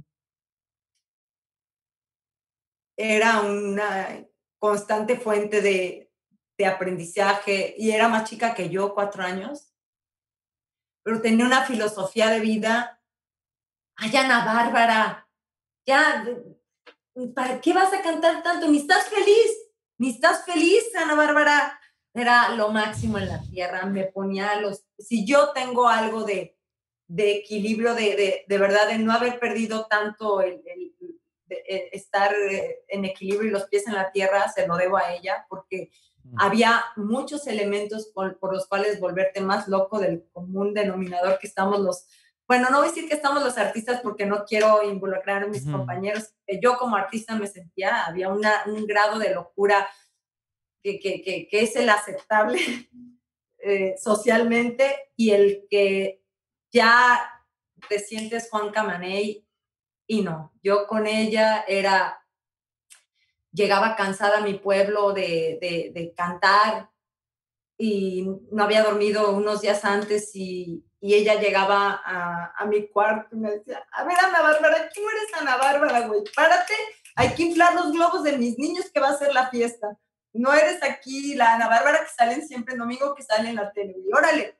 Era una constante fuente de, de aprendizaje y era más chica que yo, cuatro años, pero tenía una filosofía de vida. Ay, Ana Bárbara, ya, ¿para qué vas a cantar tanto? Ni estás feliz, ni estás feliz, Ana Bárbara. Era lo máximo en la tierra, me ponía los, si yo tengo algo de, de equilibrio, de, de, de, verdad, de no haber perdido tanto el, el, estar eh, en equilibrio y los pies en la tierra, se lo debo a ella, porque había muchos elementos por, por, los cuales volverte más loco del común denominador que estamos los, bueno, no voy a decir que estamos los artistas porque no quiero involucrar a mis compañeros. Yo como artista me sentía, había una, un grado de locura que, que, que, que es el aceptable eh, socialmente y el que ya te sientes Juan Camaney y no, yo con ella era, llegaba cansada a mi pueblo de, de, de cantar y no había dormido unos días antes y, y ella llegaba a, a, mi cuarto y me decía, a ver, Ana Bárbara, ¿quién eres Ana Bárbara, güey? Párate, hay que inflar los globos de mis niños que va a ser la fiesta. No eres aquí la Ana Bárbara que salen siempre en domingo, que sale en la tele, güey. Órale,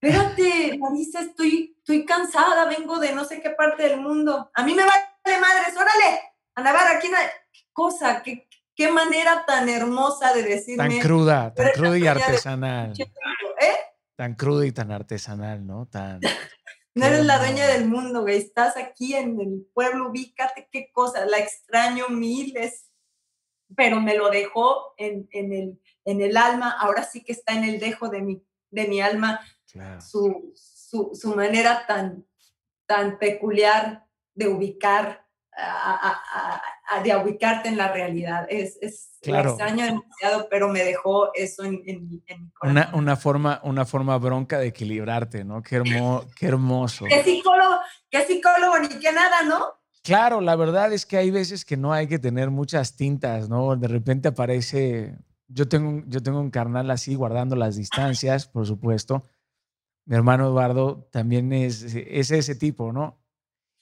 espérate, Marisa, estoy, estoy cansada, vengo de no sé qué parte del mundo. A mí me vale madres, órale, Ana Bárbara, ¿quién ¿Qué cosa? ¿Qué, qué manera tan hermosa de decirme. Tan cruda, tan cruda y artesanal. ¿Eh? Tan cruda y tan artesanal, ¿no? Tan. No eres la dueña del mundo, güey. Estás aquí en el pueblo, ubícate qué cosa. La extraño miles, pero me lo dejó en, en, el, en el alma. Ahora sí que está en el dejo de mi, de mi alma su, su, su, manera tan, tan peculiar de ubicar a, de ubicarte en la realidad. Es, es extraño demasiado, pero me dejó eso en, en, mi corazón. Una, una, forma, una forma bronca de equilibrarte, ¿no? Qué, qué hermoso. Qué psicólogo, qué psicólogo ni qué nada, ¿no? Claro, la verdad es que hay veces que no hay que tener muchas tintas, ¿no? De repente aparece, yo tengo, yo tengo un carnal así guardando las distancias, por supuesto. Mi hermano Eduardo también es, es ese tipo, ¿no?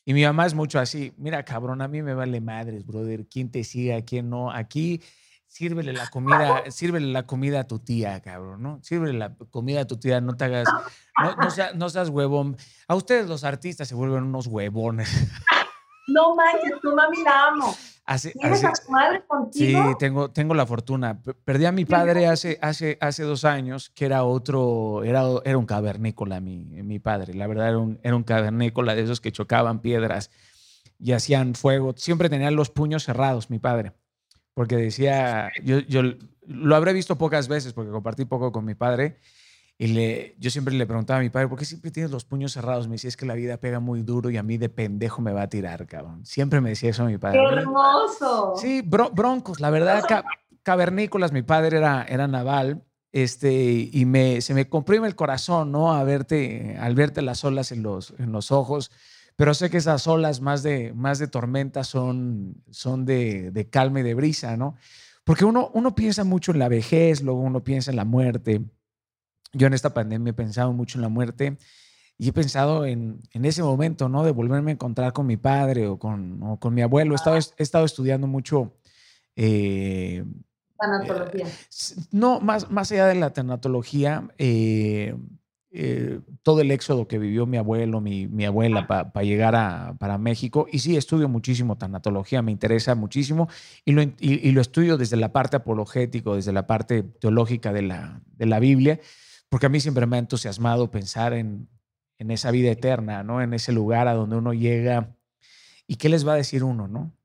Y mi mamá es mucho así, mira, cabrón, a mí me vale madres, brother, quién te sigue, quién no. Aquí sírvele la comida, sírvele la comida a tu tía, cabrón, ¿no? Sírvele la comida a tu tía, no te hagas, no, no seas huevón. A ustedes los artistas se vuelven unos huevones. No manches, tu mami la amo. ¿Tienes a tu madre contigo? Sí, tengo, tengo la fortuna. Perdí a mi padre hace, hace, hace dos años, que era otro, era, era un cavernícola mi, mi padre. La verdad era un, era un cavernícola de esos que chocaban piedras y hacían fuego. Siempre tenía los puños cerrados, mi padre. Porque decía, yo, yo lo habré visto pocas veces porque compartí poco con mi padre y le, yo siempre le preguntaba a mi padre, ¿por qué siempre tienes los puños cerrados? Me decía, es que la vida pega muy duro y a mí de pendejo me va a tirar, cabrón. Siempre me decía eso mi padre. ¡Qué hermoso! Sí, broncos, la verdad, cavernícolas. Mi padre era, era naval, este, y me, se me comprime el corazón, ¿no? A verte, al verte las olas en los, en los ojos. Pero sé que esas olas más de, más de tormenta son, son de, de calma y de brisa, ¿no? Porque uno, uno piensa mucho en la vejez, luego uno piensa en la muerte. Yo en esta pandemia he pensado mucho en la muerte y he pensado en, en ese momento, ¿no? De volverme a encontrar con mi padre o con, o con mi abuelo. He estado, he estado estudiando mucho eh, Tanatología. eh, no, más, más allá de la tanatología, eh, eh, todo el éxodo que vivió mi abuelo, mi, mi abuela para llegar a, para México. Y sí, estudio muchísimo tanatología, me interesa muchísimo y lo, y, y lo estudio desde la parte apologético, desde la parte teológica de la, de la Biblia, porque a mí siempre me ha entusiasmado pensar en, en esa vida eterna, ¿no? En ese lugar a donde uno llega. ¿Y qué les va a decir uno, no?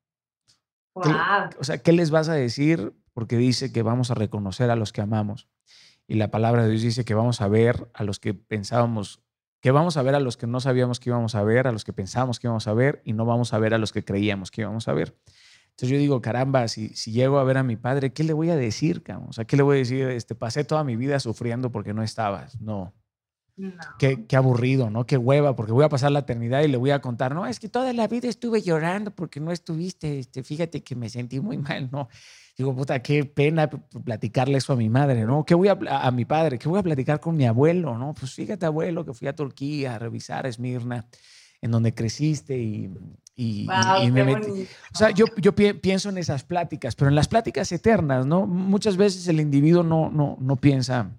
¿Qué le- Wow. o sea, ¿qué les vas a decir? Porque dice que vamos a reconocer a los que amamos. Y la palabra de Dios dice que vamos a ver a los que pensábamos, que vamos a ver a los que no sabíamos que íbamos a ver, a los que pensábamos que íbamos a ver, y no vamos a ver a los que creíamos que íbamos a ver. Entonces yo digo, caramba, si, si llego a ver a mi padre, ¿qué le voy a decir? cabrón? O sea, ¿qué le voy a decir? Este, pasé toda mi vida sufriendo porque no estabas. No, No. qué, qué aburrido, ¿no? Qué hueva, porque voy a pasar la eternidad y le voy a contar, no, es que toda la vida estuve llorando porque no estuviste, este, fíjate que me sentí muy mal, ¿no? Digo, puta, qué pena platicarle eso a mi madre, ¿no? ¿Qué voy a, a mi padre? ¿Qué voy a platicar con mi abuelo, no? Pues fíjate, abuelo, que fui a Turquía a revisar Esmirna, en donde creciste y, y- Wow, y me metí. O sea, yo, yo pi- pienso en esas pláticas, pero en las pláticas eternas, ¿no? Muchas veces el individuo no, no, no piensa.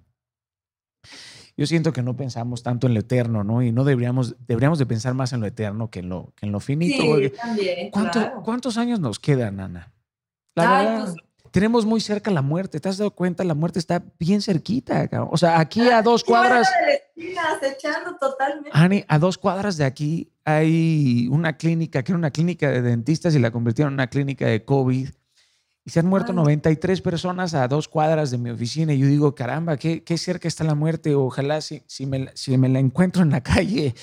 Yo siento que no pensamos tanto en lo eterno, ¿no? Y no deberíamos, deberíamos de pensar más en lo eterno que en lo, que en lo finito. Sí, también. ¿cuánto- claro. ¿Cuántos años nos quedan, Ana? La Ay, verdad, pues- tenemos muy cerca la muerte. ¿Te has dado cuenta? La muerte está bien cerquita. cabrón. O sea, aquí a dos cuadras, acechando totalmente. Ani, a dos cuadras de aquí hay una clínica, que era una clínica de dentistas y la convirtieron en una clínica de COVID. Y se han muerto Ay. 93 personas a dos cuadras de mi oficina. Y yo digo, caramba, qué, qué cerca está la muerte. Ojalá si, si, me, si me la encuentro en la calle,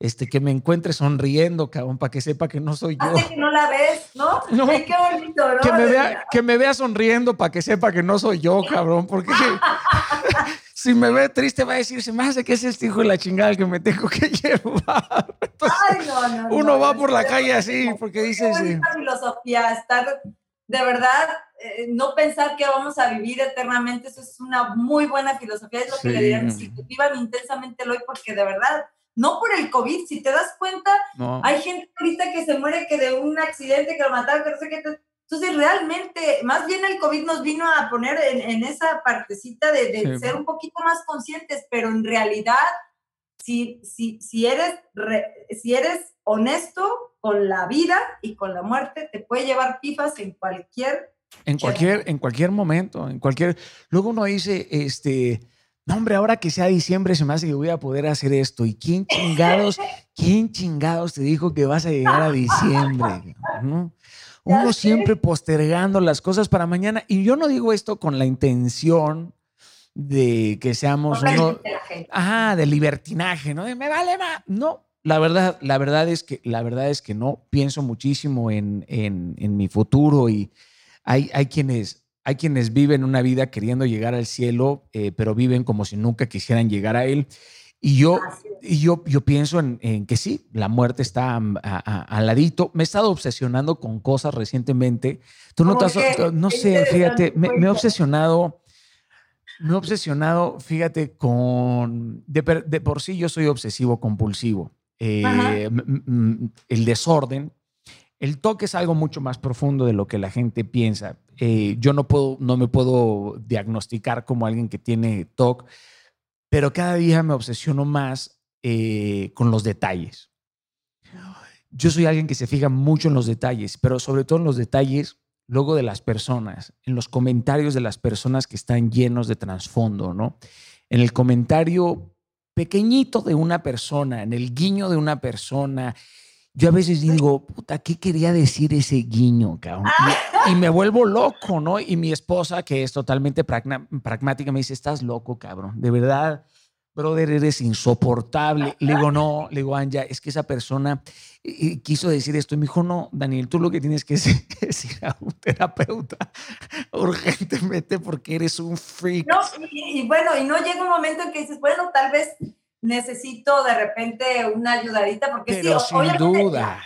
este, que me encuentre sonriendo, cabrón, para que sepa que no soy yo. Hace que no la ves, ¿no? No. Ay, qué bonito, ¿no? Que me vea, que me vea sonriendo para que sepa que no soy yo, cabrón. Porque si me ve triste va a decir, se me hace que es este hijo de la chingada que me tengo que llevar. Entonces, Ay, no, no, no, uno va por la calle así, porque Qué dices, eh, filosofía, estar de verdad, eh, no pensar que vamos a vivir eternamente, eso es una muy buena filosofía, es lo que le Sí. dirían, si vivan intensamente el hoy, porque de verdad, no por el COVID, si te das cuenta, no. hay gente ahorita que se muere que de un accidente, que lo mataron, que no sé qué. Entonces, realmente, más bien el COVID nos vino a poner en, en esa partecita de, de Sí. ser un poquito más conscientes, pero en realidad, si, si, si, eres, re- si eres honesto con la vida y con la muerte, te puede llevar pifas en cualquier... En cualquier, en cualquier momento, en cualquier. Luego uno dice, este, no, hombre, ahora que sea diciembre se me hace que voy a poder hacer esto. ¿Y quién chingados, quién chingados te dijo que vas a llegar a diciembre? Uno siempre postergando las cosas para mañana. Y yo no digo esto con la intención de que seamos uno, ajá, de libertinaje, ¿no? De me vale más. No, la verdad, la verdad es que, la verdad es que no. Pienso muchísimo en, en, en mi futuro y hay, hay quienes, hay quienes viven una vida queriendo llegar al cielo, eh, pero viven como si nunca quisieran llegar a él. Y yo, y yo, yo pienso en, en que sí, la muerte está al ladito. Me he estado obsesionando con cosas recientemente. Tú no ¿Cómo te has- no sé, fíjate, me, me he obsesionado, me he obsesionado, fíjate, con, de, de por sí yo soy obsesivo compulsivo. Eh, el desorden, el toque es algo mucho más profundo de lo que la gente piensa. Eh, yo no puedo, no me puedo diagnosticar como alguien que tiene TOC, pero cada día me obsesiono más eh, con los detalles. Yo soy alguien que se fija mucho en los detalles, pero sobre todo en los detalles luego de las personas, en los comentarios de las personas que están llenos de trasfondo, ¿no? En el comentario pequeñito de una persona, en el guiño de una persona. Yo a veces digo, puta, ¿qué quería decir ese guiño, cabrón? Y, y me vuelvo loco, ¿no? Y mi esposa, que es totalmente pragna- pragmática, me dice, estás loco, cabrón. De verdad, brother, eres insoportable. Le digo, no, le digo, Anja, es que esa persona quiso decir esto. Y me dijo, no, Daniel, tú lo que tienes que decir es ir a un terapeuta urgentemente porque eres un freak. No, y, bueno, y no llega un momento en que dices, bueno, tal vez necesito de repente una ayudadita porque Pero sin duda.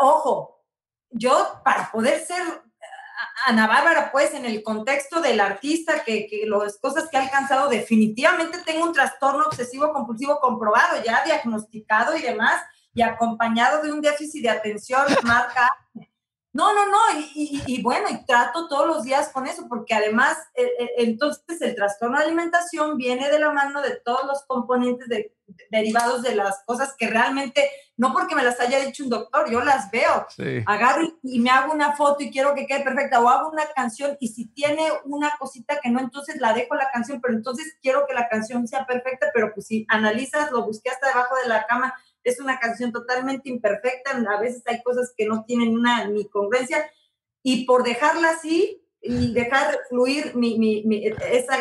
Ojo, yo para poder ser Ana Bárbara, pues en el contexto del artista, que, que las cosas que ha alcanzado, definitivamente tengo un trastorno obsesivo compulsivo comprobado, ya diagnosticado y demás, y acompañado de un déficit de atención, marca. No, no, no, y, bueno, y trato todos los días con eso, porque además, e, e, entonces el trastorno de alimentación viene de la mano de todos los componentes derivados de las cosas que realmente, no porque me las haya dicho un doctor, yo las veo, agarro y, me hago una foto y quiero que quede perfecta, o hago una canción y si tiene una cosita que no, entonces la dejo la canción, pero entonces quiero que la canción sea perfecta, pero pues si analizas, lo busqué hasta debajo de la cama, es una canción totalmente imperfecta, a veces hay cosas que no tienen una ni congruencia, y por dejarla así y dejar fluir mi, esa,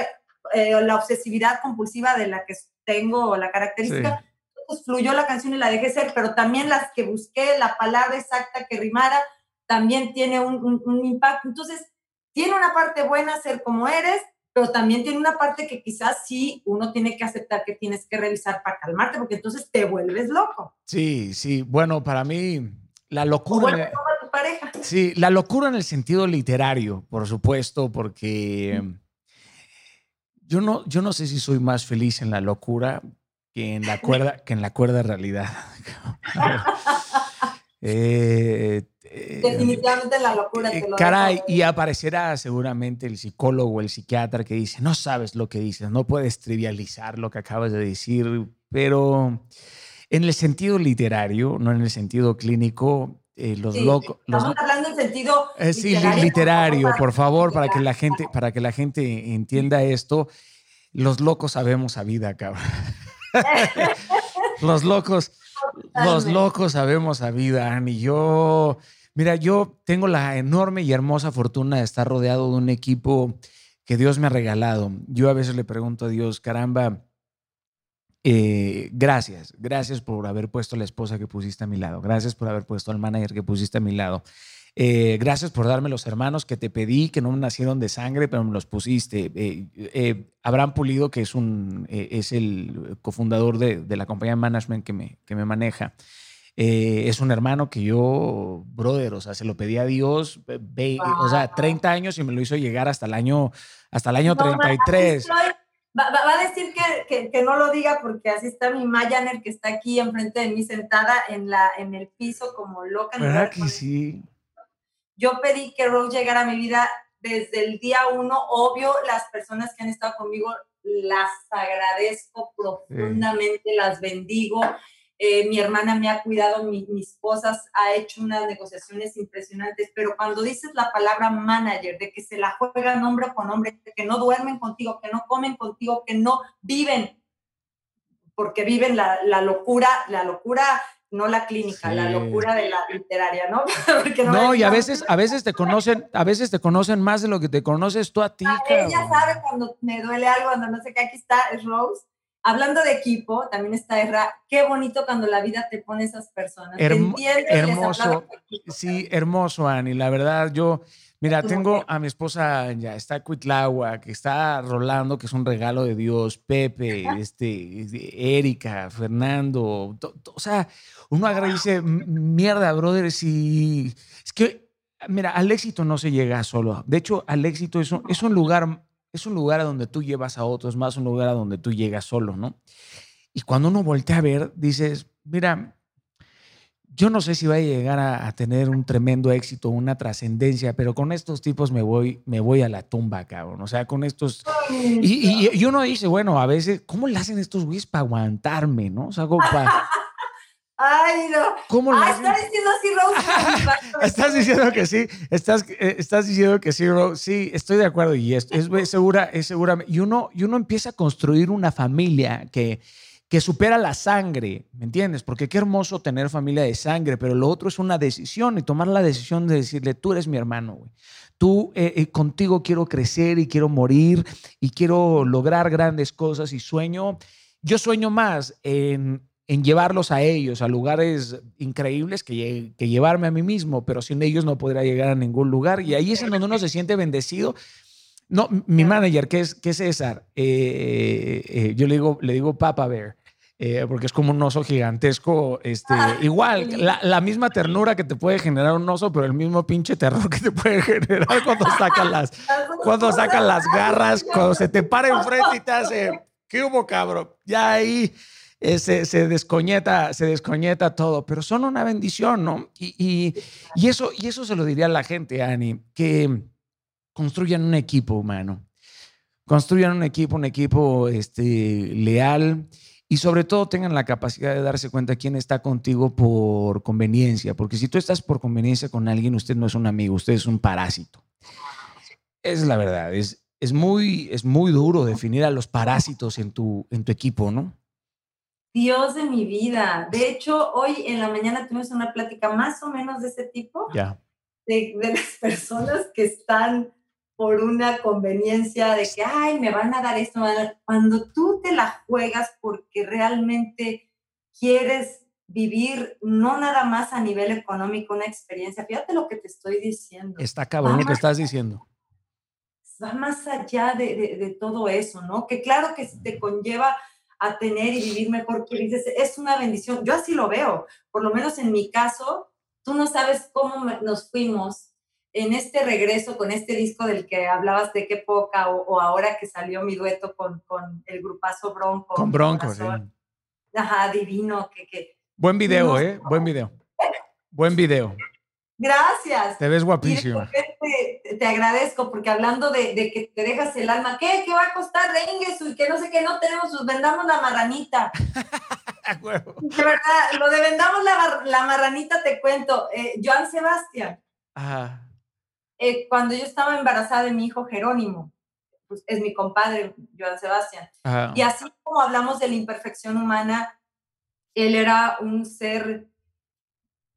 eh, la obsesividad compulsiva de la que tengo la característica, pues fluyó la canción y la dejé ser, pero también las que busqué, la palabra exacta que rimara, también tiene un, un impacto. Entonces, tiene una parte buena ser como eres, pero también tiene una parte que quizás sí uno tiene que aceptar que tienes que revisar para calmarte, porque entonces te vuelves loco. Sí, sí. Bueno, para mí la locura. tu pareja. Sí, la locura en el sentido literario, por supuesto, porque yo no, yo no sé si soy más feliz en la locura que en la cuerda, que en la cuerda realidad. eh, Definitivamente la locura. Te lo caray, y aparecerá seguramente el psicólogo, el psiquiatra que dice, no sabes lo que dices, no puedes trivializar lo que acabas de decir, pero en el sentido literario, no en el sentido clínico, eh, los locos. Estamos hablando en sentido eh, sí, literario, por favor, para que la gente, para que la gente entienda esto. Los locos sabemos a vida, cabrón. los locos, los locos sabemos a vida, y yo Mira, yo tengo la enorme y hermosa fortuna de estar rodeado de un equipo que Dios me ha regalado. Yo a veces le pregunto a Dios, caramba, eh, gracias, gracias por haber puesto a la esposa que pusiste a mi lado, gracias por haber puesto al manager que pusiste a mi lado. Eh, gracias por darme los hermanos que te pedí, que no nacieron de sangre, pero me los pusiste. Eh, Abraham Pulido, que es, un, es el cofundador de, de, la compañía de management que me, que me maneja, eh, es un hermano que yo, brother, o sea, se lo pedí a Dios, o sea, 30 años y me lo hizo llegar hasta el año, hasta el año 33. Va, a decir que, que, no lo diga porque así está mi Mayaner que está aquí enfrente de mí sentada en, la, en el piso como loca. ¿Verdad que sí? Yo pedí que Rose llegara a mi vida desde el día uno. Obvio, las personas que han estado conmigo las agradezco profundamente, las bendigo. Eh, mi hermana me ha cuidado, mis cosas, ha hecho unas negociaciones impresionantes, pero cuando dices la palabra manager, de que se la juegan hombre con hombre, que no duermen contigo, que no comen contigo, que no viven, porque viven la, locura, la locura no la clínica, la locura de la literaria, ¿no? no, y a veces, a veces te conocen, a veces te conocen más de lo que te conoces tú a ti. Ah, ella sabe cuando me duele algo, cuando no sé qué, aquí está, es Rose Hablando de equipo, también está Erra. Qué bonito cuando la vida te pone esas personas. hermoso. Sí, hermoso, Ani. La verdad, yo, mira, tengo a mi esposa, ya está Cuitlagua, que está Rolando, que es un regalo de Dios, Pepe, este, Erika, Fernando. o sea, uno agradece, mierda, brother, si. Es que, mira, al éxito no se llega solo. De hecho, al éxito es un, es un lugar es un lugar a donde tú llevas a otros, más un lugar a donde tú llegas solo, ¿no? Y cuando uno voltea a ver, dices, mira, yo no sé si va a llegar a, tener un tremendo éxito, una trascendencia, pero con estos tipos me voy, me voy a la tumba, cabrón. O sea, con estos... Y, y, uno dice, bueno, a veces, ¿cómo le hacen estos güeyes para aguantarme, no? O sea, para... Ay, no. ¿Cómo ah, estás diciendo así, Rose. estás diciendo que sí. Estás, eh, estás diciendo que sí, Rose. Sí, estoy de acuerdo. Y es, es, segura, es segura. Y uno, y uno empieza a construir una familia que, que supera la sangre, ¿me entiendes? Porque qué hermoso tener familia de sangre, pero lo otro es una decisión y tomar la decisión de decirle, tú eres mi hermano, güey. Tú, eh, eh, contigo quiero crecer y quiero morir y quiero lograr grandes cosas y sueño yo sueño más en, en llevarlos a ellos a lugares increíbles que, que, llevarme a mí mismo, pero sin ellos no podría llegar a ningún lugar. Y ahí es en donde uno se siente bendecido. No, mi manager, que es, que es César, eh, eh, yo le digo, le digo Papa Bear. Eh, porque es como un oso gigantesco, este, ah, igual, la, la, misma ternura que te puede generar un oso, pero el mismo pinche terror que te puede generar cuando sacan las, cuando sacan las garras, cuando se te para enfrente y te hace, ¿qué hubo, cabrón? Ya ahí eh, se, se, descoñeta, se descoñeta todo, pero son una bendición, ¿no? Y, y, eso, y eso se lo diría a la gente, Ani, que construyan un equipo humano, construyan un equipo, un equipo este, leal y sobre todo tengan la capacidad de darse cuenta quién está contigo por conveniencia, porque si tú estás por conveniencia con alguien, usted no es un amigo, usted es un parásito. Es la verdad, es, es, muy, es muy duro definir a los parásitos en tu, en tu equipo, ¿no? Dios de mi vida. De hecho, hoy en la mañana tuvimos una plática más o menos de ese tipo. Ya. De, de, las personas que están por una conveniencia de que, ay, me van a dar esto. Cuando tú te la juegas porque realmente quieres vivir no nada más a nivel económico una experiencia, fíjate lo que te estoy diciendo. Está cabrón lo que estás diciendo. Va más allá de, de, de todo eso, ¿no? Que claro que te conlleva a tener y vivir mejor, que dices, es una bendición. Yo así lo veo, por lo menos en mi caso, tú no sabes cómo nos fuimos en este regreso con este disco del que hablabas de qué poca o, ahora que salió mi dueto con, con el grupazo Bronco. Con Bronco, sí. Ajá, divino. Que, que, Buen video, ¿eh? Buen video. Buen video. Gracias. Te ves guapísimo. Te, agradezco porque hablando de, de, que te dejas el alma, ¿qué? ¿Qué va a costar de Y que no sé qué, no tenemos, pues vendamos la marranita. de verdad, lo de vendamos la, la marranita te cuento. Eh, Joan Sebastián. Ajá. Eh, cuando yo estaba embarazada de mi hijo Jerónimo, pues es mi compadre, Joan Sebastián. Ajá. Y así como hablamos de la imperfección humana, él era un ser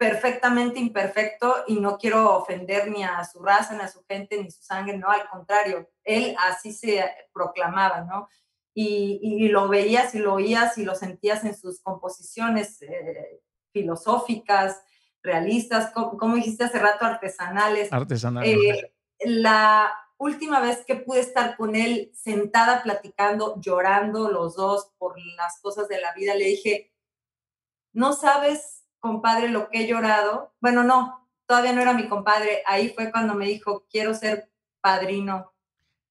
perfectamente imperfecto y no quiero ofender ni a su raza, ni a su gente, ni su sangre, no, al contrario, él así se proclamaba, ¿no? Y, y lo veías y lo oías y lo sentías en sus composiciones eh, filosóficas, realistas, como, como, dijiste hace rato, artesanales. Artesanales. Eh, la última vez que pude estar con él sentada platicando, llorando los dos por las cosas de la vida, le dije, no sabes compadre, lo que he llorado. Bueno, no, todavía no era mi compadre. Ahí fue cuando me dijo, quiero ser padrino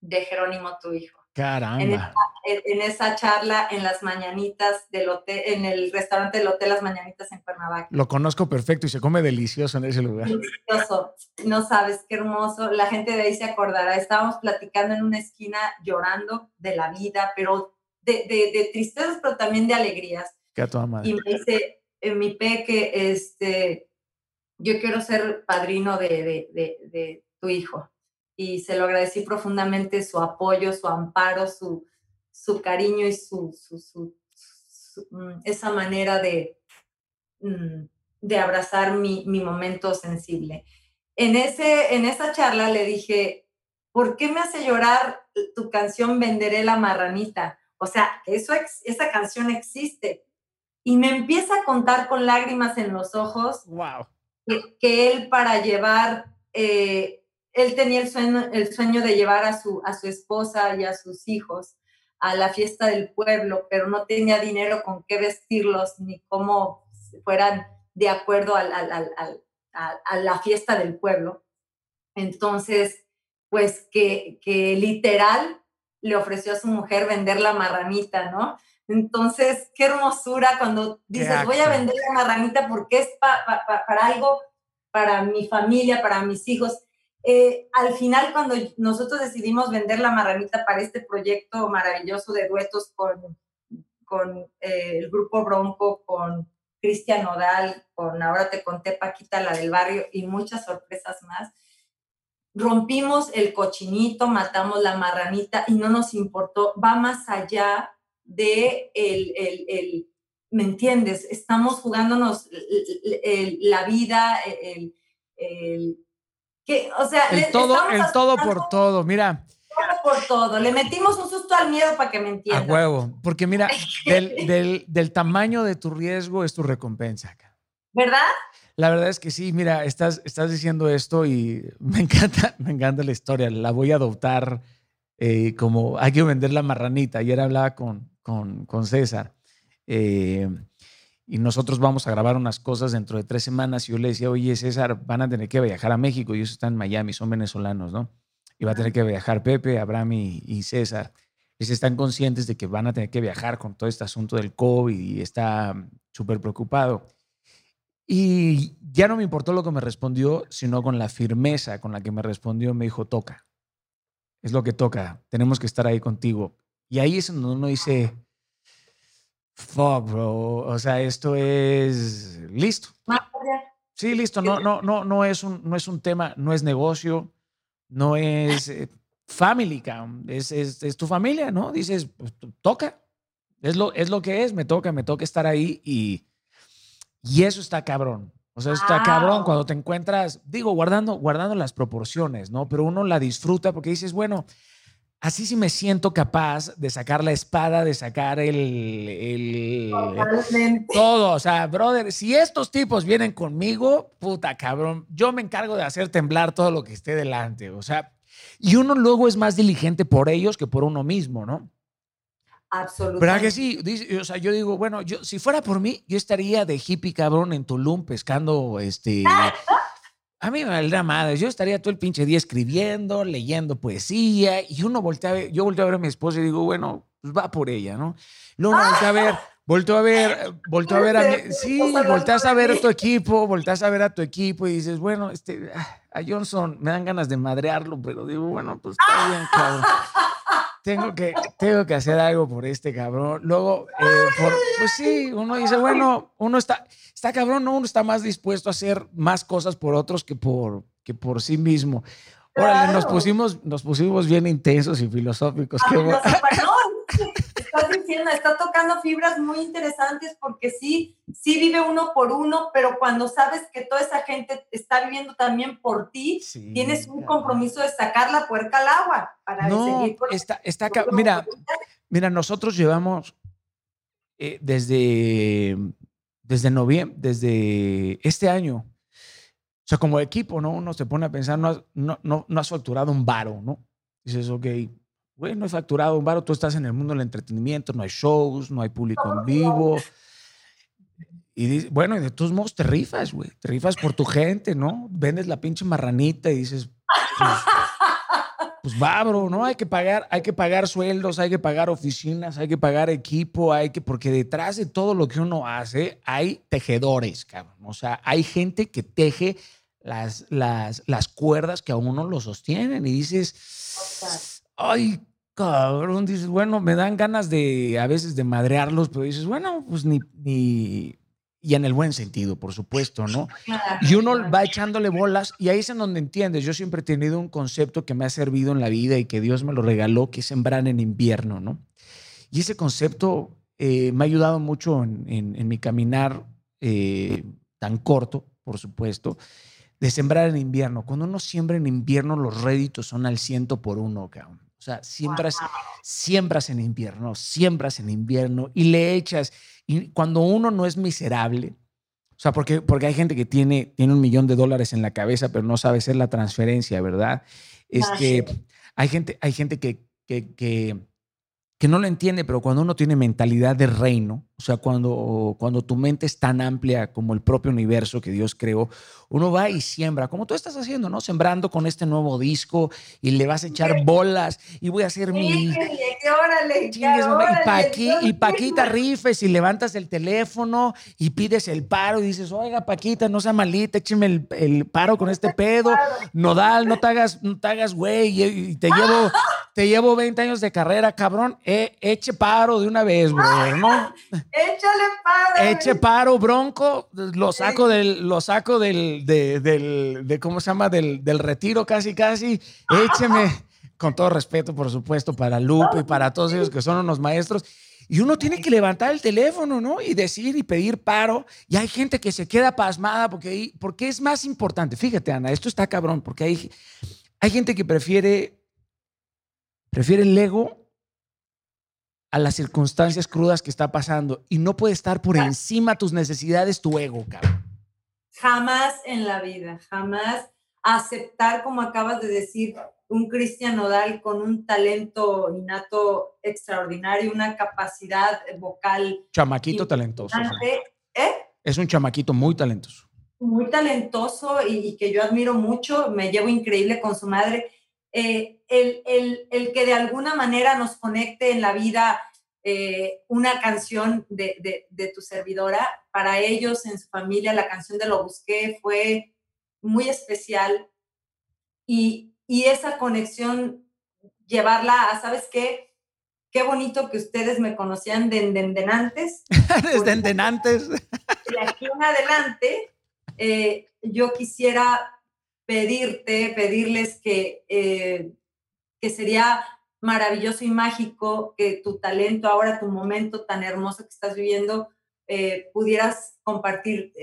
de Jerónimo, tu hijo. Caramba. En esa, en esa, charla en las mañanitas del hotel, en el restaurante del hotel Las Mañanitas en Cuernavaca. Lo conozco perfecto y se come delicioso en ese lugar. Delicioso. No sabes qué hermoso. La gente de ahí se acordará. Estábamos platicando en una esquina llorando de la vida, pero de, de, de tristezas, pero también de alegrías. Qué a toda madre. Y me dice, en mi peque, este, yo quiero ser padrino de, de, de, tu hijo. Y se lo agradecí profundamente su apoyo, su amparo, su, su cariño y su, su, su, mm, esa manera de, mm, de abrazar mi, mi, momento sensible. En, ese, en esa charla le dije, ¿por qué me hace llorar tu canción Venderé la marranita? O sea, eso, esa canción existe, y me empieza a contar con lágrimas en los ojos wow. que, que él para llevar, eh, él tenía el sueño, el sueño de llevar a su, a su esposa y a sus hijos a la fiesta del pueblo, pero no tenía dinero con qué vestirlos ni cómo fueran de acuerdo al, al, al, a, la fiesta del pueblo. Entonces, pues que, que literal le ofreció a su mujer vender la marranita, ¿no? Entonces, qué hermosura cuando dices, voy a vender la marranita porque es pa, pa, pa, para algo, para mi familia, para mis hijos. Eh, al final, cuando nosotros decidimos vender la marranita para este proyecto maravilloso de duetos con, con eh, el grupo Bronco, con Cristian Nodal, con Ahora te conté Paquita, la del barrio, y muchas sorpresas más, rompimos el cochinito, matamos la marranita y no nos importó, va más allá de el, el, el, ¿me entiendes? Estamos jugándonos la vida, el, que, o sea, el todo, el todo por todo. Mira, por todo. Le metimos un susto al miedo para que me entienda. A huevo. Porque mira, del, del, tamaño de tu riesgo es tu recompensa. ¿Verdad? La verdad es que sí, mira, estás, estás diciendo esto y me encanta, me encanta la historia. La voy a adoptar eh, como hay que vender la marranita. Ayer hablaba con, con, con César. Eh, y nosotros vamos a grabar unas cosas dentro de tres semanas. Y yo le decía, oye, César, van a tener que viajar a México. Y ellos están en Miami, son venezolanos, ¿no? Y va a tener que viajar Pepe, Abraham y, César. Y se están conscientes de que van a tener que viajar con todo este asunto del COVID y está súper preocupado. Y ya no me importó lo que me respondió, sino con la firmeza con la que me respondió, me dijo, toca. Es lo que toca. Tenemos que estar ahí contigo. Y ahí es donde uno dice, fuck, bro. O sea, esto es listo. Sí, listo. No, no, no, no es un, no es un tema, no es negocio, no es eh, family, es, es, es, tu familia, ¿no? Dices, pues, toca. Es lo, es lo que es, me toca, me toca estar ahí y, y eso está cabrón. O sea, está cabrón cuando te encuentras, digo, guardando, guardando las proporciones, ¿no? Pero uno la disfruta porque dices, bueno, así sí me siento capaz de sacar la espada, de sacar el, el todo. O sea, brother, si estos tipos vienen conmigo, puta cabrón, yo me encargo de hacer temblar todo lo que esté delante. O sea, y uno luego es más diligente por ellos que por uno mismo, ¿no? Absolutamente. ¿Verdad que sí? o sea, yo digo, bueno, yo si fuera por mí, yo estaría de hippie cabrón en Tulum pescando este A mí me valdrá madre. Yo estaría todo el pinche día escribiendo, leyendo poesía y uno voltea a ver, yo volteo a ver a mi esposa y digo, bueno, pues va por ella, ¿no? Luego uno voltea a ver, volteo a ver, volteo a ver a mi, sí, volteas a ver a tu equipo, volteas a ver a tu equipo y dices, bueno, este, a Johnson me dan ganas de madrearlo, pero digo, bueno, pues está bien, cabrón. Tengo que, tengo que hacer algo por este cabrón. Luego, eh, pues sí, uno dice, bueno, uno está, está cabrón, ¿no? Uno está más dispuesto a hacer más cosas por otros que por, que por sí mismo. Órale, nos pusimos, nos pusimos bien intensos y filosóficos. Qué bueno. estás diciendo, está tocando fibras muy interesantes porque sí, sí vive uno por uno, pero cuando sabes que toda esa gente está viviendo también por ti, tienes un compromiso de sacar la puerca al agua para no, seguir. está, está mira, mira, nosotros llevamos eh, desde desde noviembre, desde este año. O sea, como equipo, ¿no? Uno se pone a pensar, no has, no, no, no has facturado un varo, ¿no? Dices, ok, güey, no he facturado un varo, tú estás en el mundo del entretenimiento, no hay shows, no hay público en vivo. Y bueno, y de todos modos te rifas, güey, te rifas por tu gente, ¿no? Vendes la pinche marranita y dices, pues, pues va, bro, ¿no? Hay que pagar, hay que pagar sueldos, hay que pagar oficinas, hay que pagar equipo, hay que, porque detrás de todo lo que uno hace hay tejedores, cabrón. O sea, hay gente que teje las, las, las cuerdas que a uno lo sostienen y dices, ay, cabrón, dices, bueno, me dan ganas de a veces de madrearlos, pero dices, bueno, pues ni, ni, y en el buen sentido, por supuesto, ¿no? Y uno va echándole bolas y ahí es en donde entiendes. Yo siempre he tenido un concepto que me ha servido en la vida y que Dios me lo regaló, que es sembrar en invierno, ¿no? Y ese concepto eh, me ha ayudado mucho en, mi caminar eh, tan corto, por supuesto, de sembrar en invierno. Cuando uno siembra en invierno, los réditos son al ciento por uno, cabrón. O sea, siembras, siembras en invierno, siembras en invierno y le echas y cuando uno no es miserable, o sea, porque, porque hay gente que tiene, tiene un millón de dólares en la cabeza, pero no sabe hacer la transferencia, ¿verdad? Este, hay gente, hay gente que, que, que, que no lo entiende, pero cuando uno tiene mentalidad de reino, o sea, cuando, cuando tu mente es tan amplia como el propio universo que Dios creó, uno va y siembra, como tú estás haciendo, ¿no? Sembrando con este nuevo disco y le vas a echar bolas y voy a hacer mi... Órale, y, Paquita rifes y levantas el teléfono y pides el paro y dices, oiga, Paquita, no sea malita, écheme el, el paro con este pedo. Nodal, no te hagas, no te hagas güey y te llevo, te llevo 20 años de carrera, cabrón. Eh, eche paro de una vez, bro, ¿no? Échale paro. Eche paro, bronco. Lo saco del, lo saco del, del, de, ¿cómo se llama? Del, del retiro casi, casi. Écheme, con todo respeto, por supuesto, para Lupe y para todos ellos que son unos maestros. Y uno tiene que levantar el teléfono, ¿no? Y decir y pedir paro. Y hay gente que se queda pasmada porque, porque es más importante. Fíjate, Ana, esto está cabrón, porque hay, hay gente que prefiere Prefiere el ego a las circunstancias crudas que está pasando y no puede estar por encima de tus necesidades tu ego, cabrón. Jamás en la vida, jamás aceptar, como acabas de decir, un Cristian Nodal con un talento innato extraordinario, una capacidad vocal. Chamaquito talentoso. ¿Eh? Es un chamaquito muy talentoso. Muy talentoso y, que yo admiro mucho, me llevo increíble con su madre. Eh, el, el, el, que de alguna manera nos conecte en la vida eh, una canción de, de, de, tu servidora, para ellos, en su familia, la canción de Lo Busqué fue muy especial y, y esa conexión, llevarla a, ¿sabes qué? Qué bonito que ustedes me conocían de, antes. Desde antes. Y aquí en adelante, eh, yo quisiera pedirte, pedirles que, eh, que sería maravilloso y mágico que tu talento, ahora tu momento tan hermoso que estás viviendo, eh, pudieras compartir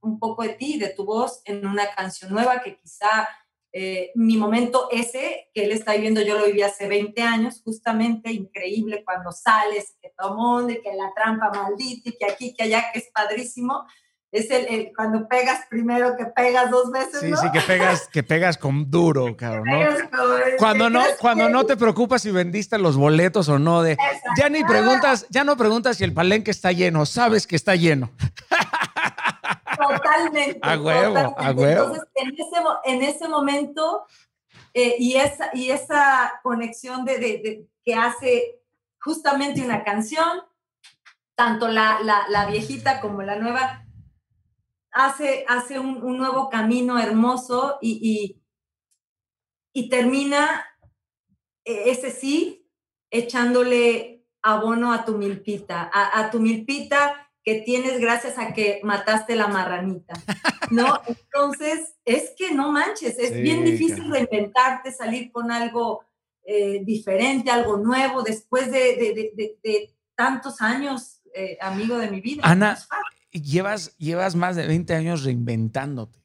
un poco de ti, de tu voz en una canción nueva que quizá eh, mi momento ese que él está viviendo, yo lo viví hace 20 años, justamente increíble cuando sales, que todo mundo, y que la trampa maldita, y que aquí, que allá, que es padrísimo. Es el, cuando pegas primero que pegas dos veces. Sí, sí, que pegas, que pegas con duro, cabrón, ¿no? Cuando no, cuando no te preocupas si vendiste los boletos o no, de ya ni preguntas, ya no preguntas si el palenque está lleno, sabes que está lleno. Totalmente. A huevo, a huevo. Entonces, en ese, en ese momento, eh, y, esa, y esa conexión de, de, que hace justamente una canción, tanto la, la, la viejita como la nueva, hace, hace un, un nuevo camino hermoso y, y, y termina e, ese sí echándole abono a tu milpita, a, a tu milpita que tienes gracias a que mataste la marranita, ¿no? Entonces, es que no manches, es bien difícil reinventarte, salir con algo eh, diferente, algo nuevo, después de, tantos años, eh, amigo de mi vida. Ana, llevas, llevas más de 20 años reinventándote.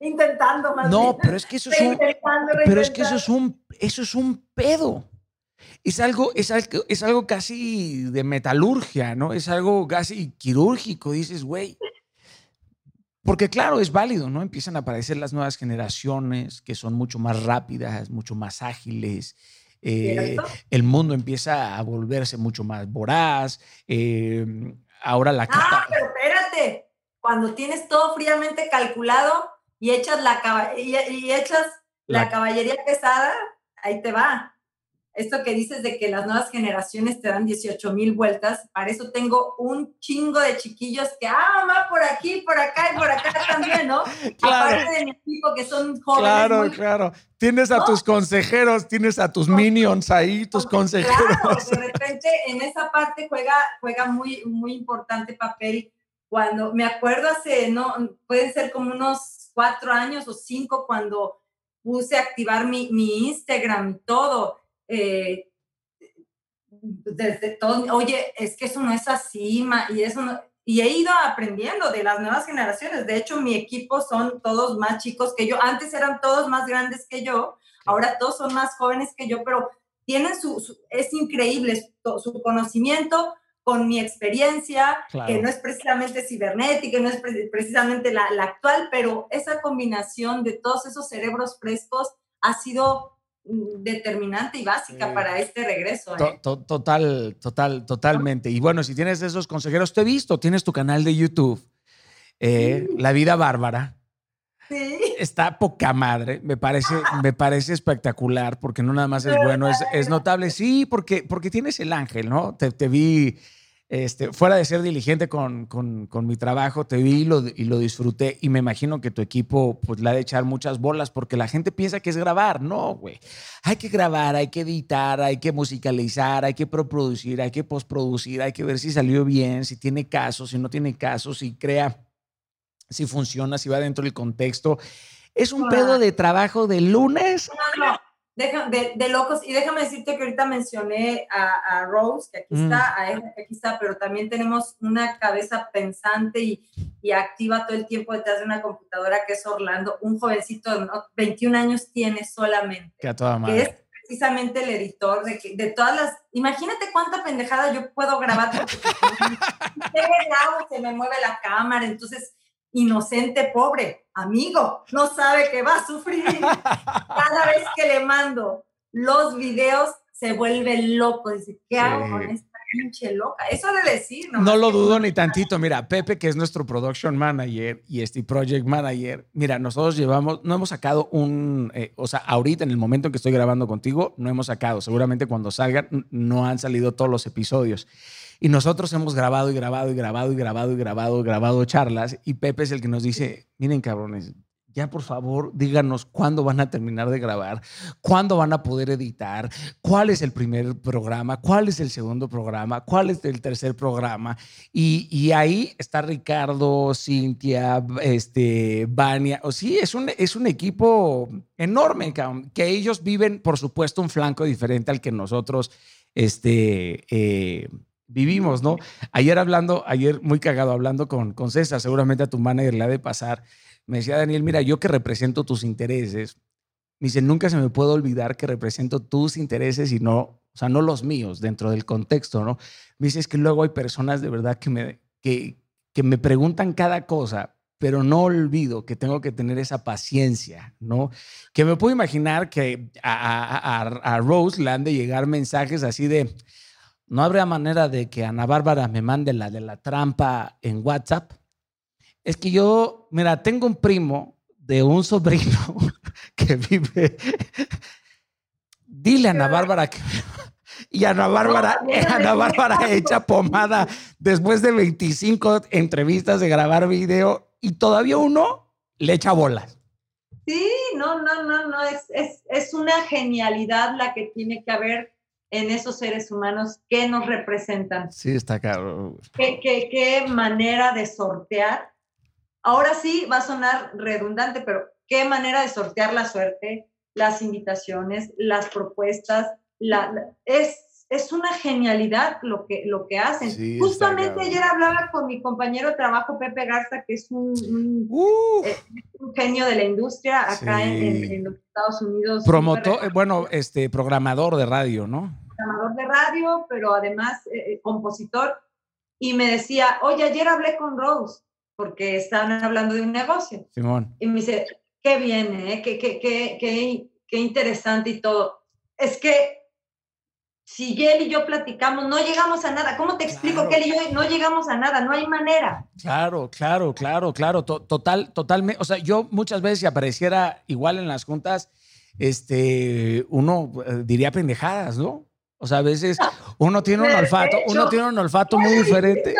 Intentando más. No, pero es que eso es un, pero es que eso es un, eso es un pedo es algo, es algo, es algo casi de metalurgia, ¿no? Es algo casi quirúrgico, dices, güey. Porque claro, es válido, ¿no? Empiezan a aparecer las nuevas generaciones que son mucho más rápidas, mucho más ágiles. Eh, el mundo empieza a volverse mucho más voraz. Eh, ahora la... Ah, pero espérate, cuando tienes todo fríamente calculado y echas la, y, echas la caballería pesada, ahí te va esto que dices de que las nuevas generaciones te dan 18 mil vueltas, para eso tengo un chingo de chiquillos que, ah, mamá, por aquí, por acá y por acá también, ¿no? Claro. Aparte de mi equipo que son jóvenes. Claro, claro. Tienes a tus consejeros, tienes a tus minions ahí, tus consejeros. Claro, de repente en esa parte juega, juega muy, muy importante papel. Cuando, me acuerdo hace, no, pueden ser como unos cuatro años o cinco cuando puse a activar mi, mi Instagram y todo eh, desde todo, oye, es que eso no es así, y eso y he ido aprendiendo de las nuevas generaciones. De hecho, mi equipo son todos más chicos que yo. Antes eran todos más grandes que yo, ahora todos son más jóvenes que yo, pero tienen su, es increíble su, conocimiento con mi experiencia, que no es precisamente cibernética, no es precisamente la, la actual, pero esa combinación de todos esos cerebros frescos ha sido determinante y básica para este regreso. ¿eh? total, total, totalmente. Y bueno, si tienes esos consejeros, te he visto, tienes tu canal de YouTube, eh, La Vida Bárbara. Sí. Está poca madre, me parece, me parece espectacular porque no nada más es bueno, es, es notable. Sí, porque, porque tienes el ángel, ¿no? Te, te vi este, fuera de ser diligente con, mi trabajo, te vi y lo, y lo, disfruté y me imagino que tu equipo pues le ha de echar muchas bolas porque la gente piensa que es grabar. No, güey. Hay que grabar, hay que editar, hay que musicalizar, hay que producir, hay que postproducir, hay que ver si salió bien, si tiene caso, si no tiene caso, si crea, si funciona, si va dentro del contexto. Es un pedo de trabajo de lunes de, locos. Y déjame decirte que ahorita mencioné a, Rose, que aquí está, mm. a que aquí está, pero también tenemos una cabeza pensante y, activa todo el tiempo detrás de una computadora, que es Orlando, un jovencito de 21 años tiene solamente. Que a toda Que es precisamente el editor de, de todas las, imagínate cuánta pendejada yo puedo grabar porque se me mueve la cámara, entonces inocente, pobre, amigo, no sabe que va a sufrir. Cada vez que le mando los videos, se vuelve loco. Dice, ¿qué hago con esta pinche loca? Eso de decir, ¿no? No lo dudo ni tantito. Mira, Pepe, que es nuestro production manager y este project manager, mira, nosotros llevamos, no hemos sacado un, eh, o sea, ahorita en el momento en que estoy grabando contigo, no hemos sacado. Seguramente cuando salgan, no han salido todos los episodios. Y nosotros hemos grabado y grabado y grabado y grabado y grabado y grabado charlas. Y Pepe es el que nos dice, miren cabrones, ya por favor díganos cuándo van a terminar de grabar, cuándo van a poder editar, cuál es el primer programa, cuál es el segundo programa, cuál es el tercer programa. Y, ahí está Ricardo, Cintia, este, Vania. O sí, es un, es un equipo enorme, que ellos viven, por supuesto, un flanco diferente al que nosotros este, eh, vivimos, ¿no? Ayer hablando, ayer muy cagado hablando con, con César, seguramente a tu manager le ha de pasar. Me decía Daniel, mira, yo que represento tus intereses, me dice, nunca se me puede olvidar que represento tus intereses y no, o sea, no los míos dentro del contexto, ¿no? Me dice, es que luego hay personas de verdad que me, que, que me preguntan cada cosa, pero no olvido que tengo que tener esa paciencia, ¿no? Que me puedo imaginar que a, a, a Rose le han de llegar mensajes así de, no habría manera de que Ana Bárbara me mande la de la trampa en WhatsApp. Es que yo, mira, tengo un primo de un sobrino que vive. Dile a Ana Bárbara que. Y Ana Bárbara, Ana Bárbara echa pomada después de 25 entrevistas de grabar video y todavía uno le echa bolas. Sí, no, no, no, no, es, es, es una genialidad la que tiene que haber en esos seres humanos que nos representan. Sí, está caro. ¿Qué, qué, qué manera de sortear. Ahora sí va a sonar redundante, pero qué manera de sortear la suerte, las invitaciones, las propuestas. La, es, es una genialidad lo que, lo que hacen. Justamente ayer hablaba con mi compañero de trabajo, Pepe Garza, que es un, un, eh, genio de la industria acá en, en, los Estados Unidos. Promotor, eh, bueno, este, programador de radio, ¿no? Programador de radio, pero además eh, eh, compositor, y me decía, oye, ayer hablé con Rose, porque estaban hablando de un negocio. Simón. Y me dice, qué bien, ¿eh? qué, qué, qué, qué, qué interesante y todo. Es que si él y yo platicamos, no llegamos a nada. ¿Cómo te explico que él y yo no llegamos a nada? No hay manera. Claro, claro, claro, claro. Total, totalmente. O sea, yo muchas veces si apareciera igual en las juntas, este, uno diría pendejadas, ¿no? O sea, a veces uno tiene un olfato, uno tiene un olfato muy diferente.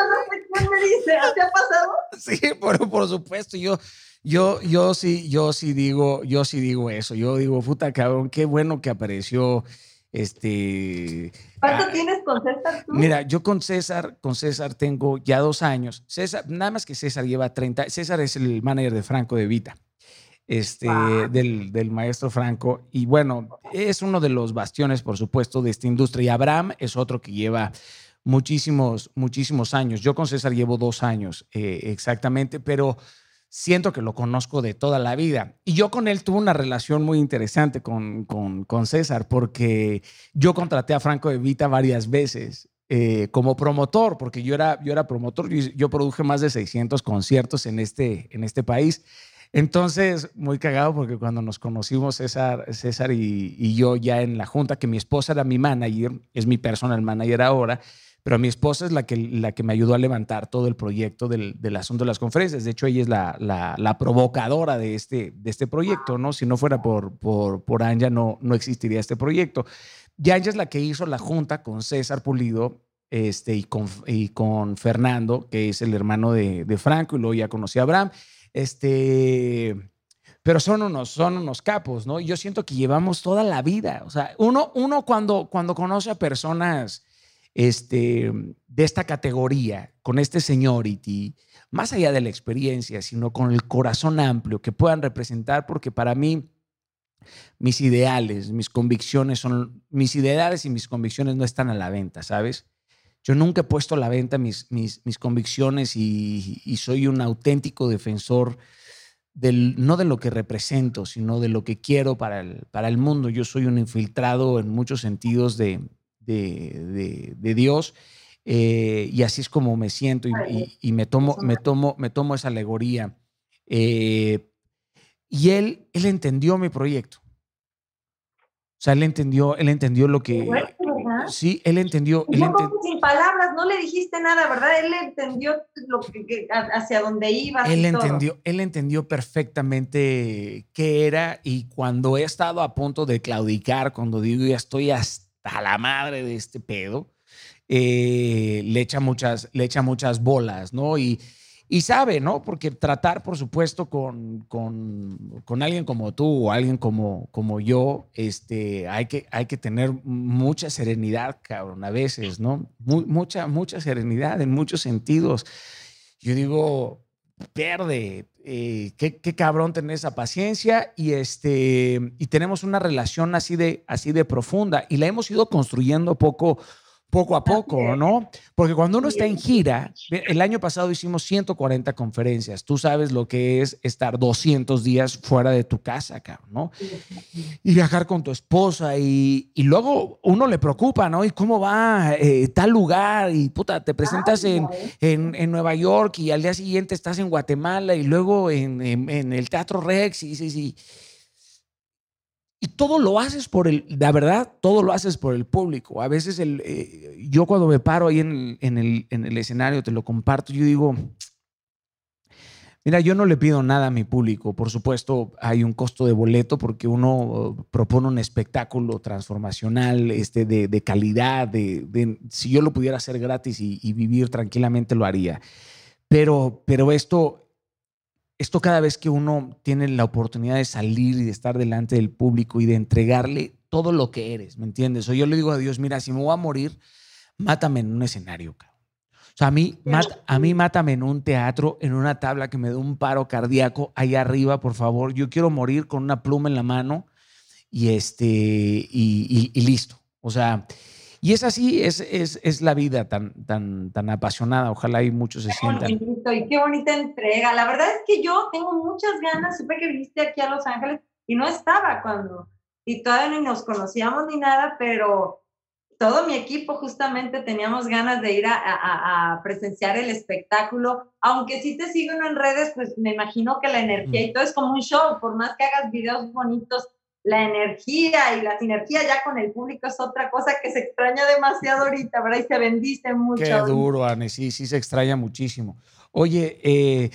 ¿Quién me dice? ¿Te ha pasado? Sí, por, por supuesto. Yo, yo, yo sí, yo sí digo, yo sí digo eso. Yo digo, puta cabrón, qué bueno que apareció este. ¿Cuánto ah, tienes con César tú? Mira, yo con César, con César tengo ya dos años. César, nada más que César lleva 30. César es el manager de Franco de Vita este, del, del, maestro Franco. Y bueno, es uno de los bastiones, por supuesto, de esta industria. Y Abraham es otro que lleva muchísimos, muchísimos años. Yo con César llevo dos años eh, exactamente, pero siento que lo conozco de toda la vida. Y yo con él tuve una relación muy interesante con, con, con César, porque yo contraté a Franco de Vita varias veces. Eh, como promotor, porque yo era, yo era promotor, yo, yo, produje más de 600 conciertos en este, en este país entonces, muy cagado porque cuando nos conocimos César, y, yo ya en la junta, que mi esposa era mi manager, es mi personal manager ahora, pero mi esposa es la que, la que me ayudó a levantar todo el proyecto del, asunto de las conferencias. De hecho, ella es la, la, provocadora de este, de este proyecto, ¿no? Si no fuera por, por, por Anja, no, no existiría este proyecto. Y Anja es la que hizo la junta con César Pulido este, y, con, y con Fernando, que es el hermano de, de Franco, y luego ya conocí a Abraham. Este, pero son unos, son unos capos, ¿no? yo siento que llevamos toda la vida. O sea, uno, uno cuando, cuando conoce a personas este, de esta categoría, con este seniority, más allá de la experiencia, sino con el corazón amplio que puedan representar, porque para mí mis ideales, mis convicciones son, mis ideales y mis convicciones no están a la venta, ¿sabes? Yo nunca he puesto a la venta mis, mis, mis convicciones y, soy un auténtico defensor del, no de lo que represento, sino de lo que quiero para el, para el mundo. Yo soy un infiltrado en muchos sentidos de, de, de, Dios. Eh, y así es como me siento y, me, tomo, me, tomo, me tomo esa alegoría. Eh, y él, él entendió mi proyecto. O sea, él entendió, él entendió lo que... Sí, él entendió. Él sin palabras, no le dijiste nada, ¿verdad? Él entendió lo que, hacia dónde iba. Él entendió, él entendió perfectamente qué era y cuando he estado a punto de claudicar, cuando digo ya estoy hasta la madre de este pedo, eh, le echa muchas, le echa muchas bolas, ¿no? Y, y sabe, ¿no? Porque tratar, por supuesto, con, con, alguien como tú o alguien como, como yo, este, hay, que, hay que tener mucha serenidad, cabrón, a veces, ¿no? mucha, mucha serenidad en muchos sentidos. Yo digo, pierde, eh, qué, qué, cabrón tener esa paciencia y, este, y tenemos una relación así de, así de profunda y la hemos ido construyendo poco poco a poco, ¿no? Porque cuando uno está en gira, el año pasado hicimos 140 conferencias. Tú sabes lo que es estar 200 días fuera de tu casa, cabrón, ¿no? Y viajar con tu esposa y, y luego uno le preocupa, ¿no? ¿Y cómo va eh, tal lugar? Y puta, te presentas en, en, en, Nueva York y al día siguiente estás en Guatemala y luego en, en el Teatro Rex y dices, y, y todo lo haces por el, la verdad, todo lo haces por el público. A veces el, eh, yo cuando me paro ahí en el, en, el, escenario, te lo comparto, yo digo, mira, yo no le pido nada a mi público. Por supuesto, hay un costo de boleto porque uno propone un espectáculo transformacional, este, de, calidad, de, si yo lo pudiera hacer gratis y, y vivir tranquilamente, lo haría. Pero, pero esto, esto cada vez que uno tiene la oportunidad de salir y de estar delante del público y de entregarle todo lo que eres, ¿me entiendes? O yo le digo a Dios, mira, si me voy a morir, mátame en un escenario, cabrón. O sea, a mí, a mí mátame en un teatro, en una tabla que me dé un paro cardíaco ahí arriba, por favor. Yo quiero morir con una pluma en la mano y, este, y listo. O sea, y es así, es, es, es la vida tan, tan, tan apasionada. Ojalá y muchos se sientan. y qué bonita entrega. La verdad es que yo tengo muchas ganas. Supe que viniste aquí a Los Ángeles y no estaba cuando, y todavía ni nos conocíamos ni nada, pero todo mi equipo justamente teníamos ganas de ir a, a, a, presenciar el espectáculo, aunque si te sigo en redes, pues me imagino que la energía y todo es como un show, por más que hagas videos bonitos, la energía y la sinergia ya con el público es otra cosa que se extraña demasiado ahorita, ¿verdad? Y se bendice mucho. Qué duro, Anne, sí, sí se extraña muchísimo. Oye, eh,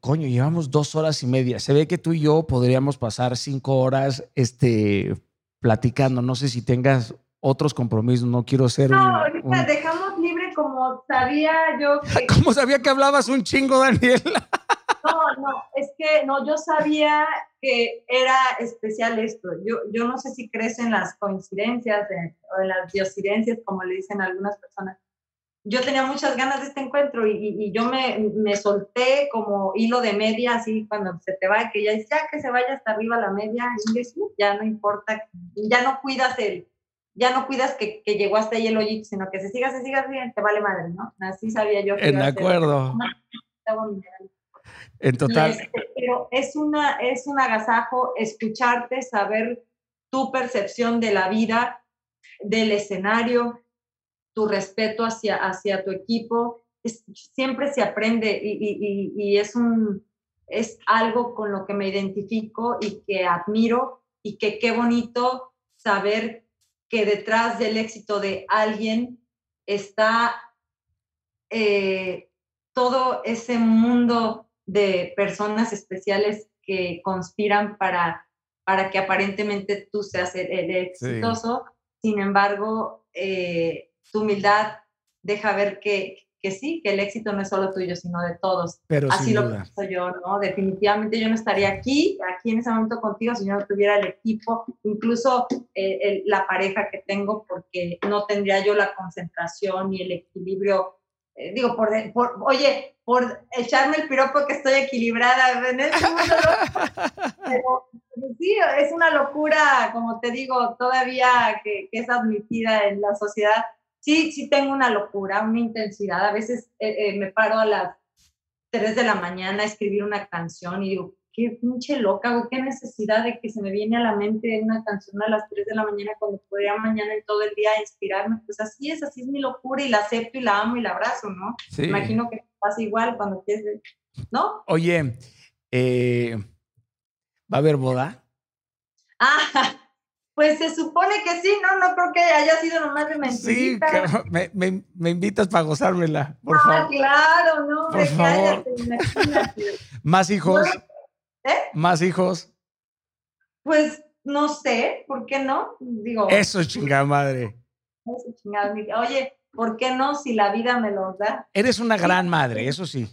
coño, llevamos dos horas y media. Se ve que tú y yo podríamos pasar cinco horas este, platicando. No sé si tengas otros compromisos, no quiero ser no, ahorita dejamos libre como sabía yo que... Como sabía que hablabas un chingo, Daniela. No, no, es que no, yo sabía que era especial esto. Yo, yo no sé si crees en las coincidencias o en las diosidencias, como le dicen algunas personas. Yo tenía muchas ganas de este encuentro y, y, yo me, me, solté como hilo de media, así cuando se te va, que ya, ya que se vaya hasta arriba la media, ya no importa, ya no cuidas el, ya no cuidas que, que llegó hasta ahí el hoyito, sino que se siga, se siga, bien, te vale madre, ¿no? Así sabía yo. Que en acuerdo. En total. Este, pero es, una, es un agasajo escucharte, saber tu percepción de la vida, del escenario, tu respeto hacia, hacia tu equipo. siempre se aprende y, y, y, es, un, es algo con lo que me identifico y que admiro y que qué bonito saber que detrás del éxito de alguien está eh, todo ese mundo de personas especiales que conspiran para, para que aparentemente tú seas el, exitoso. Sin embargo, eh, tu humildad deja ver que, que, sí, que el éxito no es solo tuyo, sino de todos. Pero Así lo pienso yo, ¿no? Definitivamente yo no estaría aquí, aquí en ese momento contigo, si yo no tuviera el equipo, incluso eh, la pareja que tengo, porque no tendría yo la concentración y el equilibrio eh, digo, por, por, oye, por echarme el piropo que estoy equilibrada en este mundo, pero sí, es una locura, como te digo, todavía que, que, es admitida en la sociedad. Sí, sí tengo una locura, una intensidad. A veces eh, eh, me paro a las 3 de la mañana a escribir una canción y digo, qué pinche loca, güey, qué necesidad de que se me viene a la mente una canción a las 3 de la mañana cuando podría mañana en todo el día inspirarme. Pues así es, así es mi locura y la acepto y la amo y la abrazo, ¿no? Imagino que pasa igual cuando quieres, ¿no? Oye, eh, ¿va a haber boda? Ah, pues se supone que sí, ¿no? No creo que haya sido nomás de mentirita. Sí, me, me, me, invitas para gozármela, por ah, favor. claro, no, por favor. ¿Más hijos? ¿Eh? ¿Más hijos? Pues no sé, ¿por qué no? Digo. Eso es chingada madre. Eso chingada Oye, ¿por qué no si la vida me los da? Eres una gran madre, eso sí.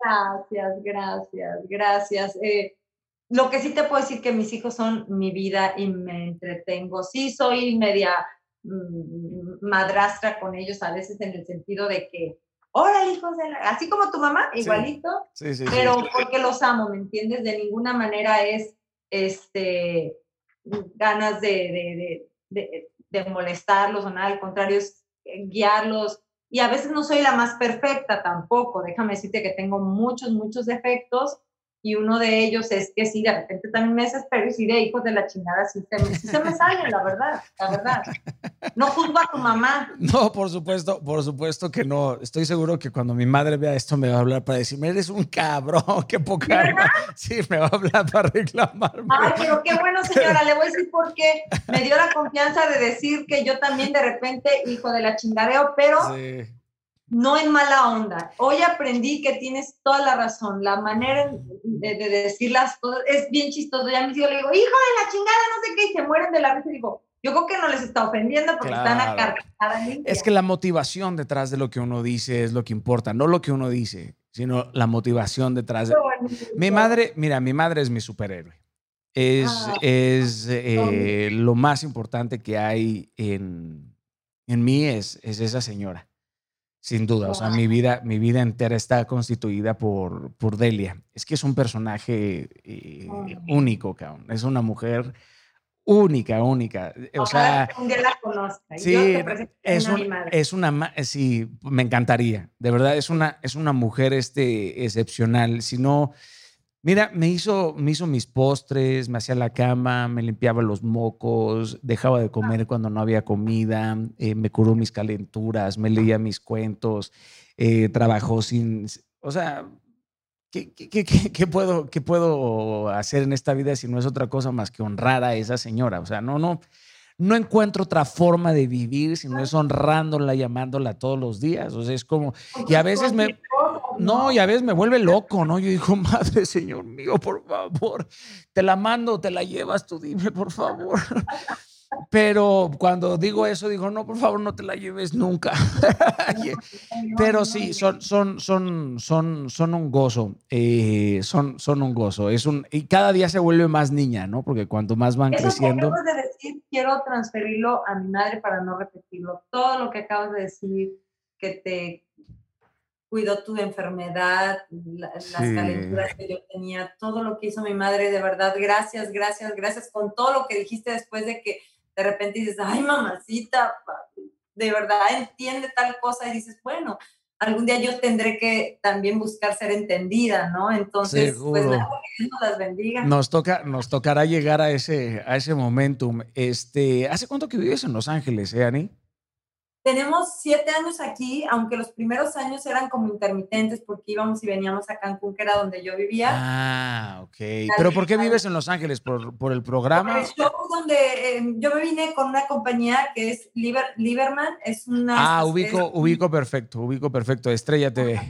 Gracias, gracias, gracias. Eh, lo que sí te puedo decir que mis hijos son mi vida y me entretengo. Sí, soy media mm, madrastra con ellos a veces en el sentido de que, hola hijos de la... Así como tu mamá, igualito, sí, sí, pero porque los amo, ¿me entiendes? De ninguna manera es este ganas de, de, de molestarlos o nada, al contrario, es guiarlos. Y a veces no soy la más perfecta tampoco, déjame decirte que tengo muchos, muchos defectos, y uno de ellos es que sí, de repente también me desespero y sí, de hijos de la chingada, sí se, me, se me sale, la verdad, la verdad. No juzgo a tu mamá. No, por supuesto, por supuesto que no. Estoy seguro que cuando mi madre vea esto me va a hablar para decirme, eres un cabrón, qué poca. Sí, me va a hablar para reclamarme. Ay, pero qué bueno, señora, le voy a decir por qué me dio la confianza de decir que yo también de repente, hijo de la chingadeo, pero... Sí no en mala onda. Hoy aprendí que tienes toda la razón. La manera de, decir las cosas es bien chistoso. Ya me digo, le digo, hijo de la chingada, no sé qué, y se mueren de la risa. Y digo, yo creo que no les está ofendiendo porque están acá. Es que la motivación detrás de lo que uno dice es lo que importa, no lo que uno dice, sino la motivación detrás de... Mi madre, mira, mi madre es mi superhéroe. Es, ah, es eh, lo más importante que hay en, en mí es, es esa señora. Sin duda, o sea, mi vida, mi vida entera está constituida por, por Delia. Es que es un personaje eh, único, cabrón. Es una mujer única, única. O sea, la conozca. Sí, es, una, es una, sí, me encantaría. De verdad, es una, es una mujer este, excepcional. Si no, Mira, me hizo, me hizo mis postres, me hacía la cama, me limpiaba los mocos, dejaba de comer cuando no había comida, eh, me curó mis calenturas, me leía mis cuentos, eh, trabajó sin... O sea, ¿qué, qué, qué, puedo, ¿qué puedo hacer en esta vida si no es otra cosa más que honrar a esa señora? O sea, no, no, no encuentro otra forma de vivir si no es honrándola, llamándola todos los días. O sea, es como... Y a veces me... No, y a veces me vuelve loco, ¿no? Yo digo, madre, Señor mío, por favor, te la mando, te la llevas, tú dime, por favor. Pero cuando digo eso, digo, no, por favor, no te la lleves nunca. Pero sí, son, son, son, son, son un gozo. Eh, son, son un gozo. Es un, y cada día se vuelve más niña, ¿no? Porque cuanto más van creciendo. Que acabas de decir, quiero transferirlo a mi madre para no repetirlo. Todo lo que acabas de decir, que te cuidó tu enfermedad, las calenturas que yo tenía, todo lo que hizo mi madre, de verdad, gracias, gracias, gracias con todo lo que dijiste después de que de repente dices, ay, mamacita, de verdad entiende tal cosa y dices, bueno, algún día yo tendré que también buscar ser entendida, ¿no? Entonces, pues nada, que nos las bendiga. Nos, toca, nos tocará llegar a ese, a ese momentum. Este, ¿Hace cuánto que vives en Los Ángeles, eh, Ani? Tenemos siete años aquí, aunque los primeros años eran como intermitentes porque íbamos y veníamos a Cancún, que era donde yo vivía. Ah, ok. ¿Pero por qué vives en Los Ángeles? ¿Por, por el programa? el show donde em, yo me vine con una compañía que es Liber, Liberman, es una... Ah, ubico, ubico perfecto, ubico perfecto, Estrella TV.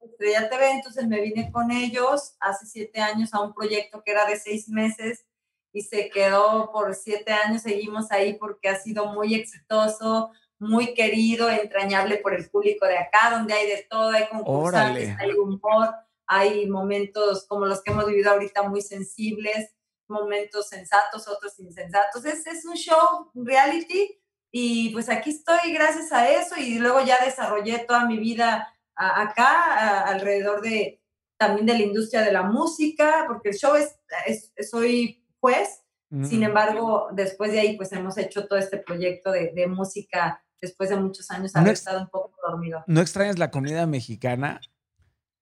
Estrella TV, entonces me vine con ellos hace siete años a un proyecto que era de seis meses y se quedó por siete años, seguimos ahí porque ha sido muy exitoso, muy querido, entrañable por el público de acá, donde hay de todo, hay concursantes, hay humor, hay momentos como los que hemos vivido ahorita muy sensibles, momentos sensatos, otros insensatos. Es, es un show reality y pues aquí estoy gracias a eso y luego ya desarrollé toda mi vida acá alrededor de también de la industria de la música, porque el show es, es soy juez, sin embargo, después de ahí pues hemos hecho todo este proyecto de, de música después de muchos años haber estado un poco dormido. ¿No extrañas la comida mexicana?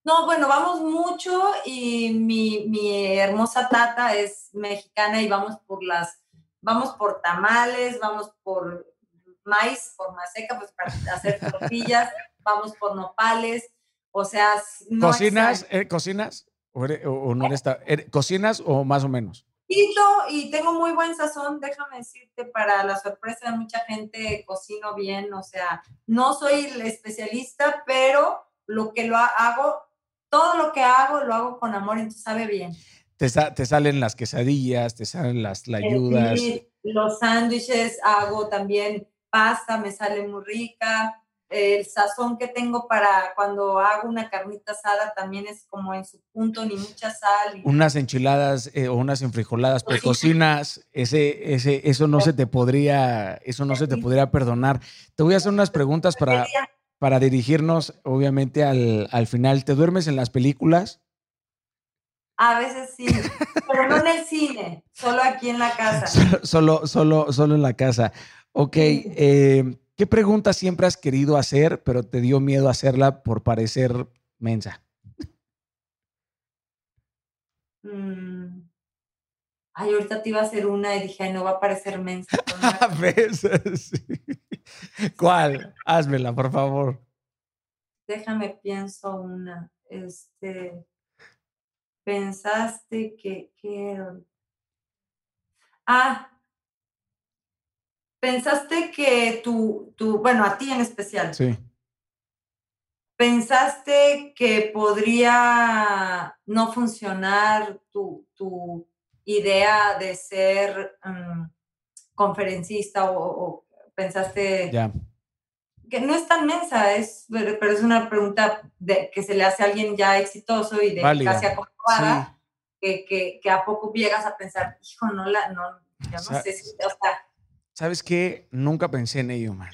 No, bueno, vamos mucho y mi, mi hermosa tata es mexicana y vamos por las, vamos por tamales, vamos por maíz, por maseca, pues para hacer tortillas, vamos por nopales, o sea... ¿Cocinas? Eh, ¿Cocinas? ¿O, no eres, ¿Cocinas o más o menos? Y tengo muy buen sazón, déjame decirte, para la sorpresa de mucha gente cocino bien, o sea, no soy el especialista, pero lo que lo hago todo lo que hago lo hago con amor, entonces sabe bien. Te, te salen las quesadillas, te salen las ayudas. los sándwiches, hago también pasta, me sale muy rica. El sazón que tengo para cuando hago una carnita asada también es como en su punto, ni mucha sal. Unas enchiladas eh, o unas enfrijoladas pero cocinas, ese, ese, eso no se te podría, eso no se te podría perdonar. Te voy a hacer unas preguntas para, para dirigirnos, obviamente, al, al, final. ¿Te duermes en las películas? A veces sí, pero no en el cine, solo aquí en la casa. Solo, solo, solo en la casa. Ok, eh, ¿qué pregunta siempre has querido hacer, pero te dio miedo hacerla por parecer mensa? Mm. Ay, ahorita te iba a hacer una y dije, no va a parecer mensa. A veces, sí. ¿Cuál? Házmela, por favor. Déjame, pienso una. Este, pensaste que, que... Ah, pensaste que tu, tu, bueno, a ti en especial. Sí. ¿Pensaste que podría no funcionar tu, tu idea de ser mm, conferencista o, pensaste que no es tan mensa, es, pero es una pregunta de, que se le hace a alguien ya exitoso y de casi acomodada, que, que, a poco llegas a pensar, hijo, no la, no, yo no sé si, o sea. ¿Sabes qué? Nunca pensé en ello, man.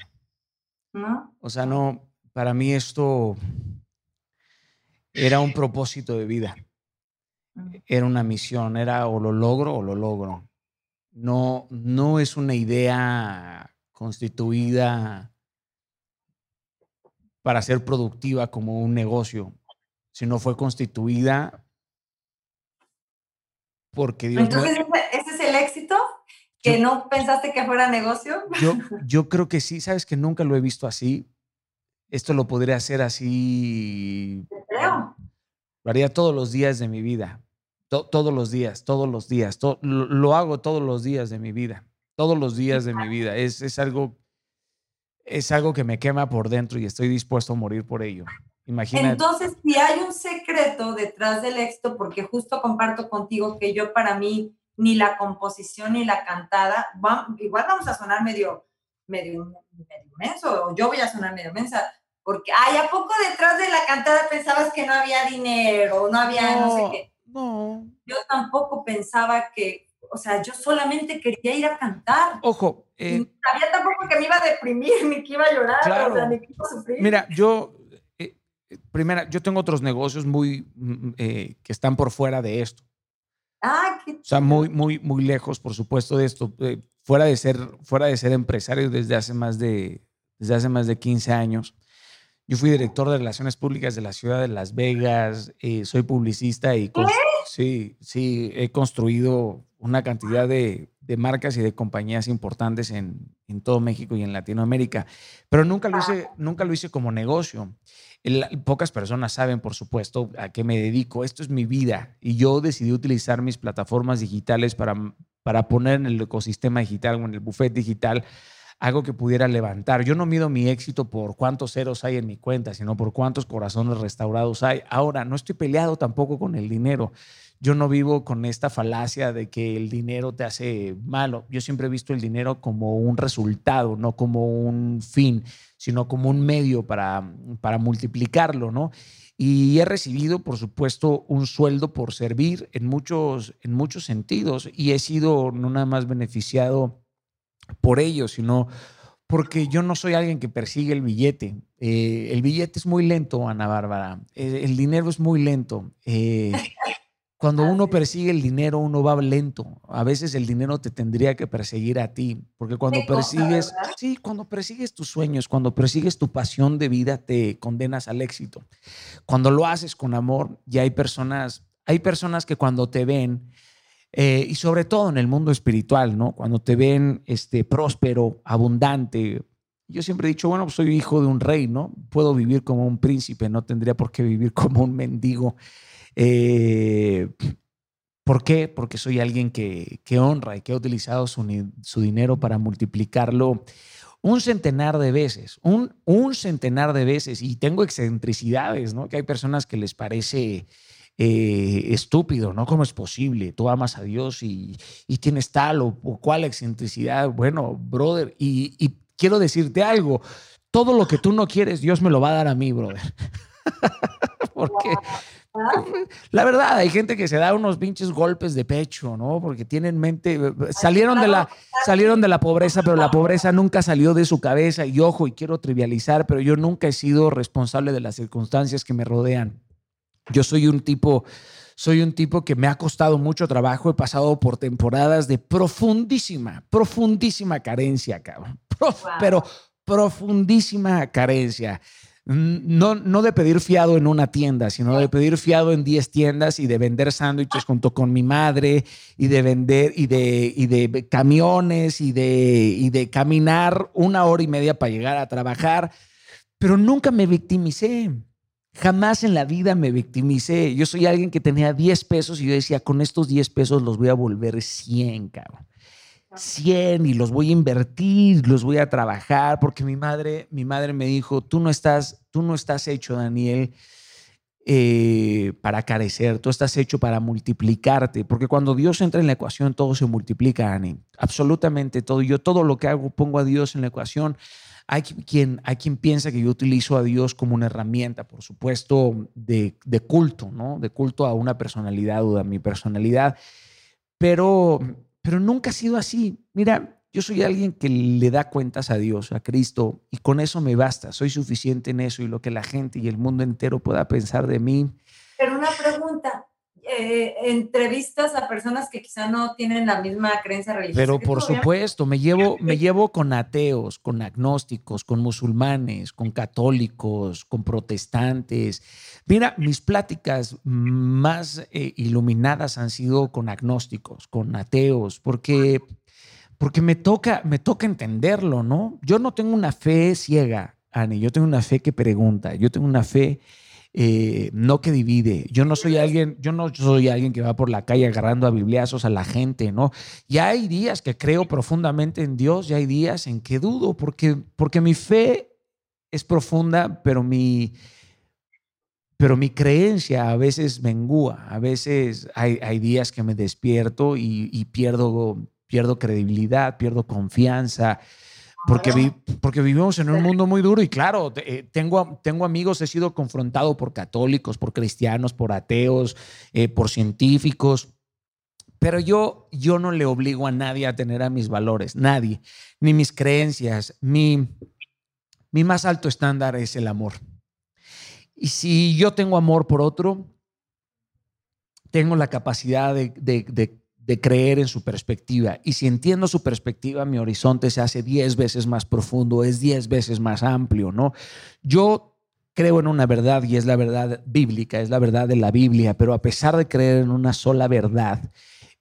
¿No? O sea, no, para mí esto era un propósito de vida. Era una misión, era o lo logro o lo logro. No, no es una idea constituida para ser productiva como un negocio, sino fue constituida porque Dios... Entonces. ¿Que no pensaste que fuera negocio? Yo, yo creo que sí, sabes que nunca lo he visto así. Esto lo podría hacer así. Creo. Lo haría todos los días de mi vida. todos los días, todos los días. lo, hago todos los días de mi vida todos los días de mi vida. Es, es, algo, es algo que me quema por dentro y estoy dispuesto a morir por ello. Imagínate. Entonces, si hay un secreto detrás del éxito, porque justo comparto contigo que yo para mí ni la composición ni la cantada, igual vamos a sonar medio, medio, medio menso, o yo voy a sonar medio mensa, porque, ay, ¿a poco detrás de la cantada pensabas que no había dinero, no había no sé qué? No. Yo tampoco pensaba que o sea, yo solamente quería ir a cantar. Ojo. Eh, sabía tampoco que me iba a deprimir, ni que iba a llorar, o sea, ni que iba a sufrir. Mira, yo, eh, eh, primera, yo tengo otros negocios muy, mm, que están por fuera de esto. Ah, qué O sea, muy, muy, muy lejos, por supuesto, de esto. fuera, de ser, fuera de ser empresario desde hace más de, desde hace más de 15 años. Yo fui director de Relaciones Públicas de la ciudad de Las Vegas, soy publicista y... Sí, sí, he construido una cantidad de, marcas y de compañías importantes en, todo México y en Latinoamérica, pero nunca lo hice, nunca lo hice como negocio. pocas personas saben, por supuesto, a qué me dedico. Esto es mi vida y yo decidí utilizar mis plataformas digitales para, para poner en el ecosistema digital o en el buffet digital algo que pudiera levantar. Yo no mido mi éxito por cuántos ceros hay en mi cuenta, sino por cuántos corazones restaurados hay. Ahora, no estoy peleado tampoco con el dinero yo no vivo con esta falacia de que el dinero te hace malo. Yo siempre he visto el dinero como un resultado, no como un fin, sino como un medio para, para multiplicarlo, ¿no? Y he recibido, por supuesto, un sueldo por servir en muchos, en muchos sentidos y he sido no nada más beneficiado por ello, sino porque yo no soy alguien que persigue el billete. Eh, el billete es muy lento, Ana Bárbara. El, el dinero es muy lento. Eh, cuando uno persigue el dinero, uno va lento. A veces el dinero te tendría que perseguir a ti, porque cuando persigues, sí, cuando persigues tus sueños, cuando persigues tu pasión de vida, te condenas al éxito. Cuando lo haces con amor, ya hay personas, hay personas que cuando te ven, eh, y sobre todo en el mundo espiritual, ¿no? Cuando te ven este, próspero, abundante. Yo siempre he dicho, bueno, pues soy hijo de un rey, ¿no? Puedo vivir como un príncipe, no tendría por qué vivir como un mendigo. Eh, ¿Por qué? Porque soy alguien que, honra y que ha utilizado su, dinero para multiplicarlo un centenar de veces, un, un, centenar de veces. Y tengo excentricidades, ¿no? Que hay personas que les parece eh, estúpido, ¿no? ¿Cómo es posible? Tú amas a Dios y, tienes tal o, cual excentricidad. Bueno, brother, y, y quiero decirte algo. Todo lo que tú no quieres, Dios me lo va a dar a mí, brother. Porque la verdad, hay gente que se da unos pinches golpes de pecho, ¿no? Porque tienen mente, eh, salieron de la, salieron de la pobreza, pero la pobreza nunca salió de su cabeza. Y ojo, y quiero trivializar, pero yo nunca he sido responsable de las circunstancias que me rodean. Yo soy un tipo, soy un tipo que me ha costado mucho trabajo. He pasado por temporadas de profundísima, profundísima carencia, cabrón. Pero profundísima carencia no, no de pedir fiado en una tienda, sino de pedir fiado en 10 tiendas y de vender sándwiches junto con mi madre y de vender y de, y de camiones y de, y de caminar una hora y media para llegar a trabajar, pero nunca me victimicé. Jamás en la vida me victimicé. Yo soy alguien que tenía 10 pesos y yo decía, con estos 10 pesos los voy a volver 100, cabrón. 100 y los voy a invertir, los voy a trabajar, porque mi madre, mi madre me dijo, tú no estás, tú no estás hecho, Daniel, eh, para carecer, tú estás hecho para multiplicarte, porque cuando Dios entra en la ecuación, todo se multiplica, Dani, absolutamente todo. Yo todo lo que hago pongo a Dios en la ecuación. Hay quien, hay quien piensa que yo utilizo a Dios como una herramienta, por supuesto, de, de culto, ¿no? De culto a una personalidad o a mi personalidad. Pero pero nunca ha sido así. Mira, yo soy alguien que le da cuentas a Dios, a Cristo, y con eso me basta. Soy suficiente en eso y lo que la gente y el mundo entero pueda pensar de mí. Pero una pregunta, eh, entrevistas a personas que quizá no tienen la misma creencia religiosa. Pero por supuesto, me llevo, me llevo con ateos, con agnósticos, con musulmanes, con católicos, con protestantes. Mira, mis pláticas más eh, iluminadas han sido con agnósticos, con ateos, porque, porque me, toca, me toca entenderlo, ¿no? Yo no tengo una fe ciega, Ani, yo tengo una fe que pregunta, yo tengo una fe eh, no que divide. Yo no soy alguien, yo no soy alguien que va por la calle agarrando a bibliazos a la gente, ¿no? Ya hay días que creo profundamente en Dios, ya hay días en que dudo, porque, porque mi fe es profunda, pero mi, pero mi creencia a veces mengúa, a veces hay, hay días que me despierto y, y pierdo, pierdo credibilidad, pierdo confianza porque, porque vivimos en un mundo muy duro y claro, eh, tengo, tengo amigos, he sido confrontado por católicos, por cristianos, por ateos, eh, por científicos, pero yo, yo no le obligo a nadie a tener a mis valores, nadie, ni mis creencias. Mi, mi más alto estándar es el amor. Y si yo tengo amor por otro, tengo la capacidad de, de, de de creer en su perspectiva. Y si entiendo su perspectiva, mi horizonte se hace 10 veces más profundo, es 10 veces más amplio, ¿no? Yo creo en una verdad y es la verdad bíblica, es la verdad de la Biblia, pero a pesar de creer en una sola verdad,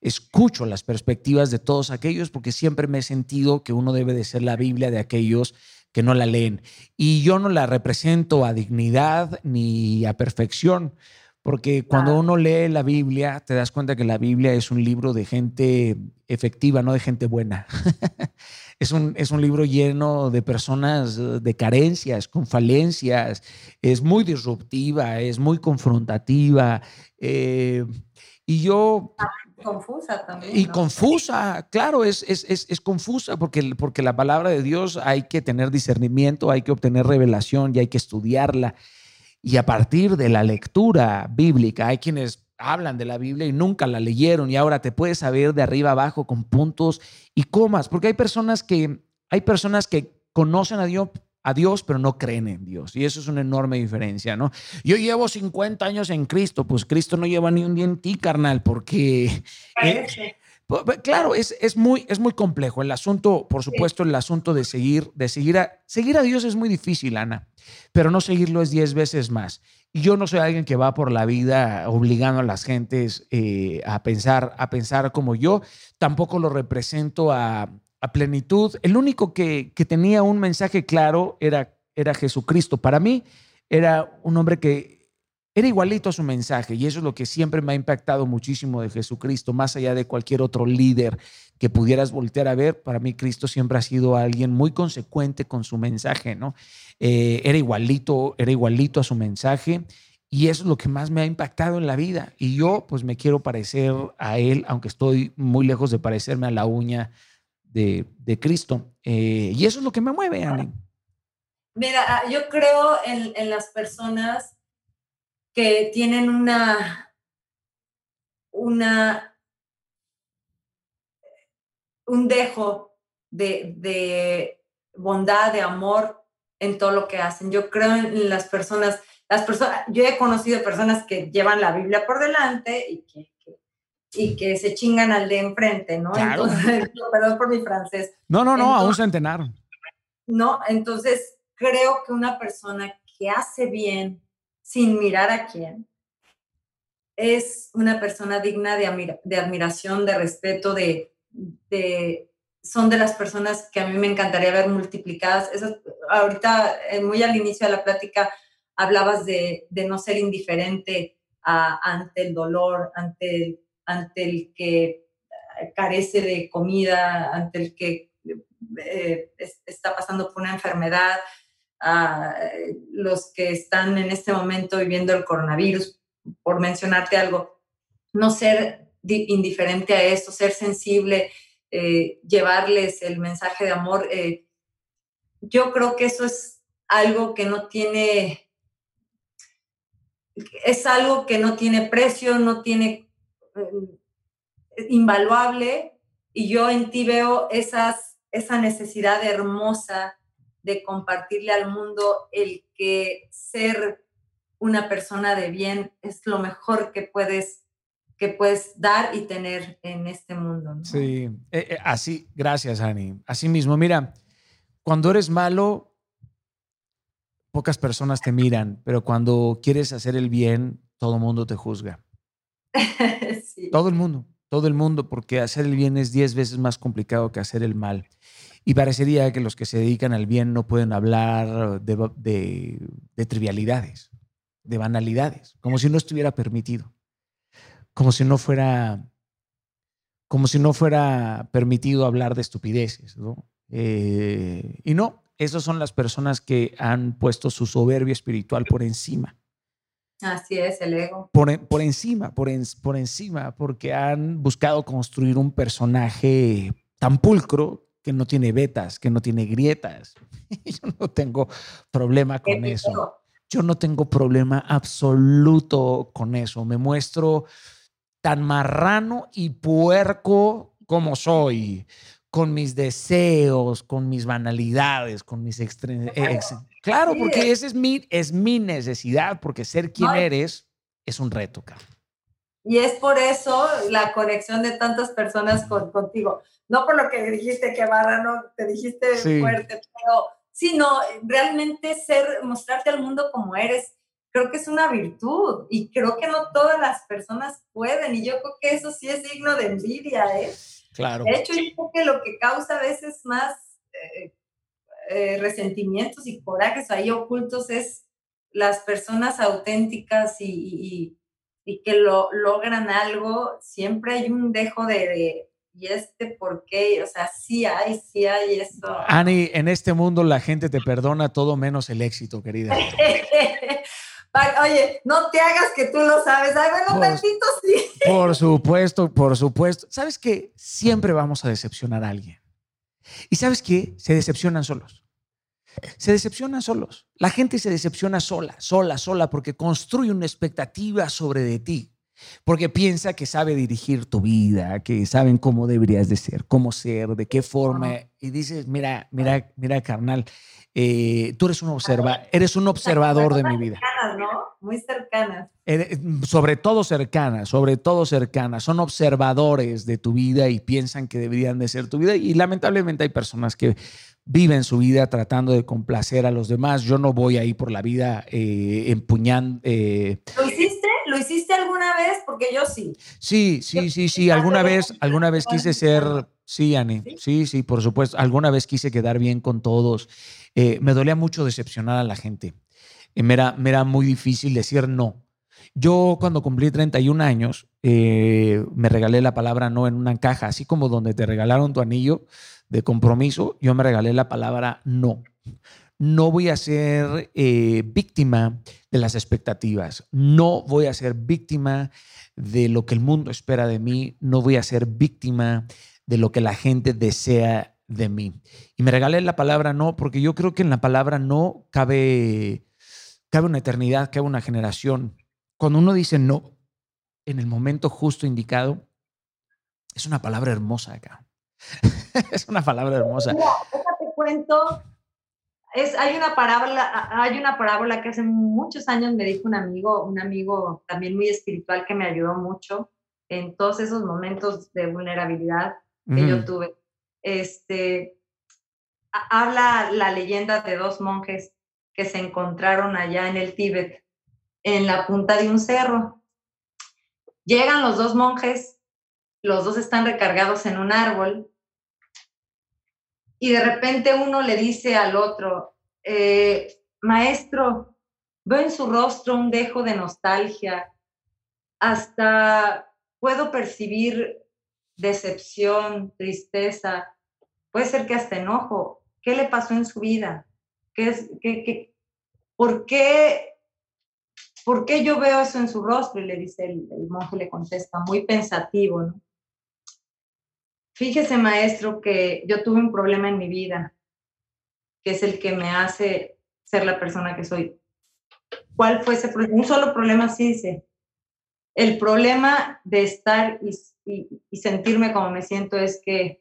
escucho las perspectivas de todos aquellos porque siempre me he sentido que uno debe de ser la Biblia de aquellos que no la leen. Y yo no la represento a dignidad ni a perfección porque cuando uno lee la Biblia, te das cuenta que la Biblia es un libro de gente efectiva, no de gente buena. es, un, es un libro lleno de personas eh, de carencias, con falencias. Es muy disruptiva, es muy confrontativa. Eh, y yo... Ah, confusa también. Y confusa, claro, es, es, es, es, confusa porque, porque la palabra de Dios hay que tener discernimiento, hay que obtener revelación y hay que estudiarla. Y a partir de la lectura bíblica, hay quienes hablan de la Biblia y nunca la leyeron y ahora te puedes saber de arriba abajo con puntos y comas, porque hay personas que hay personas que conocen a Dios a Dios, pero no creen en Dios. Y eso es una enorme diferencia, ¿no? Yo llevo 50 años en Cristo, pues Cristo no lleva ni un día en ti, carnal, porque... claro, es, es, muy, es muy complejo. El asunto, por supuesto, el asunto de seguir, de seguir a, seguir a Dios es muy difícil, Ana, pero no seguirlo es 10 veces más. Y yo no soy alguien que va por la vida obligando a las gentes eh, a, pensar, a pensar como yo. Tampoco lo represento a, a plenitud. El único que, tenía un mensaje claro era, era Jesucristo. Para mí era un hombre que era igualito a su mensaje y eso es lo que siempre me ha impactado muchísimo de Jesucristo, más allá de cualquier otro líder que pudieras voltear a ver. Para mí Cristo siempre ha sido alguien muy consecuente con su mensaje, ¿no? Eh, era igualito, era igualito a su mensaje. Y eso es lo que más me ha impactado en la vida. Y yo, pues, me quiero parecer a él, aunque estoy muy lejos de parecerme a la uña de, Cristo. Eh, y eso es lo que me mueve, Ani. Mira, ah, yo creo en, las personas que tienen una, una, un dejo de, de bondad, de amor en todo lo que hacen. Yo creo en las personas, las personas, yo he conocido personas que llevan la Biblia por delante y que y que se chingan al de enfrente, ¿no? Entonces, perdón por mi francés. No, no, no, a un centenar. No, entonces creo que una persona que hace bien sin mirar a quién es una persona digna de, admiración, de respeto, de, son de las personas que a mí me encantaría ver multiplicadas. Ahorita, eh, muy al inicio de la plática, hablabas de, de no ser indiferente ante el dolor, ante el ante el que eh, carece de comida, ante el que eh, está pasando por una enfermedad, a los que están en este momento viviendo el coronavirus, por mencionarte algo, no ser indiferente a esto, ser sensible, eh, llevarles el mensaje de amor. yo creo que eso es algo que no tiene, es algo que no tiene precio, no tiene eh, invaluable y yo en ti veo esas, esa necesidad hermosa de compartirle al mundo el que ser una persona de bien es lo mejor que puedes que puedes dar y tener en este mundo. Sí, eh, eh, así, gracias, Ani. Así mismo, mira, cuando eres malo, pocas personas te miran, pero cuando quieres hacer el bien, todo el mundo te juzga. Todo el mundo, todo el mundo, porque hacer el bien es diez veces más complicado que hacer el mal. Y parecería que los que se dedican al bien no pueden hablar de, trivialidades, de banalidades, como si no estuviera permitido, como si no fuera, como si no fuera permitido hablar de estupideces, eh, y no, esas son las personas que han puesto su soberbia espiritual por encima. Así es, el ego. Por, por encima, por, por encima, porque han buscado construir un personaje tan pulcro que no tiene vetas, que no tiene grietas. Yo no tengo problema con eso. Yo no tengo problema absoluto con eso. Me muestro tan marrano y puerco como soy, con mis deseos, con mis banalidades, con mis Claro, porque esa es mi, es mi necesidad, porque ser quien eres es un reto, cara. Y es por eso la conexión de tantas personas contigo. No por lo que dijiste que barra, no te dijiste fuerte, pero sino realmente ser, mostrarte al mundo como eres, creo que es una virtud y creo que no todas las personas pueden y yo creo que eso sí es digno de envidia, ¿eh? Claro. De hecho, yo creo que lo que causa a veces más eh, eh, resentimientos y corajes ahí ocultos es las personas auténticas y, que lo logran algo, siempre hay un dejo de, y este por qué, o sea, sí hay, sí hay eso. Ani, en este mundo la gente te perdona todo menos el éxito, querida. Oye, no te hagas que tú lo sabes. Ay, bueno, sí. Por supuesto, por supuesto. ¿Sabes que Siempre vamos a decepcionar a alguien. ¿Y sabes qué? Se decepcionan solos. Se decepcionan solos. La gente se decepciona sola, sola, sola, porque construye una expectativa sobre de ti. porque piensa que sabe dirigir tu vida, que saben cómo deberías de ser, cómo ser, de qué forma. Y dices, mira, mira, mira, carnal, eh, tú eres un observa, eres un observador de mi vida. Cercanas, ¿no? Muy cercanas. sobre todo cercanas, sobre todo cercanas. Son observadores de tu vida y piensan que deberían de ser tu vida. Y lamentablemente hay personas que viven su vida tratando de complacer a los demás. Yo no voy ahí por la vida eh, empuñando. Eh, ¿Lo hiciste? ¿Lo hiciste alguna vez? Porque yo sí. Sí, sí, sí, sí. Alguna vez, alguna vez quise ser, sí, Ani, sí, sí, por supuesto. Alguna vez quise quedar bien con todos. Eh, me dolía mucho decepcionar a la gente. me, era, me era muy difícil decir no. Yo cuando cumplí 31 años, me regalé la palabra no en una caja, así como donde te regalaron tu anillo, de compromiso, yo me regalé la palabra no. No voy a ser eh, víctima de las expectativas. No voy a ser víctima de lo que el mundo espera de mí. No voy a ser víctima de lo que la gente desea de mí. Y me regalé la palabra no porque yo creo que en la palabra no cabe, cabe una eternidad, cabe una generación. Cuando uno dice no en el momento justo indicado, es una palabra hermosa acá. es una palabra hermosa. Mira, déjate cuento. Es, hay, una parábola, hay una parábola que hace muchos años me dijo un amigo, un amigo también muy espiritual que me ayudó mucho en todos esos momentos de vulnerabilidad que yo tuve. Este, habla la leyenda de dos monjes que se encontraron allá en el Tíbet, en la punta de un cerro. Llegan los dos monjes, los dos están recargados en un árbol y de repente uno le dice al otro, eh, maestro, veo en su rostro un dejo de nostalgia, hasta puedo percibir decepción, tristeza, puede ser que hasta enojo. ¿Qué le pasó en su vida? ¿Qué es, por, qué, ¿Por qué yo veo eso en su rostro? Y le dice el, el monje, le contesta, muy pensativo, ¿no? Fíjese, maestro, que yo tuve un problema en mi vida, que es el que me hace ser la persona que soy. ¿Cuál fue ese problema? Un solo problema, sí dice. El problema de estar y, sentirme como me siento es que,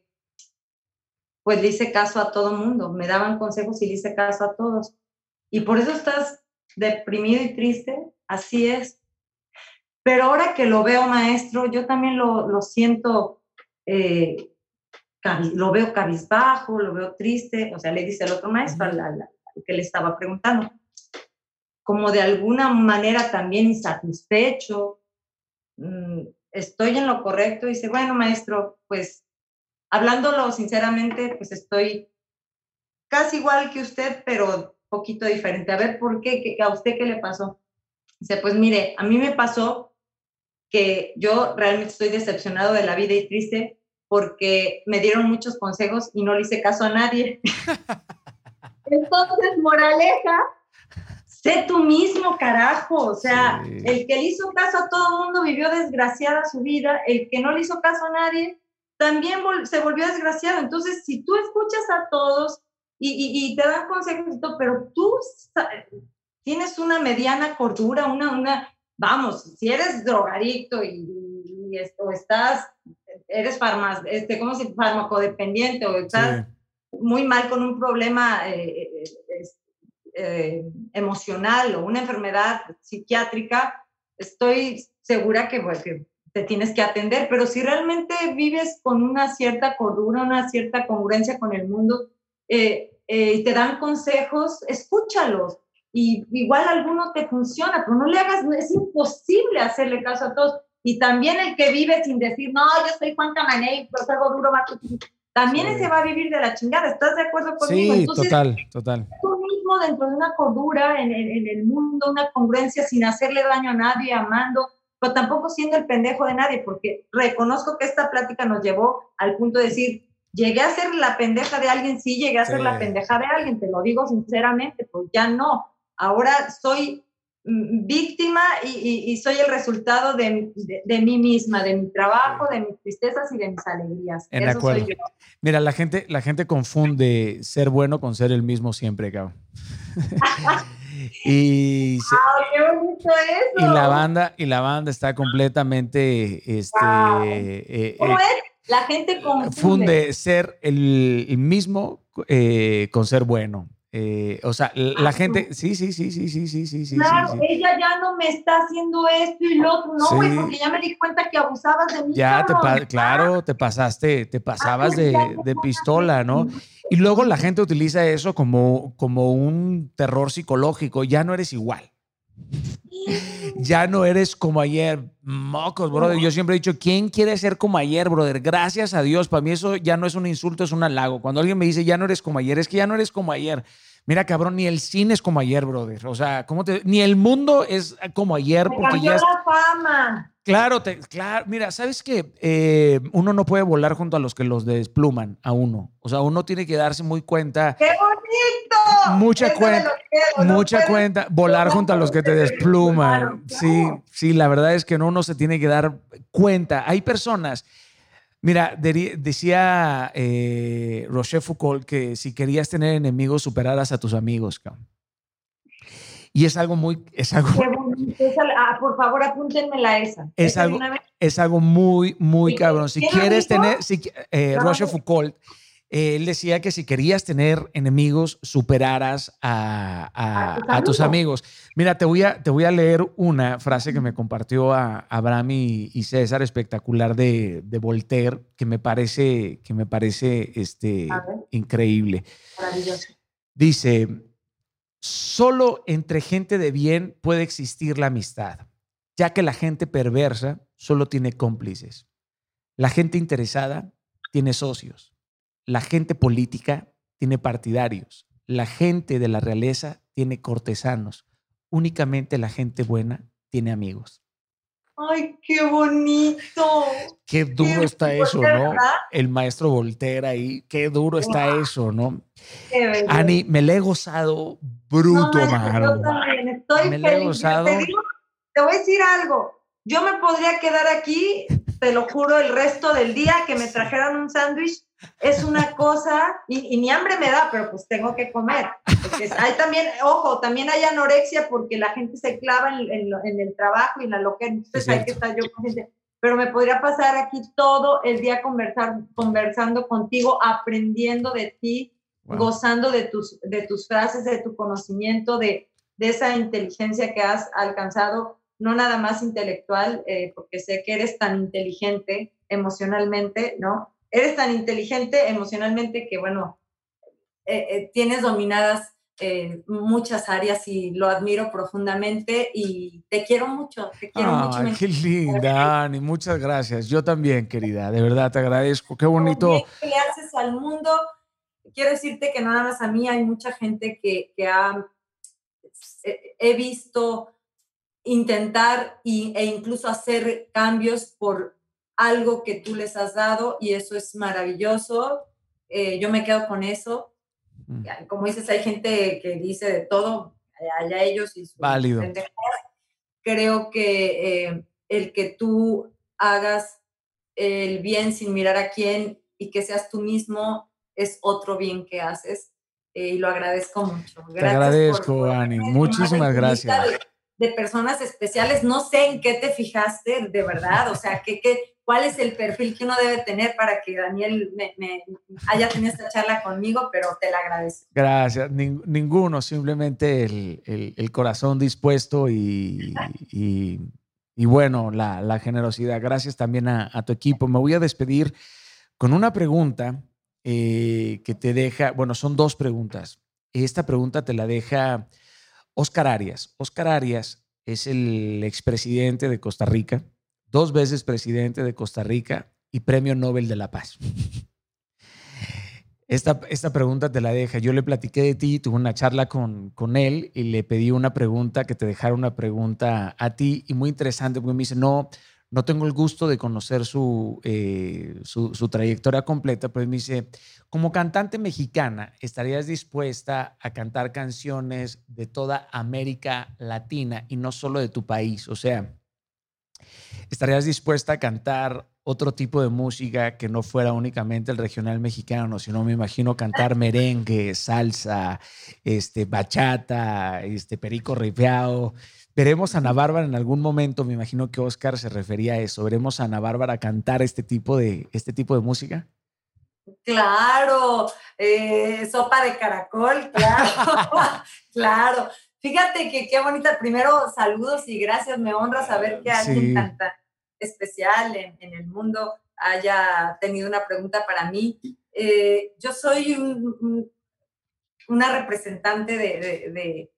pues le hice caso a todo mundo, me daban consejos y le hice caso a todos. Y por eso estás deprimido y triste, así es. Pero ahora que lo veo, maestro, yo también lo, lo siento eh, lo veo cabizbajo, lo veo triste, o sea, le dice el otro maestro al, que le estaba preguntando, como de alguna manera también insatisfecho, mm, estoy en lo correcto, dice, bueno, maestro, pues hablándolo sinceramente, pues estoy casi igual que usted, pero poquito diferente. A ver, ¿por qué? ¿A usted qué le pasó? Dice, pues mire, a mí me pasó que yo realmente estoy decepcionado de la vida y triste porque me dieron muchos consejos y no le hice caso a nadie. Entonces, moraleja, sé tú mismo, carajo. O sea, el que le hizo caso a todo el mundo vivió desgraciada su vida, el que no le hizo caso a nadie también se volvió desgraciado. Entonces, si tú escuchas a todos y, te dan consejos, pero tú tienes una mediana cordura, una, una, vamos, si eres drogadicto y, o estás, eres farma, este, ¿cómo se farmacodependiente o estás muy mal con un problema eh, eh, eh, emocional o una enfermedad psiquiátrica, estoy segura que, que te tienes que atender, pero si realmente vives con una cierta cordura, una cierta congruencia con el mundo y te dan consejos, escúchalos. Y igual alguno te funciona, pero no le hagas, es imposible hacerle caso a todos. Y también el que vive sin decir, no, yo soy Juan Camané, pero algo duro, también ese va a vivir de la chingada. ¿Estás de acuerdo conmigo? Sí, total, total. Tú mismo dentro de una cordura en, en, el mundo, una congruencia sin hacerle daño a nadie, amando, pero tampoco siendo el pendejo de nadie, porque reconozco que esta plática nos llevó al punto de decir, llegué a ser la pendeja de alguien, sí, llegué a ser la pendeja de alguien, te lo digo sinceramente, pues ya no ahora soy víctima y, soy el resultado de, mí misma, de mi trabajo, de mis tristezas y de mis alegrías. En acuerdo. Mira, la gente, la gente confunde ser bueno con ser el mismo siempre, cabrón. Y, qué eso. y la banda y la banda está completamente este eh, ¿Cómo eh, es? La gente confunde. funde ser el, el mismo eh, con ser bueno. Eh, o sea, la ah, gente, sí, sí, sí, sí, sí, sí, sí, claro, sí. Claro, ella ya no me está haciendo esto y lo otro, no, güey, porque ya me di cuenta que abusabas de mí. Ya, te ah. claro, te pasaste, te pasabas ah, de, de, pistola, ¿no? Y luego la gente utiliza eso como, como un terror psicológico, ya no eres igual. Ya no eres como ayer. Mocos, brother. Yo siempre he dicho, ¿quién quiere ser como ayer, brother? Gracias a Dios. Para mí eso ya no es un insulto, es un halago. Cuando alguien me dice, ya no eres como ayer, es que ya no eres como ayer. Mira, cabrón, ni el cine es como ayer, brother. O sea, ¿cómo te, ni el mundo es como ayer Me porque cambió ya es- la fama. Claro, te- claro. Mira, ¿sabes qué? Eh, uno no puede volar junto a los que los despluman a uno. O sea, uno tiene que darse muy cuenta, ¡Qué bonito! Mucha Eso cuenta, no mucha puedes- cuenta, volar junto a los que te despluman. Claro, Sí, claro. sí, la verdad es que no uno se tiene que dar cuenta. Hay personas, mira, decía eh, Roger Foucault que si querías tener enemigos, superaras a tus amigos. cabrón. Y es algo muy, es algo. Esa- ah, por favor, apúntenmela esa. Es algo- es algo muy, muy ¿Y cabrón. Si quieres tener, si, eh, Roger. Foucault, él decía que si querías tener enemigos, superaras a, a- A tus a tus amigos. Mira, te voy a, te voy a leer una frase que me compartió a Abraham y, y César, espectacular de, de Voltaire, que me parece, que me parece este, increíble. Maravilloso. Dice, solo entre gente de bien puede existir la amistad, ya que la gente perversa solo tiene cómplices. La gente interesada tiene socios. La gente política tiene partidarios. La gente de la realeza tiene cortesanos. Únicamente la gente buena tiene amigos. Ay, qué bonito. Qué duro Qué está eso, ¿no? ¿verdad? El maestro Voltaire ahí, qué duro está eso, ¿no? Ani, me le he gozado bruto, No. Yo también estoy Me feliz. gozado. Te, digo- te voy a decir algo. Yo me podría quedar aquí, te lo juro, el resto del día que me trajeran un sándwich. Es una cosa, y, y ni hambre me da, pero pues tengo que comer. Porque hay también, ojo, también hay anorexia porque la gente se clava en, en lo- en el trabajo y en la loquera. Entonces Es hay que estar yo con gente. Pero me podría pasar aquí todo el día conversar, conversando contigo, aprendiendo de ti, Wow. gozando de tus, de tus frases, de tu conocimiento, de, de esa inteligencia que has alcanzado, no nada más intelectual, eh, porque sé que eres tan inteligente emocionalmente, ¿no? Eres tan inteligente emocionalmente que, bueno, eh, eh, tienes dominadas muchas áreas y lo admiro profundamente y te quiero mucho, te quiero mucho. Ay, me qué linda, Ani. Muchas gracias. Yo también, querida. De verdad, te agradezco. Qué bonito. que le haces al mundo. Quiero decirte que no nada más a mí, hay mucha gente que, que ha, he visto intentar y, e incluso hacer cambios por algo que tú les has dado y eso es maravilloso. Eh, yo me quedo con eso. Mm. Como dices, hay gente que dice de todo, allá ellos y sus Válido. Creo que eh, el que tú hagas el bien sin mirar a quién y que seas tú mismo es otro bien que haces eh, y lo agradezco mucho. Te agradezco, Ani. Muchísimas gracias. De, de, personas especiales, no sé en qué te fijaste, de verdad, o sea, ¿qué, qué, cuál es el perfil que uno debe tener para que Daniel haya tenido esta charla conmigo, pero te la agradezco. Gracias. Ning, ninguno, simplemente el, el, corazón dispuesto y, y, bueno, la, generosidad. Gracias también a, a, tu equipo. Me voy a despedir con una pregunta eh, que te deja, bueno, son dos preguntas. Esta pregunta te la deja Oscar Arias. Oscar Arias es el expresidente de Costa Rica, dos veces presidente de Costa Rica y premio Nobel de la Paz. Esta, esta, pregunta te la deja. Yo le platiqué de ti, tuve una charla con, con, él y le pedí una pregunta, que te dejara una pregunta a ti y muy interesante porque me dice, no, no tengo el gusto de conocer su, eh, su, trayectoria completa, pero me dice, como cantante mexicana, ¿estarías dispuesta a cantar canciones de toda América Latina y no solo de tu país? O sea, ¿estarías dispuesta a cantar otro tipo de música que no fuera únicamente el regional mexicano, sino me imagino cantar merengue, salsa, este, bachata, este, perico ripeado? Veremos a Ana Bárbara en algún momento, me imagino que Oscar se refería a eso. ¿Veremos a Ana Bárbara cantar este tipo de, este tipo de música? Claro, eh, sopa de caracol, claro, claro. Fíjate que qué bonita. Primero, saludos y gracias. Me honra saber que alguien tan, especial en, el mundo haya tenido una pregunta para mí. Eh, yo soy una representante de, de,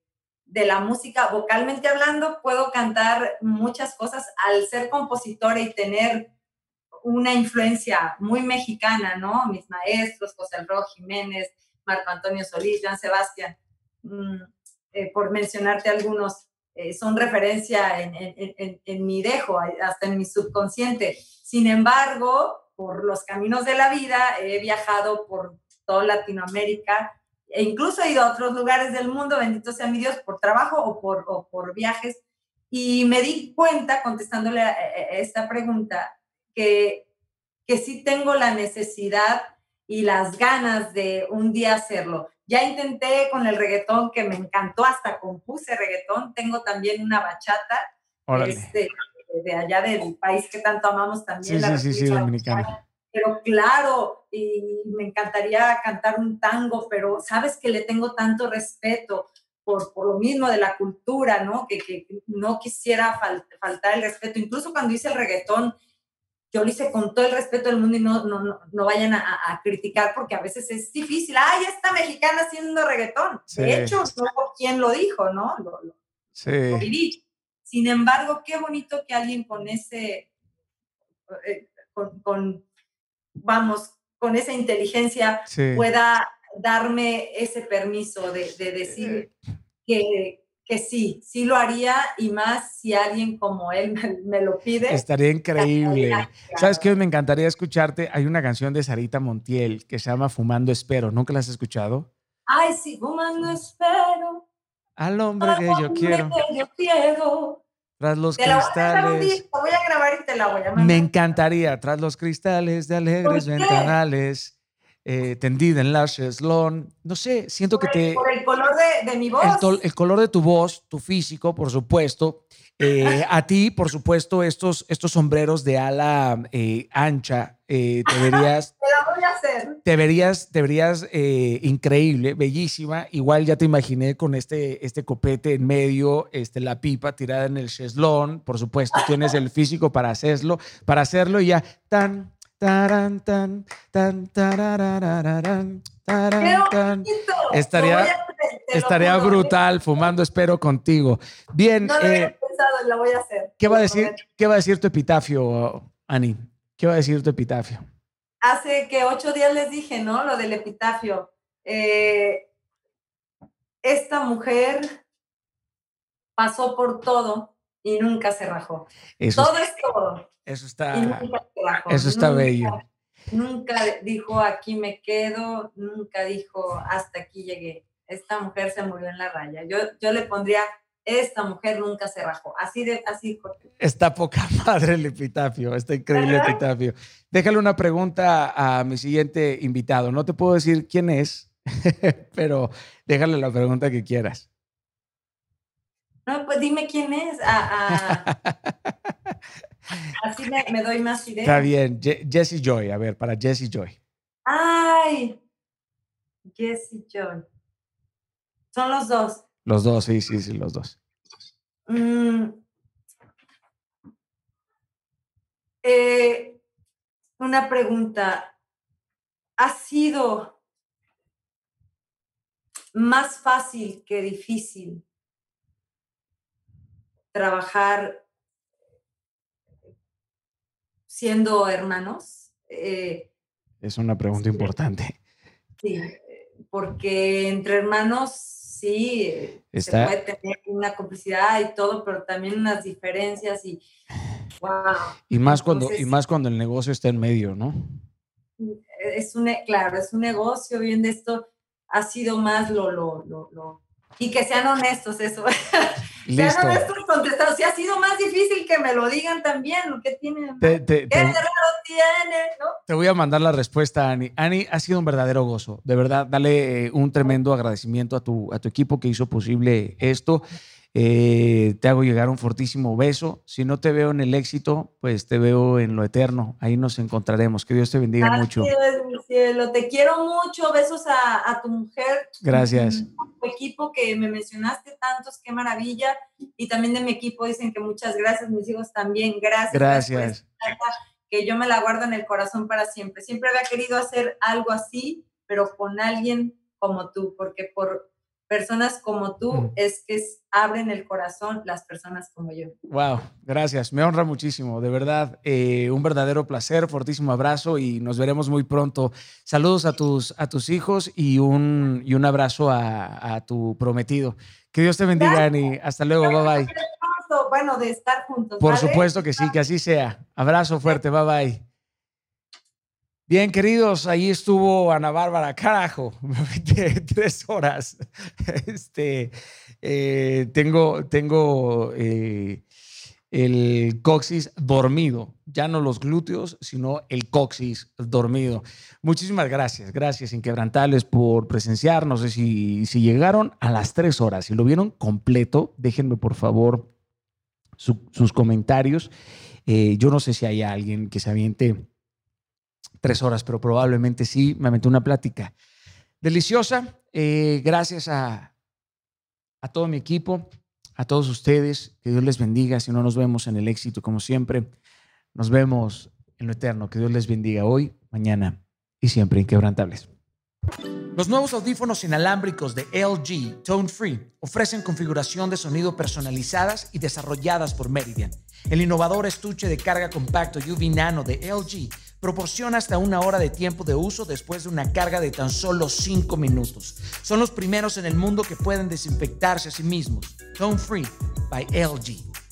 la música. Vocalmente hablando, puedo cantar muchas cosas al ser compositora y tener una influencia muy mexicana, ¿no? Mis maestros, José Alro Jiménez, Marco Antonio Solís, Juan Sebastián. Mm, eh, por mencionarte algunos, eh, son referencia en, mi dejo, hasta en mi subconsciente. Sin embargo, por los caminos de la vida, he viajado por toda Latinoamérica e incluso he ido a otros lugares del mundo, bendito sea mi Dios, por trabajo o por, o por viajes. Y me di cuenta, contestándole a esta pregunta, que, que sí tengo la necesidad y las ganas de un día hacerlo. Ya intenté con el reggaetón, que me encantó, hasta compuse reggaetón. Tengo también una bachata este, de allá del país que tanto amamos también. Sí, sí, sí, dominicana. Pero claro, y me encantaría cantar un tango, pero sabes que le tengo tanto respeto por, por lo mismo de la cultura, ¿no? Que, que no quisiera faltar el respeto. Incluso cuando hice el reggaetón, yo lo hice con todo el respeto del mundo y no, no, no, vayan a, criticar porque a veces es difícil. ¡Ay, esta mexicana haciendo reggaetón! De hecho, no quién lo dijo, ¿no? Lo, sí. Sin embargo, qué bonito que alguien con ese, eh, con, vamos, con esa inteligencia pueda darme ese permiso de, de decir eh. que, que sí, sí lo haría y más si alguien como él me, lo pide. Estaría increíble. ¿Sabes qué? Me encantaría escucharte. Hay una canción de Sarita Montiel que se llama Fumando Espero. ¿Nunca la has escuchado? Ay, sí, Fumando Espero. Al hombre que yo quiero. Que yo quiero. Tras los cristales. voy a, grabar y te la voy a mandar. Me encantaría. Tras los cristales de alegres ventanales eh, tendida en la cheslón. No sé, siento que te... Por el color de, mi voz. El, color de tu voz, tu físico, por supuesto. Eh, a ti, por supuesto, estos, estos sombreros de ala eh, ancha, te verías... Te la voy a hacer. Te verías, te verías increíble, bellísima. Igual ya te imaginé con este, este copete en medio, este, la pipa tirada en el cheslón. Por supuesto, tienes el físico para hacerlo, para hacerlo y ya tan Taran, tan, tan, Estaría, estaría brutal fumando, espero contigo. Bien. No lo eh, pensado, voy a hacer. ¿qué va a, decir, ¿Qué va a decir tu epitafio, Ani? ¿Qué va a decir tu epitafio? Hace que ocho días les dije, ¿no? Lo del epitafio. Eh, esta mujer pasó por todo y nunca se rajó. todo es todo. Eso está, eso está bello. Nunca dijo aquí me quedo, nunca dijo hasta aquí llegué. Esta mujer se murió en la raya. Yo, yo le pondría esta mujer nunca se rajó. Así de, así. Está poca madre el epitafio, está increíble el epitafio. Déjale una pregunta a mi siguiente invitado. No te puedo decir quién es, pero déjale la pregunta que quieras. No, pues dime quién es. Ah, ah. Así me, doy más ideas. Está bien. Jesse Joy, a ver, para Jesse Joy. Ay, Jesse Joy. Son los dos. Los dos, sí, sí, sí, los dos. Mm. Eh, una pregunta. ¿Ha sido más fácil que difícil trabajar siendo hermanos? Eh, es una pregunta importante. Sí, porque entre hermanos sí se puede tener una complicidad y todo, pero también unas diferencias y wow. Y más cuando y más cuando el negocio está en medio, ¿no? Es un claro, es un negocio, bien de esto ha sido más lo lo lo, lo y que sean honestos eso. Listo. Ya no es contestado. Si ha sido más difícil que me lo digan también, lo que tiene. Te, te, ¿Qué tiene? ¿no? Te voy a mandar la respuesta, Ani. Ani, ha sido un verdadero gozo. De verdad, dale eh, un tremendo agradecimiento a tu, a tu equipo que hizo posible esto. Eh, te hago llegar un fortísimo beso. Si no te veo en el éxito, pues te veo en lo eterno. Ahí nos encontraremos. Que Dios te bendiga mucho. mi cielo. Te quiero mucho. Besos a, tu mujer. Gracias. Tu equipo que me mencionaste tantos, qué maravilla. Y también de mi equipo dicen que muchas gracias. Mis hijos también, gracias. Gracias. Que yo me la guardo en el corazón para siempre. Siempre había querido hacer algo así, pero con alguien como tú, porque por personas como tú mm. es que abren el corazón las personas como yo. Wow, gracias. Me honra muchísimo, de verdad. Eh, un verdadero placer, fortísimo abrazo y nos veremos muy pronto. Saludos a tus, a tus hijos y un, y un abrazo a, tu prometido. Que Dios te bendiga, Ani. Hasta luego, bye bye. Bueno, de estar juntos. Por supuesto que sí, que así sea. Abrazo fuerte, bye bye. Bien, queridos, ahí estuvo Ana Bárbara, carajo, tres horas. Este, eh, tengo tengo eh, el coxis dormido, ya no los glúteos, sino el coxis dormido. Muchísimas gracias, gracias inquebrantables por presenciar. No sé si, si llegaron a las tres horas, si lo vieron completo, déjenme por favor sus comentarios. Eh, yo no sé si hay alguien que se aviente tres horas, pero probablemente sí, me aventé una plática deliciosa. Eh, gracias a, a todo mi equipo, a todos ustedes, que Dios les bendiga. Si no nos vemos en el éxito, como siempre, nos vemos en lo eterno. Que Dios les bendiga hoy, mañana y siempre inquebrantables. Los nuevos audífonos inalámbricos de LG Tone Free ofrecen configuración de sonido personalizadas y desarrolladas por Meridian. El innovador estuche de carga compacto UV Nano de LG proporciona hasta una hora de tiempo de uso después de una carga de tan solo 5 minutos. Son los primeros en el mundo que pueden desinfectarse a sí mismos. Tone Free by LG.